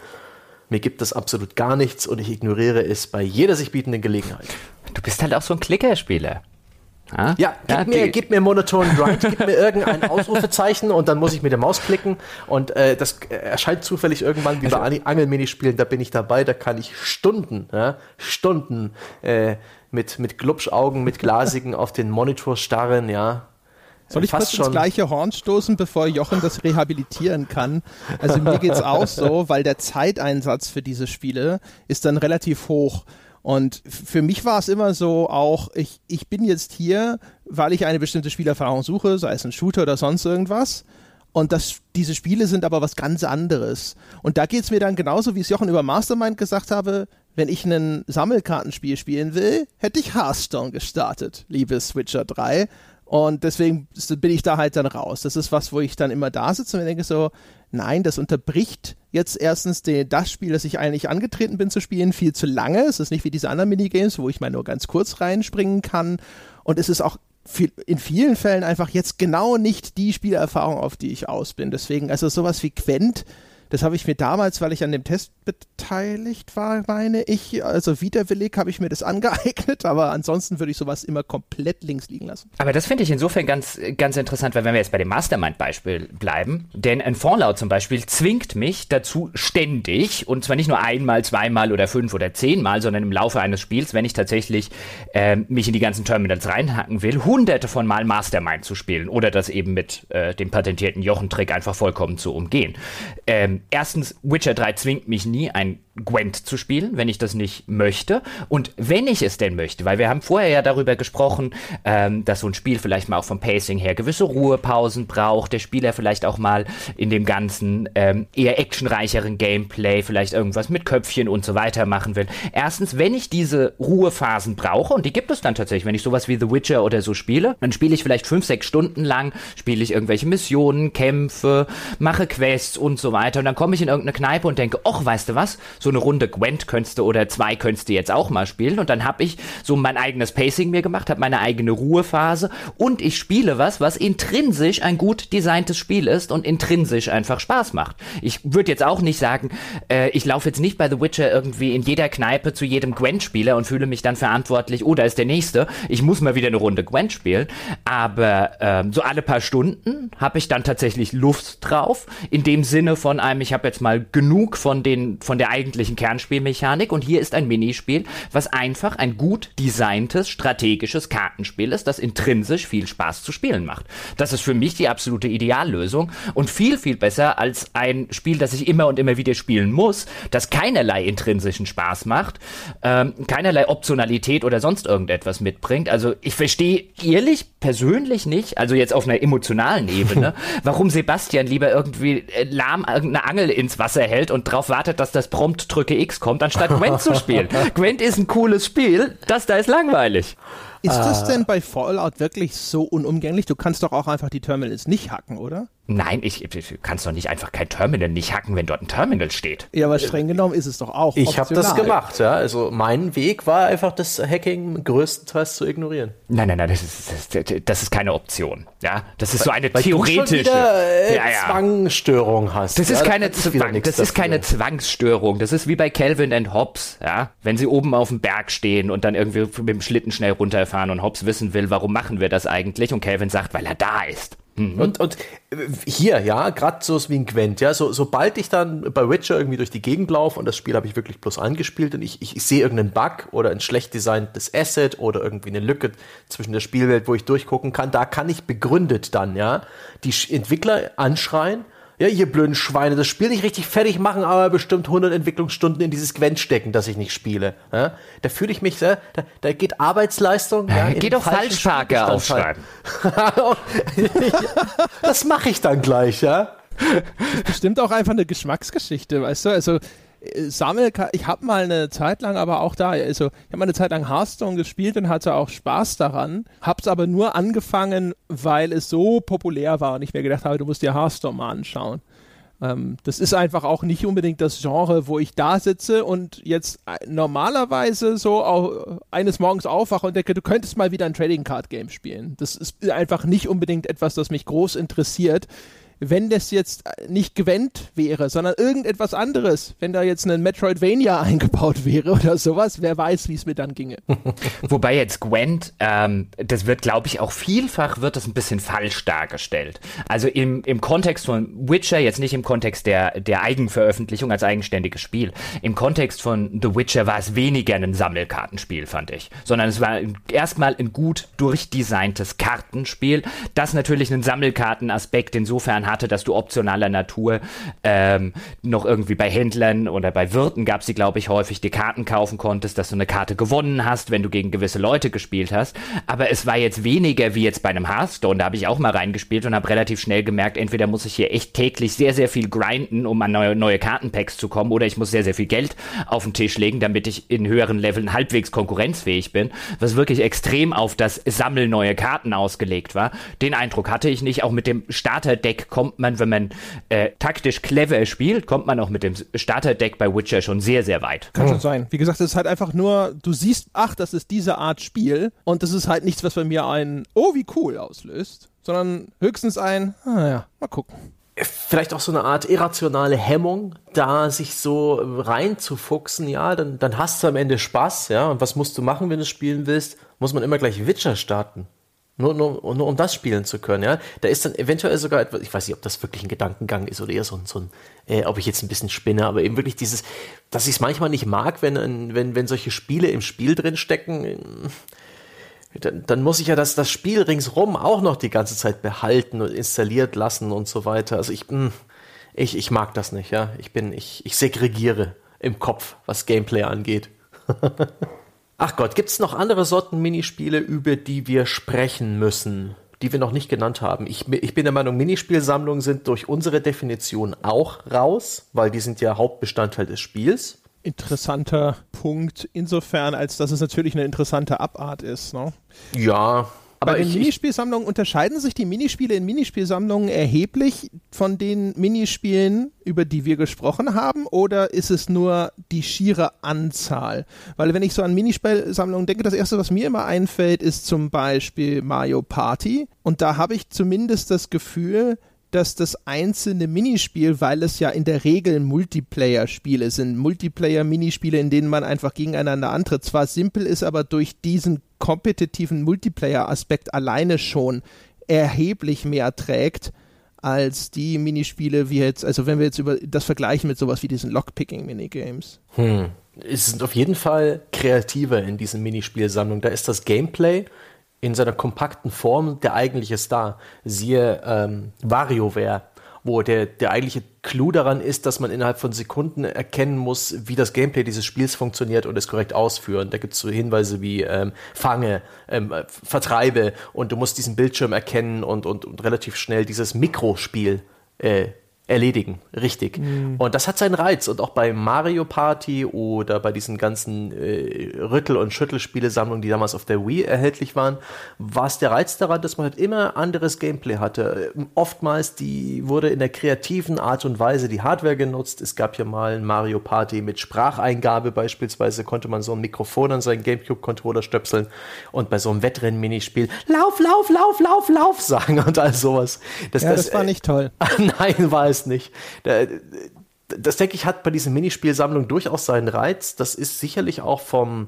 mir gibt das absolut gar nichts und ich ignoriere es bei jeder sich bietenden Gelegenheit. Du bist halt auch so ein Klickerspieler. Ah? Ja, gib, ja, mir, gib mir monotonen Grind, gib mir irgendein Ausrufezeichen und dann muss ich mit der Maus klicken und äh, das erscheint zufällig irgendwann wie also, bei Angelminispielen, da bin ich dabei, da kann ich Stunden, ja, Stunden äh, mit, mit Glubschaugen, mit Glasigen auf den Monitor starren, ja. Soll ich kurz schon. ins gleiche Horn stoßen, bevor Jochen das rehabilitieren kann? Also mir geht's auch so, weil der Zeiteinsatz für diese Spiele ist dann relativ hoch. Und für mich war es immer so auch, ich, ich bin jetzt hier, weil ich eine bestimmte Spielerfahrung suche, sei es ein Shooter oder sonst irgendwas. Und das, diese Spiele sind aber was ganz anderes. Und da geht es mir dann genauso, wie es Jochen über Mastermind gesagt habe, wenn ich ein Sammelkartenspiel spielen will, hätte ich Hearthstone gestartet, liebe Switcher 3. Und deswegen bin ich da halt dann raus. Das ist was, wo ich dann immer da sitze und denke so, nein, das unterbricht jetzt erstens den, das Spiel, das ich eigentlich angetreten bin zu spielen, viel zu lange. Es ist nicht wie diese anderen Minigames, wo ich mal nur ganz kurz reinspringen kann. Und es ist auch viel, in vielen Fällen einfach jetzt genau nicht die Spielerfahrung, auf die ich aus bin. Deswegen, also sowas wie Quent, das habe ich mir damals, weil ich an dem Test beteiligt war, meine ich, also widerwillig habe ich mir das angeeignet, aber ansonsten würde ich sowas immer komplett links liegen lassen. Aber das finde ich insofern ganz, ganz interessant, weil wenn wir jetzt bei dem Mastermind-Beispiel bleiben, denn ein Fallout zum Beispiel zwingt mich dazu ständig, und zwar nicht nur einmal, zweimal oder fünf oder zehnmal, sondern im Laufe eines Spiels, wenn ich tatsächlich äh, mich in die ganzen Terminals reinhacken will, hunderte von Mal Mastermind zu spielen oder das eben mit äh, dem patentierten Jochen-Trick einfach vollkommen zu umgehen. Ähm, erstens, Witcher 3 zwingt mich nie, ein Gwent zu spielen, wenn ich das nicht möchte. Und wenn ich es denn möchte, weil wir haben vorher ja darüber gesprochen, ähm, dass so ein Spiel vielleicht mal auch vom Pacing her gewisse Ruhepausen braucht, der Spieler vielleicht auch mal in dem ganzen ähm, eher actionreicheren Gameplay vielleicht irgendwas mit Köpfchen und so weiter machen will. Erstens, wenn ich diese Ruhephasen brauche, und die gibt es dann tatsächlich, wenn ich sowas wie The Witcher oder so spiele, dann spiele ich vielleicht fünf, sechs Stunden lang, spiele ich irgendwelche Missionen, Kämpfe, mache Quests und so weiter. Und dann komme ich in irgendeine Kneipe und denke, ach, weißt du was, so eine Runde Gwent könntest du oder zwei könntest du jetzt auch mal spielen. Und dann habe ich so mein eigenes Pacing mir gemacht, habe meine eigene Ruhephase und ich spiele was, was intrinsisch ein gut designtes Spiel ist und intrinsisch einfach Spaß macht. Ich würde jetzt auch nicht sagen, äh, ich laufe jetzt nicht bei The Witcher irgendwie in jeder Kneipe zu jedem Gwent-Spieler und fühle mich dann verantwortlich, oh, da ist der Nächste, ich muss mal wieder eine Runde Gwent spielen. Aber ähm, so alle paar Stunden habe ich dann tatsächlich Luft drauf, in dem Sinne von einem, ich habe jetzt mal genug von den von der eigentlichen Kernspielmechanik und hier ist ein Minispiel, was einfach ein gut designtes strategisches Kartenspiel ist, das intrinsisch viel Spaß zu spielen macht. Das ist für mich die absolute Ideallösung und viel viel besser als ein Spiel, das ich immer und immer wieder spielen muss, das keinerlei intrinsischen Spaß macht, ähm, keinerlei Optionalität oder sonst irgendetwas mitbringt. Also ich verstehe ehrlich persönlich nicht, also jetzt auf einer emotionalen Ebene, warum Sebastian lieber irgendwie äh, lahm irgendeine Angel ins Wasser hält und darauf wartet, dass das prompt drücke X kommt, anstatt Gwent zu spielen. Gwent ist ein cooles Spiel, das da ist langweilig. Ist das denn bei Fallout wirklich so unumgänglich? Du kannst doch auch einfach die Terminals nicht hacken, oder? Nein, ich, ich kannst doch nicht einfach kein Terminal nicht hacken, wenn dort ein Terminal steht. Ja, aber streng genommen ist es doch auch. Ich habe das gemacht, ja. Also mein Weg war einfach, das Hacking größtenteils zu ignorieren. Nein, nein, nein, das ist, das, das ist keine Option. Ja, das ist so eine weil theoretische du wieder, äh, ja, ja. Zwangsstörung hast. Das ist ja, keine, das, Zwang, das ist keine Zwangsstörung. Das ist wie bei Calvin and Hobbes, ja. Wenn sie oben auf dem Berg stehen und dann irgendwie mit dem Schlitten schnell runterfahren und Hobbes wissen will, warum machen wir das eigentlich? Und Calvin sagt, weil er da ist. Mhm. Und, und hier, ja, gerade so wie ein Gwent, ja, so, sobald ich dann bei Witcher irgendwie durch die Gegend laufe und das Spiel habe ich wirklich bloß angespielt und ich, ich, ich sehe irgendeinen Bug oder ein schlecht designtes Asset oder irgendwie eine Lücke zwischen der Spielwelt, wo ich durchgucken kann, da kann ich begründet dann, ja, die Entwickler anschreien ja, ihr blöden Schweine, das Spiel nicht richtig fertig machen, aber bestimmt 100 Entwicklungsstunden in dieses Gwent stecken, das ich nicht spiele. Ja? Da fühle ich mich, ja, da, da geht Arbeitsleistung. Ja, geht doch Falschparker aufschreiben. das mache ich dann gleich, ja. Das ist bestimmt auch einfach eine Geschmacksgeschichte, weißt du? Also Sammelkarten, ich habe mal eine Zeit lang aber auch da, also ich habe mal eine Zeit lang Hearthstone gespielt und hatte auch Spaß daran, habe es aber nur angefangen, weil es so populär war und ich mir gedacht habe, du musst dir Hearthstone mal anschauen. Ähm, das ist einfach auch nicht unbedingt das Genre, wo ich da sitze und jetzt äh, normalerweise so eines Morgens aufwache und denke, du könntest mal wieder ein Trading Card Game spielen. Das ist einfach nicht unbedingt etwas, das mich groß interessiert wenn das jetzt nicht Gwent wäre, sondern irgendetwas anderes, wenn da jetzt ein Metroidvania eingebaut wäre oder sowas, wer weiß, wie es mir dann ginge. Wobei jetzt Gwent, ähm, das wird, glaube ich, auch vielfach wird das ein bisschen falsch dargestellt. Also im, im Kontext von Witcher, jetzt nicht im Kontext der, der Eigenveröffentlichung als eigenständiges Spiel, im Kontext von The Witcher war es weniger ein Sammelkartenspiel, fand ich, sondern es war erstmal ein gut durchdesigntes Kartenspiel, das natürlich einen Sammelkartenaspekt insofern hatte, dass du optionaler Natur ähm, noch irgendwie bei Händlern oder bei Wirten gab es glaube ich, häufig die Karten kaufen konntest, dass du eine Karte gewonnen hast, wenn du gegen gewisse Leute gespielt hast. Aber es war jetzt weniger wie jetzt bei einem Hearthstone. Da habe ich auch mal reingespielt und habe relativ schnell gemerkt, entweder muss ich hier echt täglich sehr, sehr viel grinden, um an neue, neue Kartenpacks zu kommen, oder ich muss sehr, sehr viel Geld auf den Tisch legen, damit ich in höheren Leveln halbwegs konkurrenzfähig bin, was wirklich extrem auf das Sammeln neue Karten ausgelegt war. Den Eindruck hatte ich nicht. Auch mit dem Starterdeck kommt man, wenn man äh, taktisch clever spielt, kommt man auch mit dem Starterdeck bei Witcher schon sehr, sehr weit. Kann schon sein. Wie gesagt, es ist halt einfach nur, du siehst, ach, das ist diese Art Spiel und das ist halt nichts, was bei mir ein, oh, wie cool auslöst, sondern höchstens ein, ah ja, mal gucken vielleicht auch so eine Art irrationale Hemmung, da sich so reinzufuchsen, ja, dann, dann hast du am Ende Spaß, ja, und was musst du machen, wenn du spielen willst? Muss man immer gleich Witcher starten. Nur, nur, nur um das spielen zu können, ja. Da ist dann eventuell sogar etwas, ich weiß nicht, ob das wirklich ein Gedankengang ist oder eher so ein, so ein äh, ob ich jetzt ein bisschen spinne, aber eben wirklich dieses, dass ich es manchmal nicht mag, wenn, wenn, wenn solche Spiele im Spiel drin stecken, dann, dann muss ich ja das, das Spiel ringsrum auch noch die ganze Zeit behalten und installiert lassen und so weiter. Also ich, hm, ich, ich mag das nicht, ja. Ich bin, ich, ich segregiere im Kopf, was Gameplay angeht. Ach Gott, gibt es noch andere Sorten Minispiele, über die wir sprechen müssen, die wir noch nicht genannt haben? Ich, ich bin der Meinung, Minispielsammlungen sind durch unsere Definition auch raus, weil die sind ja Hauptbestandteil des Spiels. Interessanter Punkt, insofern, als dass es natürlich eine interessante Abart ist. Ne? Ja, aber Bei den Minispielsammlungen unterscheiden sich die Minispiele in Minispielsammlungen erheblich von den Minispielen, über die wir gesprochen haben, oder ist es nur die schiere Anzahl? Weil wenn ich so an Minispielsammlungen denke, das erste, was mir immer einfällt, ist zum Beispiel Mario Party. Und da habe ich zumindest das Gefühl, dass das einzelne Minispiel, weil es ja in der Regel Multiplayer-Spiele sind, Multiplayer-Minispiele, in denen man einfach gegeneinander antritt, zwar simpel ist, aber durch diesen kompetitiven Multiplayer-Aspekt alleine schon erheblich mehr trägt als die Minispiele wie jetzt, also wenn wir jetzt über das vergleichen mit sowas wie diesen Lockpicking-Minigames. Hm. Es sind auf jeden Fall kreativer in diesen Minispielsammlungen. Da ist das Gameplay in seiner kompakten Form der eigentliche Star. Siehe ähm, WarioWare, wo der, der eigentliche Clou daran ist, dass man innerhalb von Sekunden erkennen muss, wie das Gameplay dieses Spiels funktioniert und es korrekt ausführen. Da gibt es so Hinweise wie ähm, Fange, ähm, Vertreibe und du musst diesen Bildschirm erkennen und, und, und relativ schnell dieses Mikrospiel äh, erledigen, richtig. Mhm. Und das hat seinen Reiz. Und auch bei Mario Party oder bei diesen ganzen äh, Rüttel- und Schüttelspielesammlungen, die damals auf der Wii erhältlich waren, war es der Reiz daran, dass man halt immer anderes Gameplay hatte. Oftmals die wurde in der kreativen Art und Weise die Hardware genutzt. Es gab ja mal ein Mario Party mit Spracheingabe beispielsweise, konnte man so ein Mikrofon an seinen Gamecube-Controller stöpseln und bei so einem Wettrennen-Minispiel Lauf, Lauf, Lauf, Lauf, Lauf sagen und all sowas. Das, ja, das, das war äh, nicht toll. Nein, war es nicht. Das denke ich hat bei diesen Minispielsammlungen durchaus seinen Reiz. Das ist sicherlich auch vom,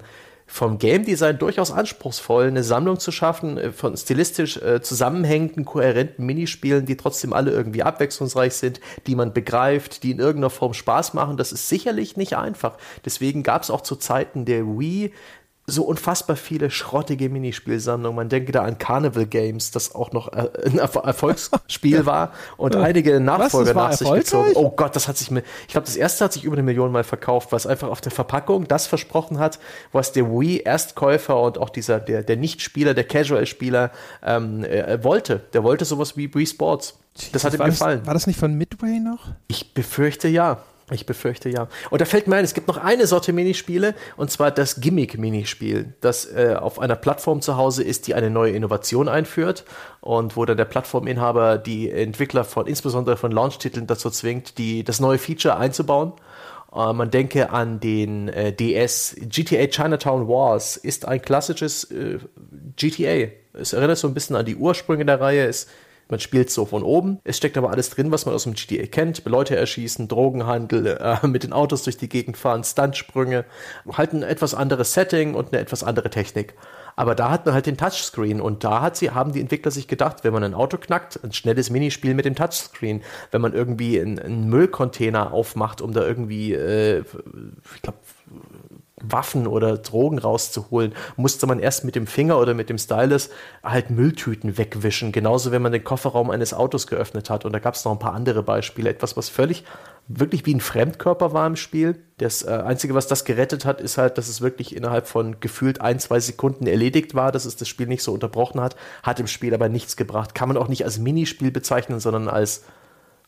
vom Game Design durchaus anspruchsvoll, eine Sammlung zu schaffen äh, von stilistisch äh, zusammenhängenden, kohärenten Minispielen, die trotzdem alle irgendwie abwechslungsreich sind, die man begreift, die in irgendeiner Form Spaß machen. Das ist sicherlich nicht einfach. Deswegen gab es auch zu Zeiten der Wii so unfassbar viele schrottige Minispielsammlungen. Man denke da an Carnival Games, das auch noch äh, ein Erfolgsspiel war und ja. einige Nachfolger nach sich gezogen. Oh Gott, das hat sich mir, ich glaube, das erste hat sich über eine Million Mal verkauft, was einfach auf der Verpackung das versprochen hat, was der Wii-Erstkäufer und auch dieser, der, der Nicht-Spieler, der Casual-Spieler ähm, äh, wollte. Der wollte sowas wie Wii Sports. Das hat ihm gefallen. Das, war das nicht von Midway noch? Ich befürchte ja. Ich befürchte ja. Und da fällt mir ein, es gibt noch eine Sorte Minispiele, und zwar das Gimmick-Minispiel, das äh, auf einer Plattform zu Hause ist, die eine neue Innovation einführt und wo dann der Plattforminhaber die Entwickler von, insbesondere von Launch-Titeln dazu zwingt, die, das neue Feature einzubauen. Äh, man denke an den äh, DS. GTA Chinatown Wars ist ein klassisches äh, GTA. Es erinnert so ein bisschen an die Ursprünge der Reihe. Es man spielt so von oben. Es steckt aber alles drin, was man aus dem GTA kennt. Leute erschießen, Drogenhandel, äh, mit den Autos durch die Gegend fahren, Stuntsprünge. Halt ein etwas anderes Setting und eine etwas andere Technik. Aber da hat man halt den Touchscreen und da hat sie, haben die Entwickler sich gedacht, wenn man ein Auto knackt, ein schnelles Minispiel mit dem Touchscreen, wenn man irgendwie einen, einen Müllcontainer aufmacht, um da irgendwie, äh, ich glaube, Waffen oder Drogen rauszuholen, musste man erst mit dem Finger oder mit dem Stylus halt Mülltüten wegwischen. Genauso, wenn man den Kofferraum eines Autos geöffnet hat. Und da gab es noch ein paar andere Beispiele. Etwas, was völlig, wirklich wie ein Fremdkörper war im Spiel. Das äh, Einzige, was das gerettet hat, ist halt, dass es wirklich innerhalb von gefühlt ein, zwei Sekunden erledigt war, dass es das Spiel nicht so unterbrochen hat. Hat im Spiel aber nichts gebracht. Kann man auch nicht als Minispiel bezeichnen, sondern als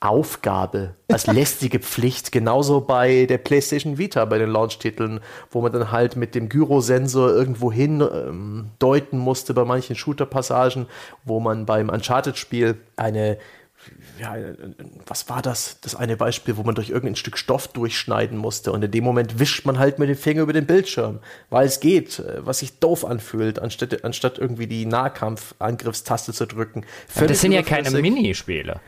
Aufgabe, als lästige Pflicht, genauso bei der PlayStation Vita, bei den Launch-Titeln, wo man dann halt mit dem Gyrosensor irgendwo hin ähm, deuten musste bei manchen Shooter-Passagen, wo man beim Uncharted-Spiel eine ja, was war das? Das eine Beispiel, wo man durch irgendein Stück Stoff durchschneiden musste und in dem Moment wischt man halt mit dem Finger über den Bildschirm, weil es geht, äh, was sich doof anfühlt, anstatt, anstatt irgendwie die Nahkampf-Angriffstaste zu drücken. Aber das sind ja keine Minispiele.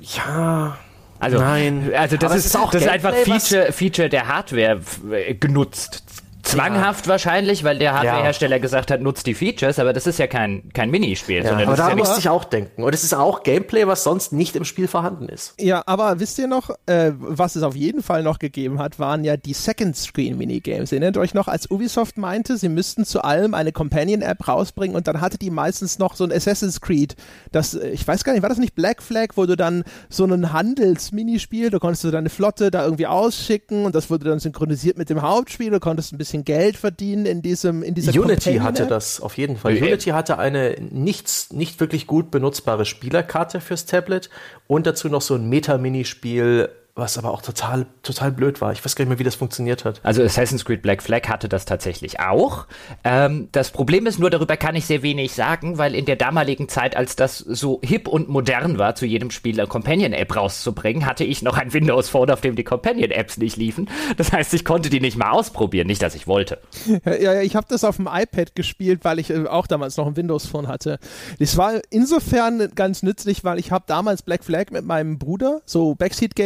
Ja, Also, Nein. also das ist, ist auch das ist einfach Feature, Feature der Hardware äh, genutzt. Zwanghaft wahrscheinlich, weil der Hardwarehersteller gesagt hat, nutzt die Features, aber das ist ja kein, kein Minispiel, Ja, sondern aber da ja musste ich auch denken. Und es ist auch Gameplay, was sonst nicht im Spiel vorhanden ist. Ja, aber wisst ihr noch, äh, was es auf jeden Fall noch gegeben hat, waren ja die Second Screen Minigames. Erinnert euch noch, als Ubisoft meinte, sie müssten zu allem eine Companion-App rausbringen und dann hatte die meistens noch so ein Assassin's Creed. Das, äh, ich weiß gar nicht, war das nicht Black Flag, wo du dann so ein Handels-Minispiel, du konntest du deine Flotte da irgendwie ausschicken und das wurde dann synchronisiert mit dem Hauptspiel, du konntest ein bisschen Geld verdienen in diesem, in dieser Unity Companion-App. hatte das auf jeden Fall. Unity hatte eine nichts, nicht wirklich gut benutzbare Spielerkarte fürs Tablet und dazu noch so ein Meta-Minispiel, was aber auch total, total blöd war. Ich weiß gar nicht mehr, wie das funktioniert hat. Also Assassin's Creed Black Flag hatte das tatsächlich auch. Ähm, das Problem ist nur, darüber kann ich sehr wenig sagen, weil in der damaligen Zeit, als das so hip und modern war, zu jedem Spiel eine Companion-App rauszubringen, hatte ich noch ein Windows Phone, auf dem die Companion-Apps nicht liefen. Das heißt, ich konnte die nicht mal ausprobieren, nicht, dass ich wollte. Ja, ja, ich habe das auf dem iPad gespielt, weil ich äh, auch damals noch ein Windows Phone hatte. Das war insofern ganz nützlich, weil ich habe damals Black Flag mit meinem Bruder so Backseat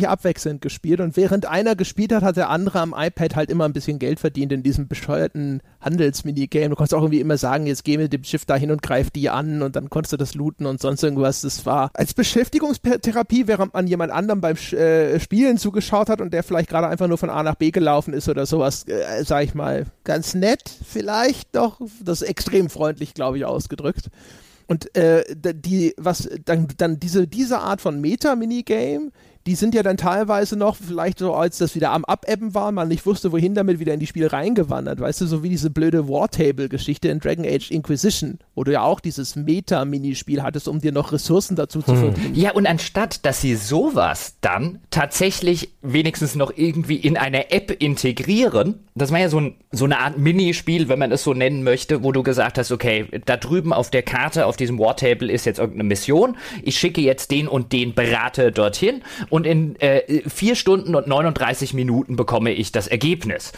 Mäßig abwechselnd gespielt und während einer gespielt hat, hat der andere am iPad halt immer ein bisschen Geld verdient in diesem bescheuerten Handelsminigame. Du konntest auch irgendwie immer sagen, jetzt geh mit dem Schiff dahin und greif die an und dann konntest du das looten und sonst irgendwas. Das war als Beschäftigungstherapie, während man jemand anderem beim äh, Spielen zugeschaut hat und der vielleicht gerade einfach nur von A nach B gelaufen ist oder sowas, äh, sag ich mal, ganz nett vielleicht doch. Das ist extrem freundlich, glaube ich, ausgedrückt. Und äh, die, was dann, dann diese, diese Art von Meta-Minigame, die sind ja dann teilweise noch, vielleicht so als das wieder am Abebben war, man nicht wusste, wohin damit wieder in die Spiele reingewandert, weißt du, so wie diese blöde Wartable-Geschichte in Dragon Age Inquisition, wo du ja auch dieses Meta-Minispiel hattest, um dir noch Ressourcen dazu zu verdienen. Ja, und anstatt, dass sie sowas dann tatsächlich wenigstens noch irgendwie in eine App integrieren, das war ja so, ein, so eine Art Minispiel, wenn man es so nennen möchte, wo du gesagt hast, okay, da drüben auf der Karte, auf diesem Wartable ist jetzt irgendeine Mission, ich schicke jetzt den und den Berater dorthin und in äh, vier Stunden und 39 Minuten bekomme ich das Ergebnis.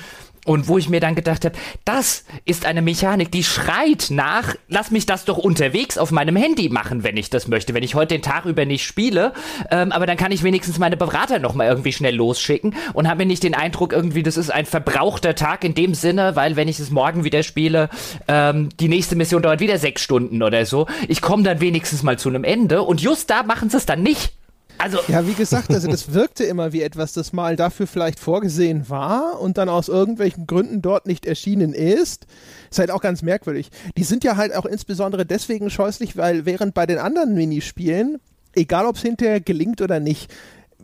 Und wo ich mir dann gedacht habe, das ist eine Mechanik, die schreit nach, lass mich das doch unterwegs auf meinem Handy machen, wenn ich das möchte. Wenn ich heute den Tag über nicht spiele, ähm, aber dann kann ich wenigstens meine Berater nochmal irgendwie schnell losschicken und habe mir nicht den Eindruck irgendwie, das ist ein verbrauchter Tag in dem Sinne, weil wenn ich es morgen wieder spiele, ähm, die nächste Mission dauert wieder sechs Stunden oder so. Ich komme dann wenigstens mal zu einem Ende und just da machen sie es dann nicht. Also, Ja, wie gesagt, also das wirkte immer wie etwas, das mal dafür vielleicht vorgesehen war und dann aus irgendwelchen Gründen dort nicht erschienen ist. Ist halt auch ganz merkwürdig. Die sind ja halt auch insbesondere deswegen scheußlich, weil während bei den anderen Minispielen, egal ob es hinterher gelingt oder nicht,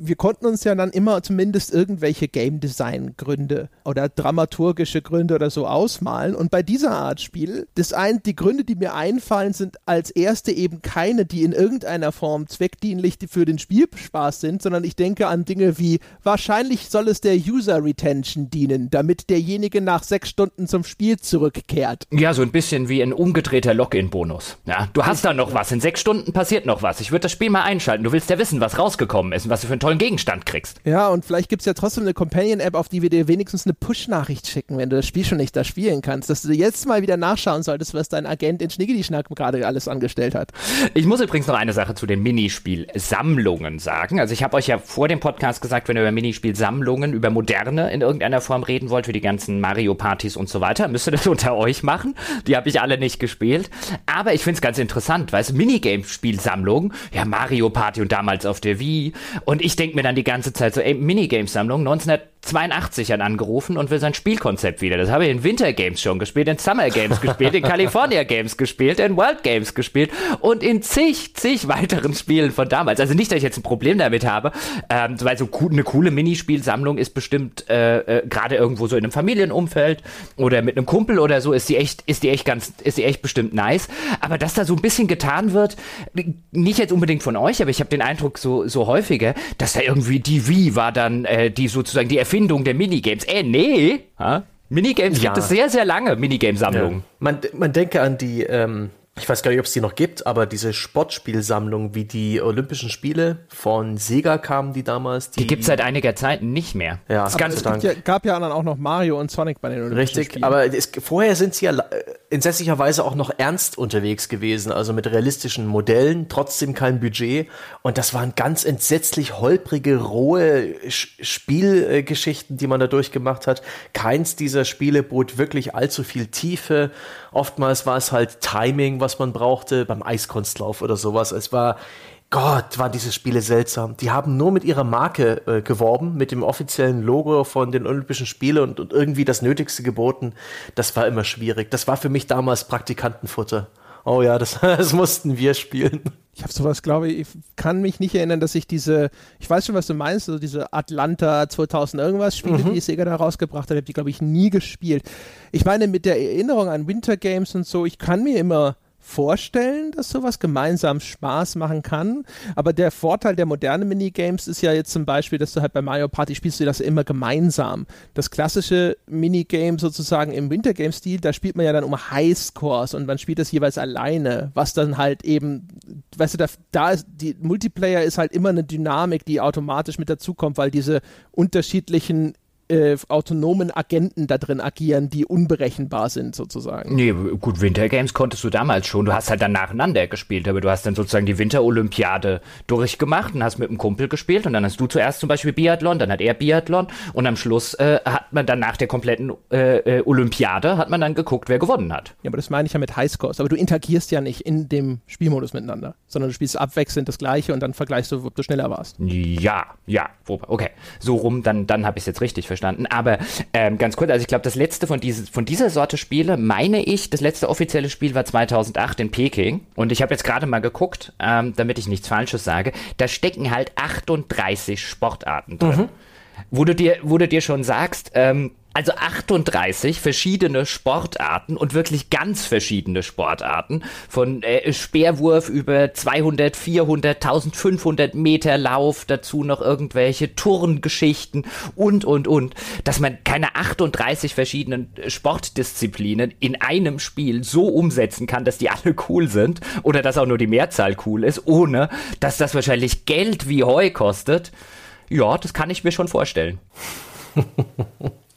wir konnten uns ja dann immer zumindest irgendwelche Game Design Gründe oder dramaturgische Gründe oder so ausmalen. Und bei dieser Art Spiel, das ein, die Gründe, die mir einfallen, sind als erste eben keine, die in irgendeiner Form zweckdienlich für den Spielspaß sind, sondern ich denke an Dinge wie, wahrscheinlich soll es der User Retention dienen, damit derjenige nach sechs Stunden zum Spiel zurückkehrt. Ja, so ein bisschen wie ein umgedrehter Login-Bonus. Ja, du hast da noch was. In sechs Stunden passiert noch was. Ich würde das Spiel mal einschalten. Du willst ja wissen, was rausgekommen ist und was du für einen tollen Gegenstand kriegst. Ja, und vielleicht gibt es ja trotzdem eine Companion-App, auf die wir dir wenigstens eine Push-Nachricht schicken, wenn du das Spiel schon nicht da spielen kannst, dass du jetzt mal wieder nachschauen solltest, was dein Agent in Schniggedi-Schnack gerade alles angestellt hat. Ich muss übrigens noch eine Sache zu den Minispiel-Sammlungen sagen. Also ich habe euch ja vor dem Podcast gesagt, wenn ihr über Minispiel-Sammlungen, über moderne in irgendeiner Form reden wollt, für die ganzen Mario-Partys und so weiter, müsst ihr das unter euch machen. Die habe ich alle nicht gespielt. Aber ich finde es ganz interessant, weil es Minigame-Spielsammlungen, ja Mario Party und damals auf der Wii. Und ich denke mir dann die ganze Zeit so, ey, Minigames-Sammlung, 1982 hat angerufen und will sein Spielkonzept wieder. Das habe ich in Winter Games schon gespielt, in Summer Games gespielt, in California Games gespielt, in World Games gespielt und in zig, zig weiteren Spielen von damals. Also nicht, dass ich jetzt ein Problem damit habe, ähm, weil so eine coole Minispielsammlung ist bestimmt äh, äh, gerade irgendwo so in einem Familienumfeld oder mit einem Kumpel oder so ist die echt, ist die echt ganz, ist die echt bestimmt nice. Aber dass da so ein bisschen getan wird, nicht jetzt unbedingt von euch, aber ich habe den Eindruck so, so häufiger, dass da irgendwie die Wii war dann äh, die sozusagen die Erfindung der Minigames. Äh, nee. Ha? Minigames ja. gibt es sehr, sehr lange, Minigame-Sammlungen. Ja. Man, man denke an die, ähm, ich weiß gar nicht, ob es die noch gibt, aber diese Sportspielsammlung wie die Olympischen Spiele von Sega kamen die damals. Die, die gibt es seit einiger Zeit nicht mehr. Ja, das ganz es ja, gab ja dann auch noch Mario und Sonic bei den Olympischen Richtig, Spielen. aber es, vorher sind sie ja in sätzlicher Weise auch noch ernst unterwegs gewesen, also mit realistischen Modellen, trotzdem kein Budget. Und das waren ganz entsetzlich holprige, rohe Spielgeschichten, die man da durchgemacht hat. Keins dieser Spiele bot wirklich allzu viel Tiefe. Oftmals war es halt Timing, was man brauchte, beim Eiskunstlauf oder sowas. Es war, Gott, waren diese Spiele seltsam. Die haben nur mit ihrer Marke äh, geworben, mit dem offiziellen Logo von den Olympischen Spielen und, und irgendwie das Nötigste geboten. Das war immer schwierig. Das war für mich damals Praktikantenfutter. Oh ja, das, das mussten wir spielen. Ich habe sowas, glaube ich, ich kann mich nicht erinnern, dass ich diese, ich weiß schon, was du meinst, so diese Atlanta 2000 irgendwas Spiele, mhm. die Sega da rausgebracht hat, habe die, glaube ich, nie gespielt. Ich meine, mit der Erinnerung an Winter Games und so, ich kann mir immer vorstellen, dass sowas gemeinsam Spaß machen kann. Aber der Vorteil der modernen Minigames ist ja jetzt zum Beispiel, dass du halt bei Mario Party spielst du das immer gemeinsam. Das klassische Minigame sozusagen im Wintergame-Stil, da spielt man ja dann um Highscores und man spielt das jeweils alleine, was dann halt eben, weißt du, da, da ist die Multiplayer ist halt immer eine Dynamik, die automatisch mit dazukommt, weil diese unterschiedlichen äh, autonomen Agenten da drin agieren, die unberechenbar sind sozusagen. Nee, gut, Winter Games konntest du damals schon. Du hast halt dann nacheinander gespielt, aber du hast dann sozusagen die Winterolympiade durchgemacht und hast mit einem Kumpel gespielt und dann hast du zuerst zum Beispiel Biathlon, dann hat er Biathlon und am Schluss äh, hat man dann nach der kompletten äh, äh, Olympiade hat man dann geguckt, wer gewonnen hat. Ja, aber das meine ich ja mit Highscores. Aber du interagierst ja nicht in dem Spielmodus miteinander, sondern du spielst abwechselnd das Gleiche und dann vergleichst du, ob du schneller warst. Ja, ja, okay. So rum, dann, dann habe ich es jetzt richtig verstanden verstanden. Aber ähm, ganz kurz, also ich glaube, das letzte von, dieses, von dieser Sorte Spiele, meine ich, das letzte offizielle Spiel war 2008 in Peking. Und ich habe jetzt gerade mal geguckt, ähm, damit ich nichts Falsches sage. Da stecken halt 38 Sportarten drin. Mhm. Wo du dir, wo du dir schon sagst, ähm, also 38 verschiedene Sportarten und wirklich ganz verschiedene Sportarten. Von äh, Speerwurf über 200, 400, 1500 Meter Lauf, dazu noch irgendwelche Turngeschichten und, und, und. Dass man keine 38 verschiedenen Sportdisziplinen in einem Spiel so umsetzen kann, dass die alle cool sind oder dass auch nur die Mehrzahl cool ist, ohne dass das wahrscheinlich Geld wie Heu kostet. Ja, das kann ich mir schon vorstellen.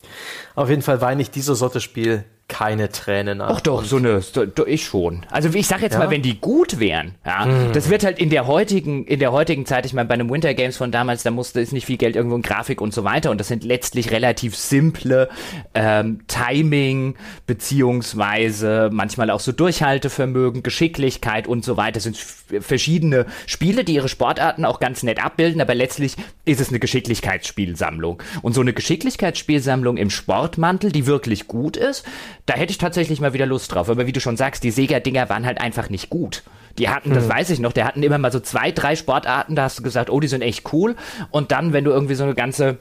Auf jeden Fall weine ich diese Sorte Spiel keine Tränen nach. Ach doch, so eine, doch, ich schon. Also ich sag jetzt ja? mal, wenn die gut wären, ja, mm. das wird halt in der heutigen, in der heutigen Zeit, ich meine, bei einem Winter Games von damals, da musste es nicht viel Geld irgendwo in Grafik und so weiter und das sind letztlich relativ simple ähm, Timing, beziehungsweise manchmal auch so Durchhaltevermögen, Geschicklichkeit und so weiter. Das sind verschiedene Spiele, die ihre Sportarten auch ganz nett abbilden, aber letztlich ist es eine Geschicklichkeitsspielsammlung. Und so eine Geschicklichkeitsspielsammlung im Sportmantel, die wirklich gut ist, da hätte ich tatsächlich mal wieder Lust drauf. Aber wie du schon sagst, die Sega-Dinger waren halt einfach nicht gut. Die hatten, das hm. weiß ich noch, der hatten immer mal so zwei, drei Sportarten, da hast du gesagt, oh, die sind echt cool. Und dann, wenn du irgendwie so eine ganze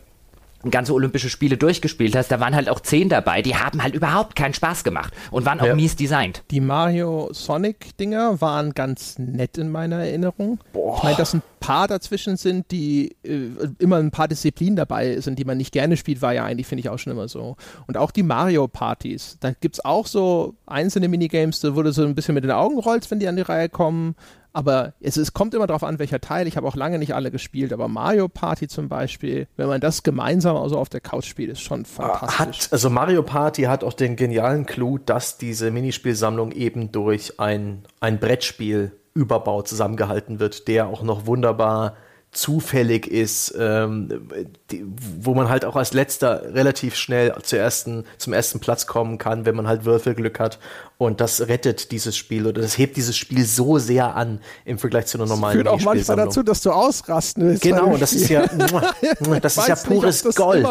ganze Olympische Spiele durchgespielt hast, da waren halt auch zehn dabei, die haben halt überhaupt keinen Spaß gemacht und waren auch ja. mies designt. Die Mario Sonic Dinger waren ganz nett in meiner Erinnerung. Boah. Ich meine, dass ein paar dazwischen sind, die äh, immer ein paar Disziplinen dabei sind, die man nicht gerne spielt, war ja eigentlich, finde ich auch schon immer so. Und auch die Mario Partys. Da gibt es auch so einzelne Minigames, da wurde so ein bisschen mit den Augen rollst, wenn die an die Reihe kommen. Aber es, es kommt immer darauf an, welcher Teil. Ich habe auch lange nicht alle gespielt, aber Mario Party zum Beispiel, wenn man das gemeinsam also auf der Couch spielt, ist schon fantastisch. Hat, also Mario Party hat auch den genialen Clou, dass diese Minispielsammlung eben durch ein, ein Brettspiel Überbau zusammengehalten wird, der auch noch wunderbar zufällig ist, ähm, die, wo man halt auch als letzter relativ schnell zur ersten, zum ersten Platz kommen kann, wenn man halt Würfelglück hat. Und das rettet dieses Spiel oder das hebt dieses Spiel so sehr an im Vergleich zu einer normalen Führt auch manchmal dazu, dass du ausrasten willst. Genau, das ist ja, das ist ja pures nicht, Gold.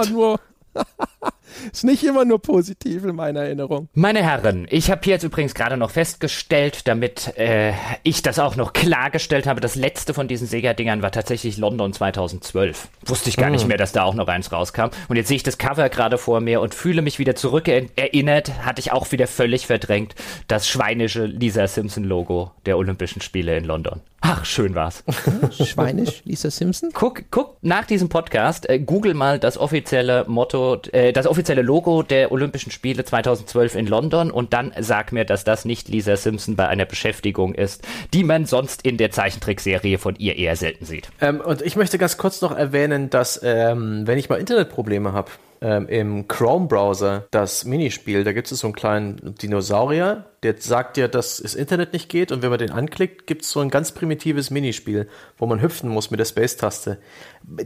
Ist nicht immer nur positiv in meiner Erinnerung. Meine Herren, ich habe hier jetzt übrigens gerade noch festgestellt, damit äh, ich das auch noch klargestellt habe, das letzte von diesen Sega-Dingern war tatsächlich London 2012. Wusste ich gar hm. nicht mehr, dass da auch noch eins rauskam. Und jetzt sehe ich das Cover gerade vor mir und fühle mich wieder zurückerinnert, hatte ich auch wieder völlig verdrängt, das schweinische Lisa Simpson-Logo der Olympischen Spiele in London. Ach, schön war's. Schweinisch, Lisa Simpson? Guck, guck nach diesem Podcast, äh, google mal das offizielle Motto, äh, das offizielle Logo der Olympischen Spiele 2012 in London und dann sag mir, dass das nicht Lisa Simpson bei einer Beschäftigung ist, die man sonst in der Zeichentrickserie von ihr eher selten sieht. Ähm, und ich möchte ganz kurz noch erwähnen, dass ähm, wenn ich mal Internetprobleme habe, ähm, im Chrome-Browser das Minispiel. Da gibt es so einen kleinen Dinosaurier, der sagt dir, dass das Internet nicht geht und wenn man den anklickt, gibt es so ein ganz primitives Minispiel, wo man hüpfen muss mit der Space-Taste.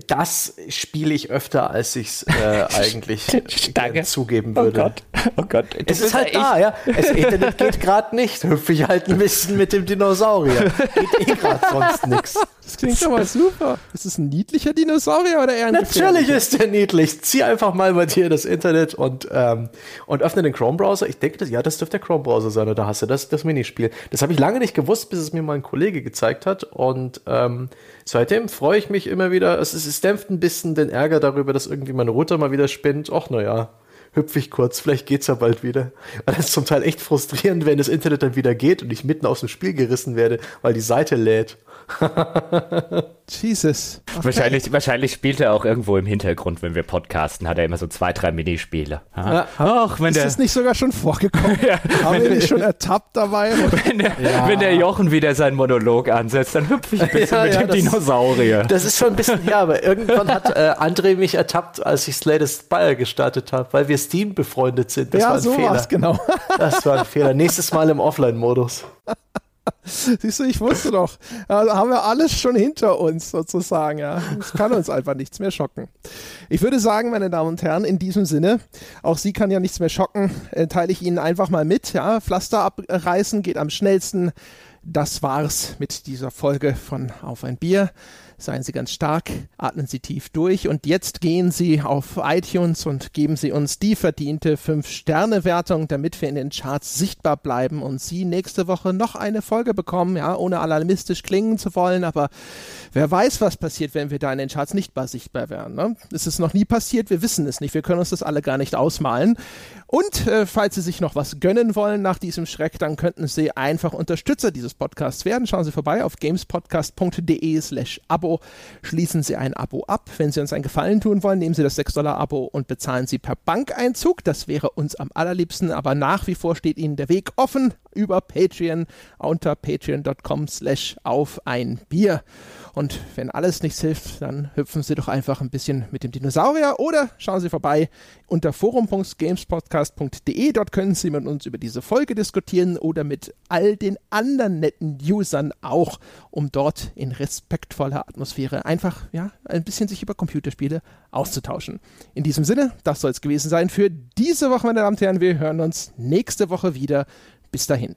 Das spiele ich öfter, als ich es äh, eigentlich zugeben würde. Oh Gott, oh Gott. Es ist halt da, ja. Das Internet geht gerade nicht. Hüpfe ich halt ein bisschen mit dem Dinosaurier. Geht eh gerade sonst nichts. Das klingt aber super. Ist es ein niedlicher Dinosaurier oder eher ein Natürlich ist der niedlich. Zieh einfach mal bei dir das Internet und, ähm, und öffne den Chrome-Browser. Ich denke, das, ja, das dürfte der Chrome-Browser sein. Oder hast du das, das Minispiel. Das habe ich lange nicht gewusst, bis es mir mal ein Kollege gezeigt hat. Und ähm, seitdem freue ich mich immer wieder. Es, es, dämpft ein bisschen den Ärger darüber, dass irgendwie meine Router mal wieder spinnt. Och, naja hüpfe ich kurz, vielleicht geht's ja bald wieder. Weil das ist zum Teil echt frustrierend, wenn das Internet dann wieder geht und ich mitten aus dem Spiel gerissen werde, weil die Seite lädt. Jesus. Okay. Wahrscheinlich, wahrscheinlich spielt er auch irgendwo im Hintergrund, wenn wir podcasten, hat er immer so zwei, drei Minispiele. Ja. Ach, wenn ist der, das nicht sogar schon vorgekommen? ja, Haben wir nicht schon ertappt dabei? Wenn der, ja. wenn der Jochen wieder seinen Monolog ansetzt, dann hüpfe ich ein bisschen ja, mit dem das, Dinosaurier. Das ist schon ein bisschen her, aber irgendwann hat äh, André mich ertappt, als ich Slay Spire gestartet habe, weil wir Steam befreundet sind. Das ja, war ein so Fehler. genau. Das war ein Fehler. Nächstes Mal im Offline-Modus. Siehst du, ich wusste doch. Also haben wir alles schon hinter uns sozusagen. Ja, es kann uns einfach nichts mehr schocken. Ich würde sagen, meine Damen und Herren, in diesem Sinne, auch Sie kann ja nichts mehr schocken, äh, teile ich Ihnen einfach mal mit. Ja, Pflaster abreißen geht am schnellsten. Das war's mit dieser Folge von Auf ein Bier. Seien Sie ganz stark, atmen Sie tief durch und jetzt gehen Sie auf iTunes und geben Sie uns die verdiente 5-Sterne-Wertung, damit wir in den Charts sichtbar bleiben und Sie nächste Woche noch eine Folge bekommen, ja, ohne alarmistisch klingen zu wollen, aber wer weiß, was passiert, wenn wir da in den Charts nicht mal sichtbar wären. Ne? Es ist noch nie passiert, wir wissen es nicht, wir können uns das alle gar nicht ausmalen. Und äh, falls Sie sich noch was gönnen wollen nach diesem Schreck, dann könnten Sie einfach Unterstützer dieses Podcasts werden. Schauen Sie vorbei auf gamespodcast.de slash Abo. Schließen Sie ein Abo ab. Wenn Sie uns einen Gefallen tun wollen, nehmen Sie das 6-Dollar-Abo und bezahlen Sie per Bankeinzug. Das wäre uns am allerliebsten, aber nach wie vor steht Ihnen der Weg offen über Patreon unter patreon.com slash auf ein Bier. Und wenn alles nichts hilft, dann hüpfen Sie doch einfach ein bisschen mit dem Dinosaurier oder schauen Sie vorbei unter forum.gamespodcast.de. Dort können Sie mit uns über diese Folge diskutieren oder mit all den anderen netten Usern auch, um dort in respektvoller Atmosphäre einfach ja, ein bisschen sich über Computerspiele auszutauschen. In diesem Sinne, das soll es gewesen sein für diese Woche, meine Damen und Herren. Wir hören uns nächste Woche wieder. Bis dahin.